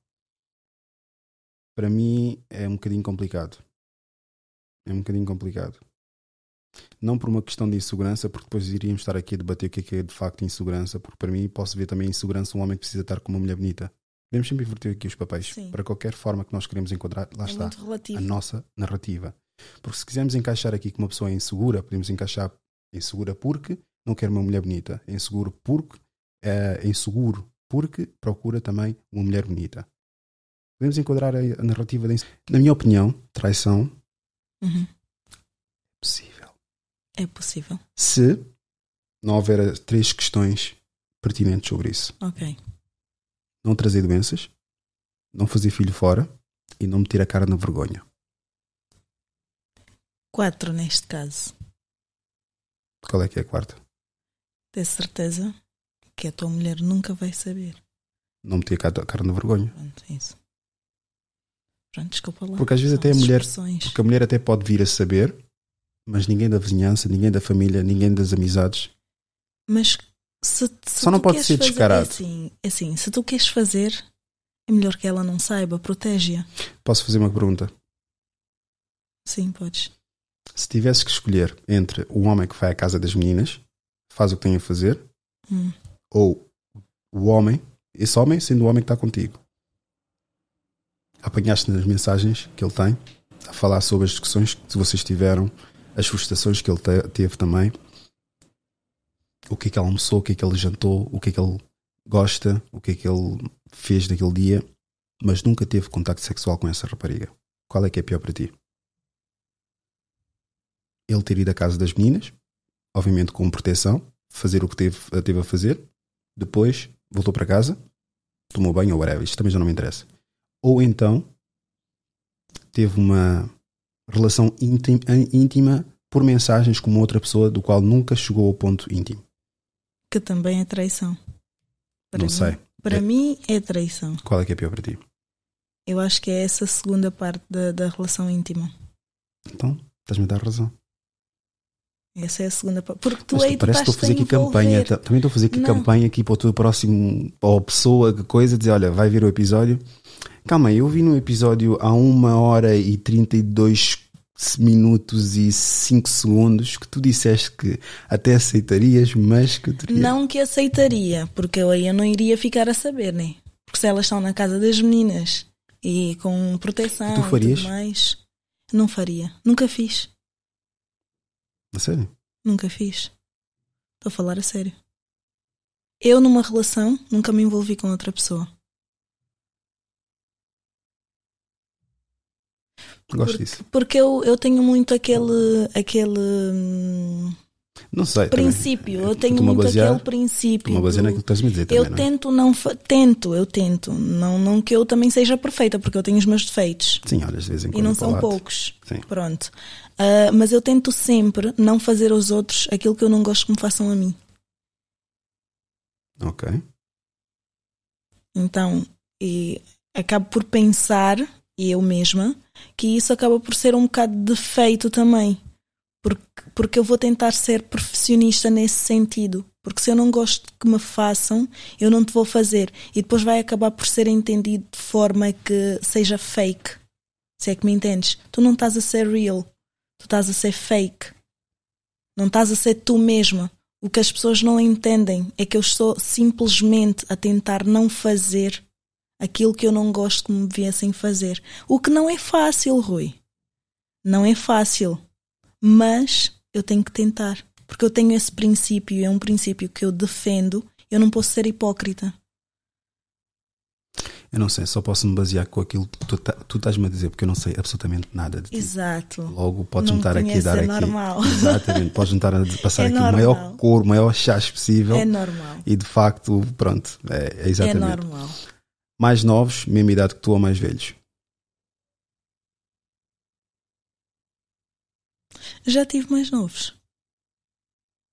para mim é um bocadinho complicado. É um bocadinho complicado. Não por uma questão de insegurança, porque depois iríamos estar aqui a debater o que é, que é de facto insegurança, porque para mim posso ver também insegurança um homem que precisa estar com uma mulher bonita. Podemos sempre inverter aqui os papéis. Sim. Para qualquer forma que nós queremos enquadrar, lá É está a nossa narrativa. Porque se quisermos encaixar aqui que uma pessoa é insegura, podemos encaixar insegura porque não quer uma mulher bonita, é inseguro porque é inseguro porque procura também uma mulher bonita. Podemos enquadrar a, narrativa da Na minha opinião, traição Uhum. é possível. É possível. Se não houver três questões pertinentes sobre isso. Ok. Não trazer doenças, não fazer filho fora e não meter a cara na vergonha. Quatro neste caso. Qual é que é a quarta? Ter certeza que a tua mulher nunca vai saber. Não meter a cara- a cara na vergonha. Pronto, é isso. Pronto, desculpa lá. Porque às vezes São até a mulher, porque a mulher até pode vir a saber, mas ninguém da vizinhança, ninguém da família, ninguém das amizades. Mas se, se Só não pode ser fazer- descarado. É assim, é assim, se tu queres fazer, é melhor que ela não saiba, protege-a. Posso fazer uma pergunta? Sim, podes. Se tivesse que escolher entre o homem que vai à casa das meninas, faz o que tem a fazer, Hum. ou o homem, esse homem sendo o homem que está contigo. Apanhaste nas mensagens que ele tem, a falar sobre as discussões que vocês tiveram, as frustrações que ele te- teve também. O que é que ele almoçou, o que é que ele jantou, o que é que ele gosta, o que é que ele fez daquele dia, mas nunca teve contacto sexual com essa rapariga. Qual é que é pior para ti? Ele ter ido à casa das meninas, obviamente com proteção, fazer o que teve, teve a fazer, depois voltou para casa, tomou banho ou whatever, isto também já não me interessa. Ou então teve uma relação íntima, íntima por mensagens com uma outra pessoa do qual nunca chegou ao ponto íntimo. Que também é traição. Para não mim, sei. Para É- mim é traição. Qual é que é pior para ti? Eu acho que é essa segunda parte da, da relação íntima. Então, estás-me a dar razão. Essa é a segunda parte. Porque tu Mas aí parece que estou a fazer aqui campanha. Também estou a fazer aqui Não. campanha aqui para o teu próximo, a pessoa, que coisa, dizer, olha, vai vir o episódio. Calma aí, eu vi no episódio há uma hora e 32 minutos e 5 segundos que tu disseste que até aceitarias, mas que terias. Não que aceitaria, porque eu aí eu não iria ficar a saber, né? Porque se elas estão na casa das meninas e com proteção E tu farias? e tudo mais, não faria. Nunca fiz. A sério? Nunca fiz. Estou a falar a sério. Eu, numa relação, nunca me envolvi com outra pessoa. Gosto disso. Porque eu, eu tenho muito aquele. aquele hum, Não sei. também. princípio. Eu tenho muito basear- aquele princípio. Estou-me a basear do- naquilo que estás a me dizer eu também, não é? tento não tento, eu tento. Não, não que eu também seja perfeita, porque eu tenho os meus defeitos. Sim, olha, de vez em quando. E não são poucos. Sim. Pronto. Ah, mas eu tento sempre não fazer aos outros aquilo que eu não gosto que me façam a mim. Ok. Então, e acabo por pensar, eu mesma, que isso acaba por ser um bocado de defeito também. Porque, porque eu vou tentar ser profissionista nesse sentido. Porque se eu não gosto que me façam, eu não te vou fazer. E depois vai acabar por ser entendido de forma que seja fake. Se é que me entendes? Tu não estás a ser real. Tu estás a ser fake. Não estás a ser tu mesma. O que as pessoas não entendem é que eu estou simplesmente a tentar não fazer aquilo que eu não gosto que me viessem fazer. O que não é fácil, Rui. Não é fácil. Mas eu tenho que tentar. Porque eu tenho esse princípio, é um princípio que eu defendo. Eu não posso ser hipócrita. Eu não sei, só posso me basear com aquilo que tu, ta- tu estás-me a dizer, porque eu não sei absolutamente nada de ti. Exato. Logo, podes Não me estar aqui a dar é aqui. normal. Exatamente, podes me estar a passar É aqui o normal. maior cor, o maior chás possível. É normal. E de facto, pronto, é, é exatamente. É normal. Mais novos, mesma idade que tu ou mais velhos? Já tive mais novos.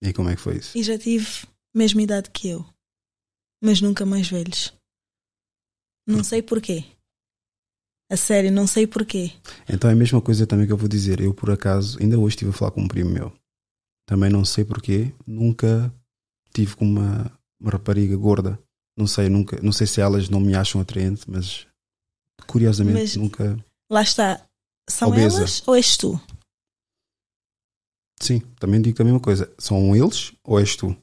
E como é que foi isso? E já tive mesma idade que eu. Mas nunca mais velhos. Não sei porquê. A sério, não sei porquê. Então é a mesma coisa também que eu vou dizer. Eu, por acaso, ainda hoje estive a falar com um primo meu. Também não sei porquê, nunca tive com uma, uma rapariga gorda. Não sei, nunca, não sei se elas não me acham atraente, mas curiosamente Mas- nunca. Lá está. São Obesa. elas ou és tu? Sim, também digo a mesma coisa. São eles ou és tu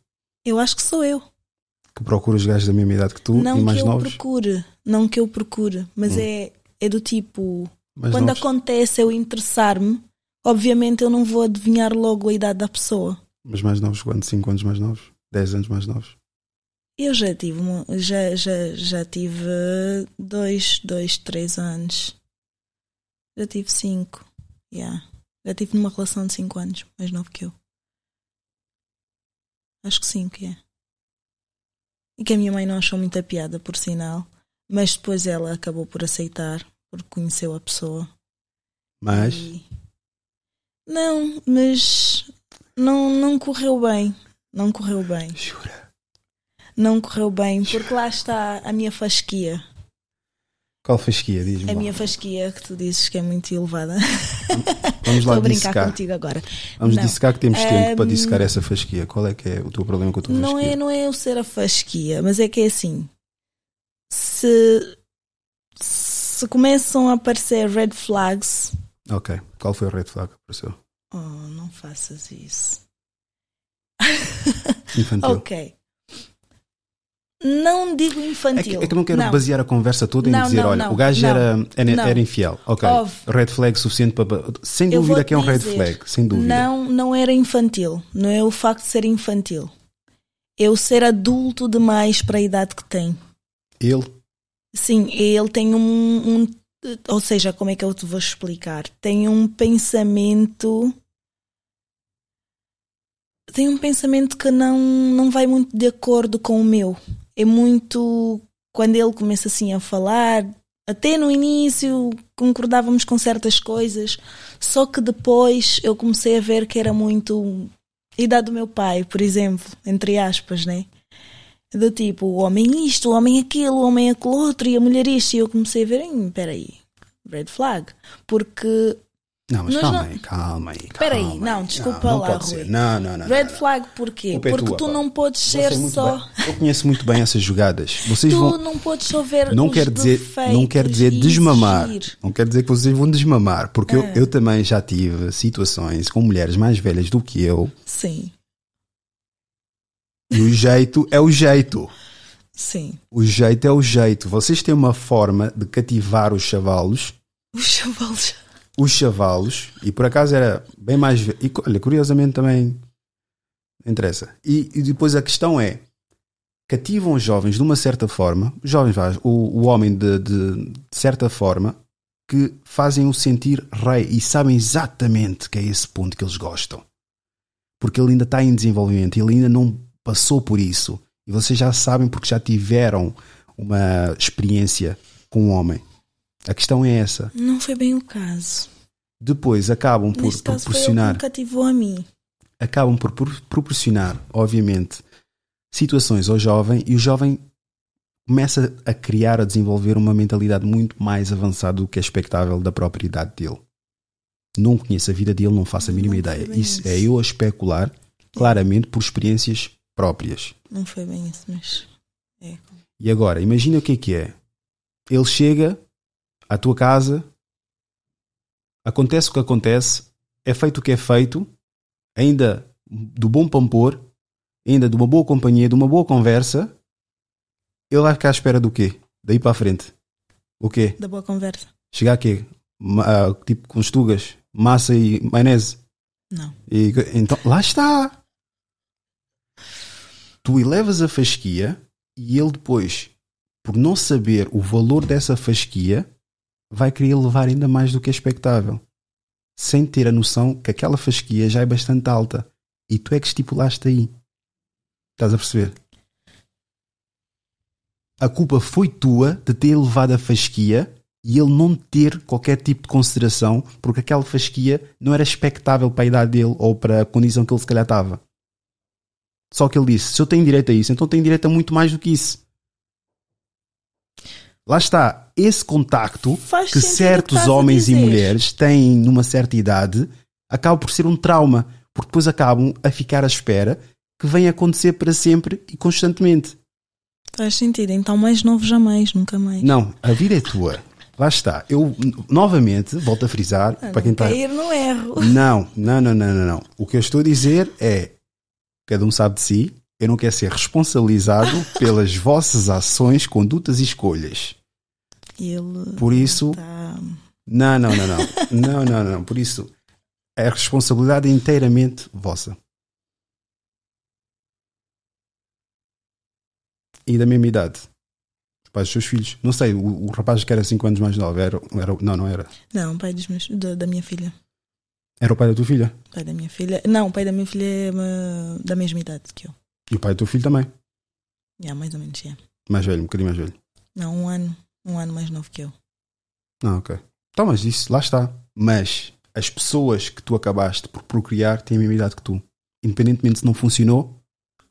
Eu acho que sou eu. que procuras gajos da mesma idade que tu não e mais que eu novos? procure. Não que eu procure. Mas Hum. é, é do tipo. Mais quando novos. acontece eu interessar-me, obviamente eu não vou adivinhar logo a idade da pessoa. Mas mais novos quanto? 5 anos mais novos? 10 anos mais novos? Eu já tive, já, já, já tive dois, dois, três anos. Já tive cinco. Yeah. Já tive numa relação de cinco anos, mais novo que eu. Acho que cinco, yeah. E que a minha mãe não achou muita piada, por sinal. Mas depois ela acabou por aceitar, porque conheceu a pessoa. Mas E- Não, mas não, não correu bem. Não correu bem. Jura? Não correu bem, porque lá está a minha fasquia. qual fasquia? Diz-me. A minha fasquia que tu dizes que é muito elevada. Vamos lá Estou a brincar dissecar. contigo agora. Vamos Não. dissecar que temos tempo para Ahm, dissecar essa fasquia. Qual é que é o teu problema com a tua Não fasquia? é, não é eu ser a fasquia, mas é que é assim. Se, se começam a aparecer red flags, Ok. Qual foi o red flag que apareceu? oh, não faças isso. Infantil. Ok. Não digo É que, infantil. é que eu não quero Não. basear a conversa toda em Não, dizer, não, olha, o gajo era, era, era infiel. Ok. Óbvio. Red flag suficiente para. Sem dúvida que é um red dizer, flag. Sem dúvida. Não, não era infantil. Não é o facto de ser infantil. eu ser adulto demais para a idade que tem. Ele? Sim, ele tem um, um. Ou seja, como é que eu te vou explicar? Tem um pensamento. Tem um pensamento que não, não vai muito de acordo com o meu. É muito. Quando ele começa assim a falar, até no início concordávamos com certas coisas, só que depois eu comecei a ver que era muito. Idade do meu pai, por exemplo, entre aspas, né? Do tipo, o homem isto, o homem aquilo, o homem aquilo outro e a mulher isto. E eu comecei a ver, "Hum, peraí, red flag. Porque. Não, mas nós calma não- aí, calma aí. Espera aí, não, desculpa não, não lá, pode Rui. Não, não, não. Red flag porquê? É Porque tua, tu pá. não podes ser só. bem- Eu conheço muito bem essas jogadas. Vocês Tu vão. não podes só ver Não quer dizer, não quer dizer desmamar. exigir. Não quer dizer que vocês vão desmamar, porque eu, É. eu também já tive situações com mulheres mais velhas do que eu Sim, e o jeito é o jeito. sim. O jeito é o jeito. Vocês têm uma forma de cativar os chavalos, Os chavalos. Os chavalos, e por acaso era bem mais. E olha, curiosamente também interessa. E, e depois a questão é: cativam os jovens de uma certa forma, os jovens, o, o homem de, de, de certa forma, que fazem o sentir rei e sabem exatamente que é esse ponto que eles gostam. Porque ele ainda está em desenvolvimento, ele ainda não passou por isso. E vocês já sabem porque já tiveram uma experiência com um homem. A questão é essa. Não foi bem o caso. Depois acabam por Neste caso foi proporcionar cativou a mim. acabam por por proporcionar, obviamente, situações ao jovem e o jovem começa a criar, a desenvolver uma mentalidade muito mais avançada do que é expectável da própria idade dele. Não conheço a vida dele, não faço a mínima Não ideia. Isso isso. é eu a especular, claramente por experiências próprias. Não foi bem isso, mas. É. E agora, imagina o que é que é. Ele chega à tua casa, acontece o que acontece, é feito o que é feito, ainda do bom pampor, ainda de uma boa companhia, de uma boa conversa, ele vai ficar à espera do quê? Daí para a frente. O quê? Da boa conversa. Chegar aqui, Ma- ah, tipo com estugas, massa e maionese. Não. E, então, lá está. Tu elevas a fasquia e ele depois, por não saber o valor dessa fasquia, vai querer levar ainda mais do que é expectável. Sem ter a noção que aquela fasquia já é bastante alta. E tu é que estipulaste aí. Estás a perceber? A culpa foi tua de ter levado a fasquia e ele não ter qualquer tipo de consideração porque aquela fasquia não era expectável para a idade dele ou para a condição que ele se calhar estava. Só que ele disse: se eu tenho direito a isso, então tenho direito a muito mais do que isso. Lá está, esse contacto Faz que que certos a homens e mulheres têm numa certa idade acaba por ser um trauma, porque depois acabam a ficar à espera que venha acontecer para sempre e constantemente. Faz sentido. Então, mais novo jamais, nunca mais. Não, a vida é tua. Lá está. Eu, novamente, volto a frisar, Ah, para quem não está. cair no erro. Não, não, não, não, não, não. O que eu estou a dizer é: cada um sabe de si, eu não quero ser responsabilizado pelas vossas ações, condutas e escolhas. Ele. Por isso. tá- Não, não, não, não. Não, não, não. Por isso, a responsabilidade é inteiramente vossa. E da mesma idade. Os pais dos seus filhos. Não sei, o, o rapaz que era 5 anos mais novo era, era. Não, não era. Não, pai dos meus, da, da minha filha. Era o pai da tua filha. Pai da minha filha. Não, o pai da minha filha é uma- da mesma idade que eu. E o pai do teu filho também. Já, mais ou menos, é. Mais velho, um bocadinho mais velho. Não, um ano. Um ano mais novo que eu. Não, ok. Então, mas isso, lá está. Mas as pessoas que tu acabaste por procriar têm a mesma idade que tu. Independentemente se não funcionou,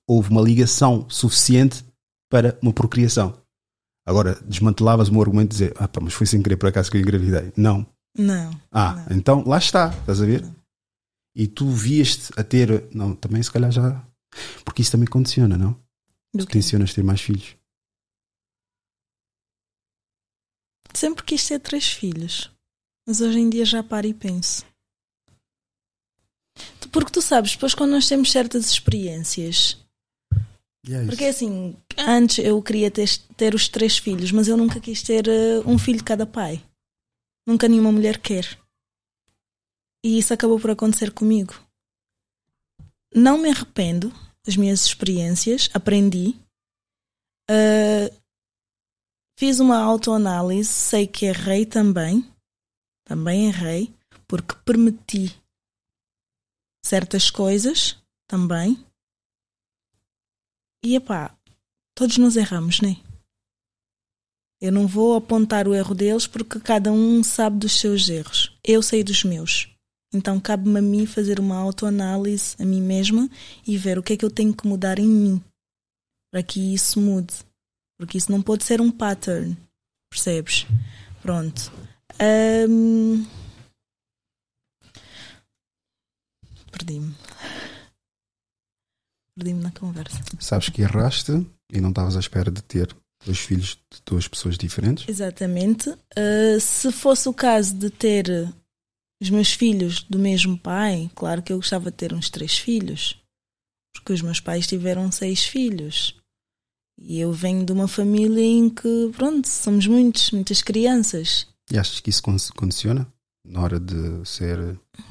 houve uma ligação suficiente para uma procriação. Agora, desmantelavas o meu argumento de dizer, ah pá, mas foi sem querer por acaso que eu engravidei. Não. Não. Ah, então lá está, estás a ver? E tu vieste a ter. Não, também se calhar já. Porque isso também condiciona, não? Do Tu tensionas ter mais filhos. Sempre quis ter três filhos. Mas hoje em dia já paro e penso. Porque tu sabes, depois quando nós temos certas experiências. É. Porque assim, antes eu queria ter, ter os três filhos, mas eu nunca quis ter eh, um filho de cada pai. Nunca nenhuma mulher quer. E isso acabou por acontecer comigo. Não me arrependo. das minhas experiências, aprendi. Uh, fiz uma autoanálise, sei que errei também. Também errei, porque permiti certas coisas também. E epá, todos nós erramos, né? Eu não vou apontar o erro deles porque cada um sabe dos seus erros. Eu sei dos meus. Então cabe-me a mim fazer uma autoanálise a mim mesma e ver o que é que eu tenho que mudar em mim para que isso mude. Porque isso não pode ser um pattern. Percebes? Pronto. Um... Perdi-me. Perdi-me na conversa. Sabes que erraste e não estavas à espera de ter dois filhos de duas pessoas diferentes? Exatamente. Uh, se fosse o caso de ter os meus filhos do mesmo pai, claro que eu gostava de ter uns três filhos, porque os meus pais tiveram seis filhos. E eu venho de uma família em que, pronto, somos muitos, muitas crianças. E achas que isso condiciona na hora de ser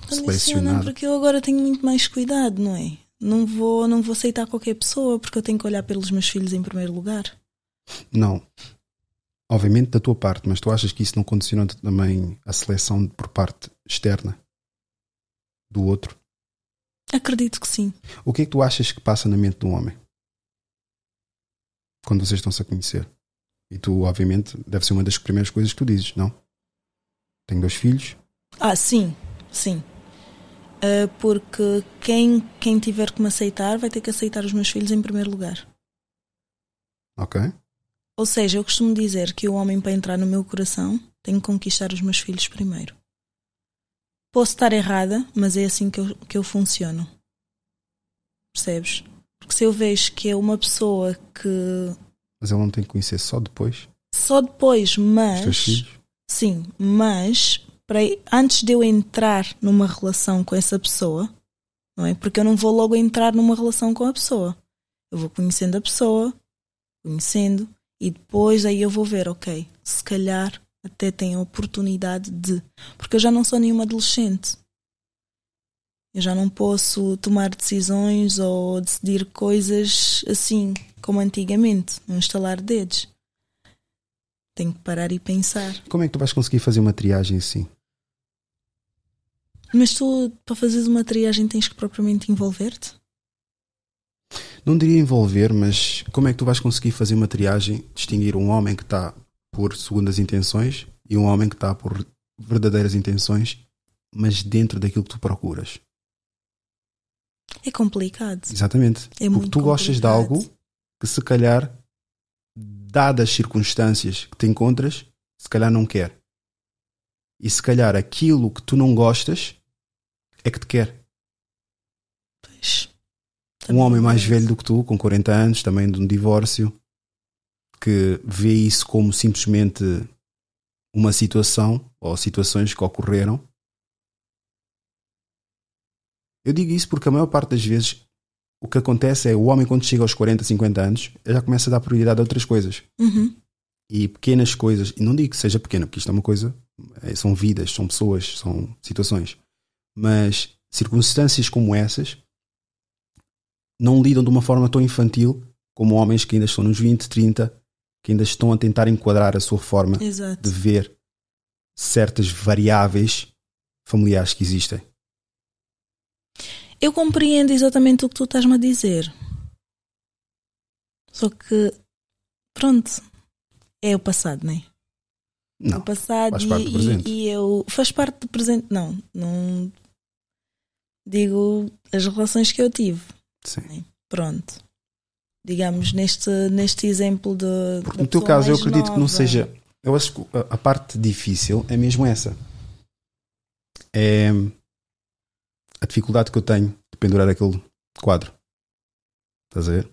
Condiciona selecionado? porque eu agora tenho muito mais cuidado, não é? Não vou, não vou aceitar qualquer pessoa porque eu tenho que olhar pelos meus filhos em primeiro lugar. Não. Obviamente da tua parte, mas tu achas que isso não condiciona também a seleção por parte externa do outro? Acredito que sim. O que é que tu achas que passa na mente de um homem? Quando vocês estão-se a conhecer. E tu, obviamente, deve ser uma das primeiras coisas que tu dizes, não? Tenho dois filhos. Ah, sim, sim. Uh, porque quem, quem tiver que me aceitar vai ter que aceitar os meus filhos em primeiro lugar. Ok. Ou seja, eu costumo dizer que o homem, para entrar no meu coração, tem que conquistar os meus filhos primeiro. Posso estar errada, mas é assim que eu, que eu funciono. Percebes? Porque se eu vejo que é uma pessoa que. Mas ele não tem que conhecer só depois? Só depois, mas. Os teus filhos? Sim, mas para, antes de eu entrar numa relação com essa pessoa, não é? Porque eu não vou logo entrar numa relação com a pessoa. Eu vou conhecendo a pessoa, conhecendo, e depois aí eu vou ver, ok, se calhar até tem a oportunidade de. Porque eu já não sou nenhuma adolescente. Eu já não posso tomar decisões ou decidir coisas assim como antigamente, num estalar de dedos. Tenho que parar e pensar. Como é que tu vais conseguir fazer uma triagem assim? Mas tu, para fazeres uma triagem, tens que propriamente envolver-te? Não diria envolver, mas como é que tu vais conseguir fazer uma triagem, distinguir um homem que está por segundas intenções e um homem que está por verdadeiras intenções, mas dentro daquilo que tu procuras? É complicado. Exatamente. É Porque muito tu gostas de complicado. algo que se calhar, dadas as circunstâncias que te encontras, se calhar não quer. E se calhar aquilo que tu não gostas é que te quer. Pois. Um homem mais velho do que tu, com 40 anos, também de um divórcio, que vê isso como simplesmente uma situação ou situações que ocorreram. Eu digo isso porque a maior parte das vezes o que acontece é o homem, quando chega aos 40, 50 anos, já começa a dar prioridade a outras coisas. Uhum. E pequenas coisas, e não digo que seja pequena, porque isto é uma coisa, é, são vidas, são pessoas, são situações. Mas circunstâncias como essas não lidam de uma forma tão infantil como homens que ainda estão nos 20, 30, que ainda estão a tentar enquadrar a sua forma Exato. de ver certas variáveis familiares que existem. Eu compreendo exatamente o que tu estás-me a dizer. Só que, pronto, é o passado, não é? O passado faz e, parte do presente. e, e eu. Faz parte do presente, não. Não. Digo as relações que eu tive. Sim. Pronto. Digamos, neste, neste exemplo de. No teu caso, eu acredito que não seja. Eu acho que a, a parte difícil é mesmo essa. É a dificuldade que eu tenho de pendurar aquele quadro. Estás a ver?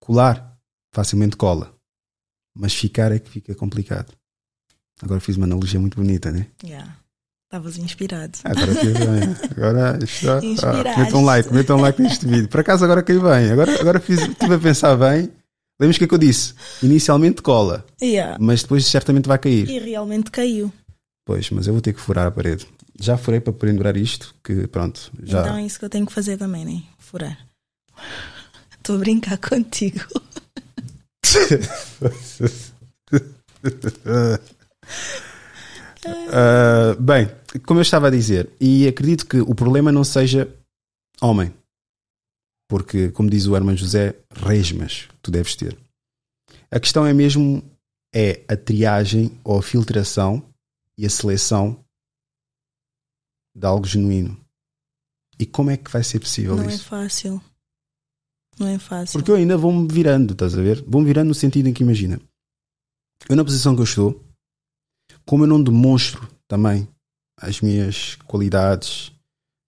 Colar facilmente cola, mas ficar é que fica complicado. Agora fiz uma analogia muito bonita, né? Yeah. Estavas inspirado. Agora fiz bem. Agora está. Ah, um like, metam um like neste vídeo. Por acaso agora caiu bem. Agora, agora fiz, estive a pensar bem. Lembras o que é que eu disse? Inicialmente cola, Yeah. mas depois certamente vai cair. E realmente caiu. Pois, mas eu vou ter que furar a parede. Já furei para pendurar isto, que pronto, já. Então é isso que eu tenho que fazer também, né? Furar. Estou a brincar contigo. Ah, bem, como eu estava a dizer, e acredito que o problema não seja homem, porque, como diz o Herman José, resmas tu deves ter. A questão é mesmo é a triagem ou a filtração e a seleção de algo genuíno. E como é que vai ser possível Não é isso? fácil. Não é fácil. Porque eu ainda vou-me virando, estás a ver? Vou-me virando no sentido em que imagina. Eu na posição que eu estou, como eu não demonstro também as minhas qualidades,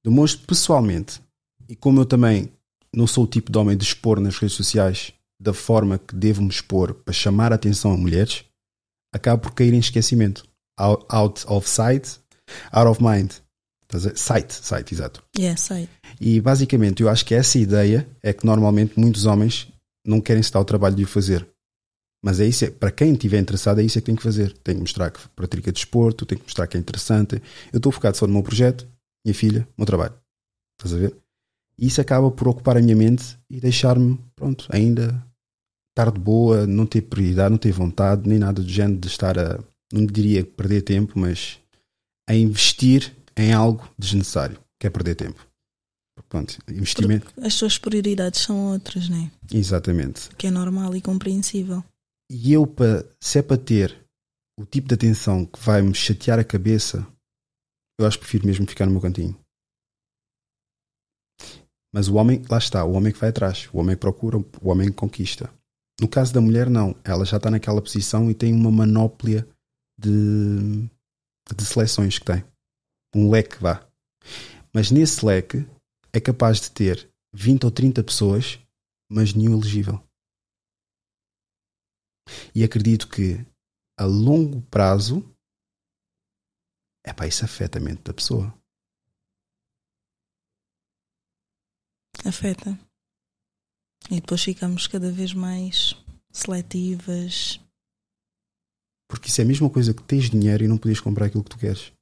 demonstro pessoalmente. E como eu também não sou o tipo de homem de expor nas redes sociais da forma que devo me expor para chamar a atenção a mulheres, acabo por cair em esquecimento. Out, out of sight, out of mind. Sight, sight, exato. Yeah, sei. E basicamente eu acho que essa ideia é que normalmente muitos homens não querem se dar o trabalho de o fazer. Mas é isso, é, para quem estiver interessado, é isso é que tem que fazer. Tem que mostrar que pratica desporto, tem que mostrar que é interessante. Eu estou focado só no meu projeto, minha filha, o meu trabalho. Estás a ver? E isso acaba por ocupar a minha mente e deixar-me, pronto, ainda estar de boa, não ter prioridade, não ter vontade, nem nada do género de estar a, não diria perder tempo, mas a investir em algo desnecessário, que é perder tempo. Pronto, investimento. As suas prioridades são outras, né? Exatamente. Que é normal e compreensível. E eu, se é para ter o tipo de atenção que vai me chatear a cabeça, eu acho que prefiro mesmo ficar no meu cantinho. Mas o homem, lá está, o homem que vai atrás, o homem que procura, o homem que conquista. No caso da mulher, não. Ela já está naquela posição e tem uma manóplia de, de seleções que tem. Um leque, vá. Mas nesse leque é capaz de ter 20 ou 30 pessoas, mas nenhum elegível. E acredito que a longo prazo, é pá, isso afeta a mente da pessoa. Afeta. E depois ficamos cada vez mais seletivas. Porque isso é a mesma coisa que tens dinheiro e não podias comprar aquilo que tu queres.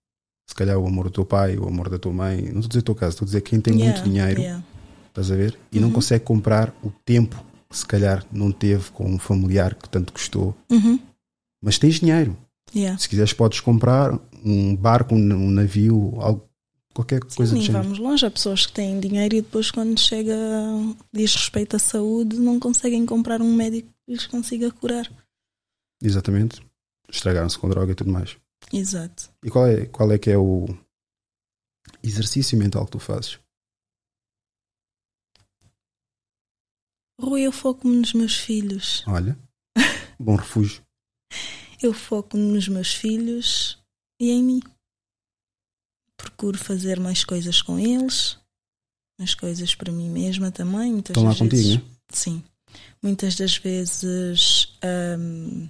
Se calhar o amor do teu pai, o amor da tua mãe. Não estou a dizer o teu caso, estou a dizer quem tem Yeah, muito dinheiro, yeah. estás a ver? E não Uhum. consegue comprar o tempo que se calhar não teve com um familiar que tanto custou. Uhum. Mas tens dinheiro. Yeah. Se quiseres, podes comprar um barco, um, navio, algo, qualquer coisa Sim, do género. vamos longe. Há pessoas que têm dinheiro e depois, quando chega, diz respeito à saúde, não conseguem comprar um médico que lhes consiga curar. Exatamente. Estragaram-se com droga e tudo mais. Exato. E qual é, qual é que é o exercício mental que tu fazes? Rui, eu foco-me nos meus filhos. Olha, bom refúgio. Eu foco nos meus filhos e em mim. Procuro fazer mais coisas com eles, mais coisas para mim mesma também. Muitas Estão lá vezes, contigo, né? Sim. Muitas das vezes hum,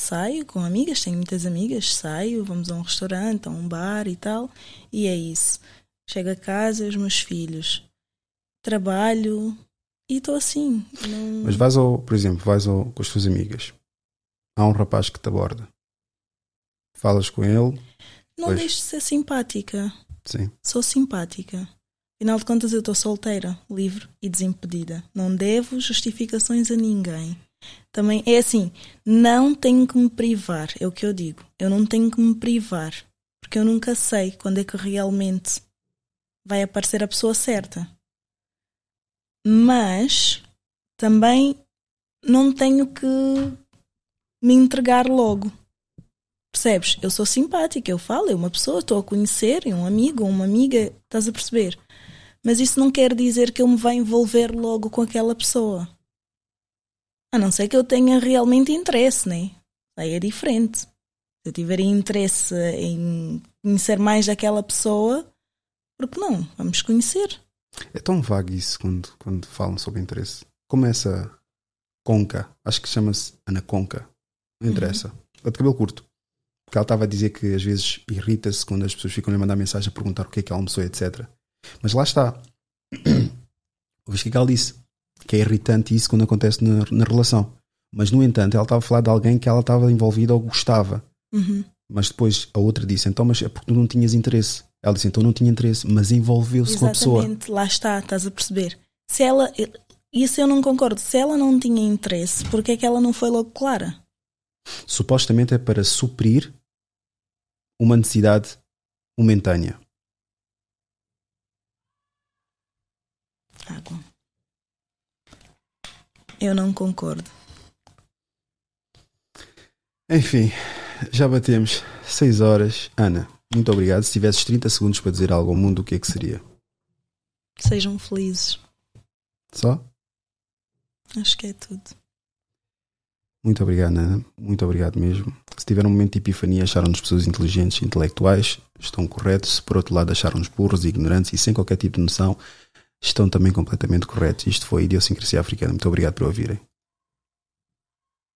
saio com amigas, tenho muitas amigas, saio, vamos a um restaurante, a um bar e tal, e é isso. Chego a casa, os meus filhos, trabalho e estou assim. Não... Mas vais ao, por exemplo, vais ao, com as tuas amigas. Há um rapaz que te aborda. Falas com ele. Não Pois. deixo de ser simpática. Sim. Sou simpática. Afinal de contas, eu estou solteira, livre e desimpedida. Não devo justificações a ninguém. Também é assim, não tenho que me privar, é o que eu digo. Eu não tenho que me privar, porque eu nunca sei quando é que realmente vai aparecer a pessoa certa. Mas também não tenho que me entregar logo. Percebes? Eu sou simpática, eu falo, é uma pessoa, estou a conhecer, é um amigo, uma amiga, estás a perceber? Mas isso não quer dizer que eu me vá envolver logo com aquela pessoa. A não ser que eu tenha realmente interesse, né? Aí é diferente. Se eu tiver interesse em conhecer mais daquela pessoa, porque não? Vamos conhecer. É tão vago isso quando, quando falam sobre interesse. Como essa Conca, acho que chama-se Ana Conca. Não interessa. É de cabelo curto. Porque ela estava a dizer que às vezes irrita-se quando as pessoas ficam a mandar mensagem a perguntar o que é que ela almoçou, etc. Mas lá está. Ouviste o é que ela disse? Que é irritante isso quando acontece na, na relação. Mas, no entanto, ela estava a falar de alguém que ela estava envolvida ou gostava. Uhum. Mas depois a outra disse, então, mas é porque tu não tinhas interesse. Ela disse, então não tinha interesse, mas envolveu-se com a pessoa. Exatamente, lá está, estás a perceber. Se ela. Isso eu não concordo. Se ela não tinha interesse, por que é que ela não foi logo clara? Supostamente é para suprir uma necessidade momentânea. Água. Eu não concordo. Enfim, já batemos 6 horas. Ana, muito obrigado. Se tivesses 30 segundos para dizer algo ao mundo, o que é que seria? Sejam felizes. Só? Acho que é tudo. Muito obrigado, Ana. Muito obrigado mesmo. Se tiveram um momento de epifania, acharam-nos pessoas inteligentes, intelectuais, estão corretos. Se por outro lado acharam-nos burros, ignorantes e sem qualquer tipo de noção, estão também completamente corretos. Isto foi Idiosincrasia Africana. Muito obrigado por ouvirem.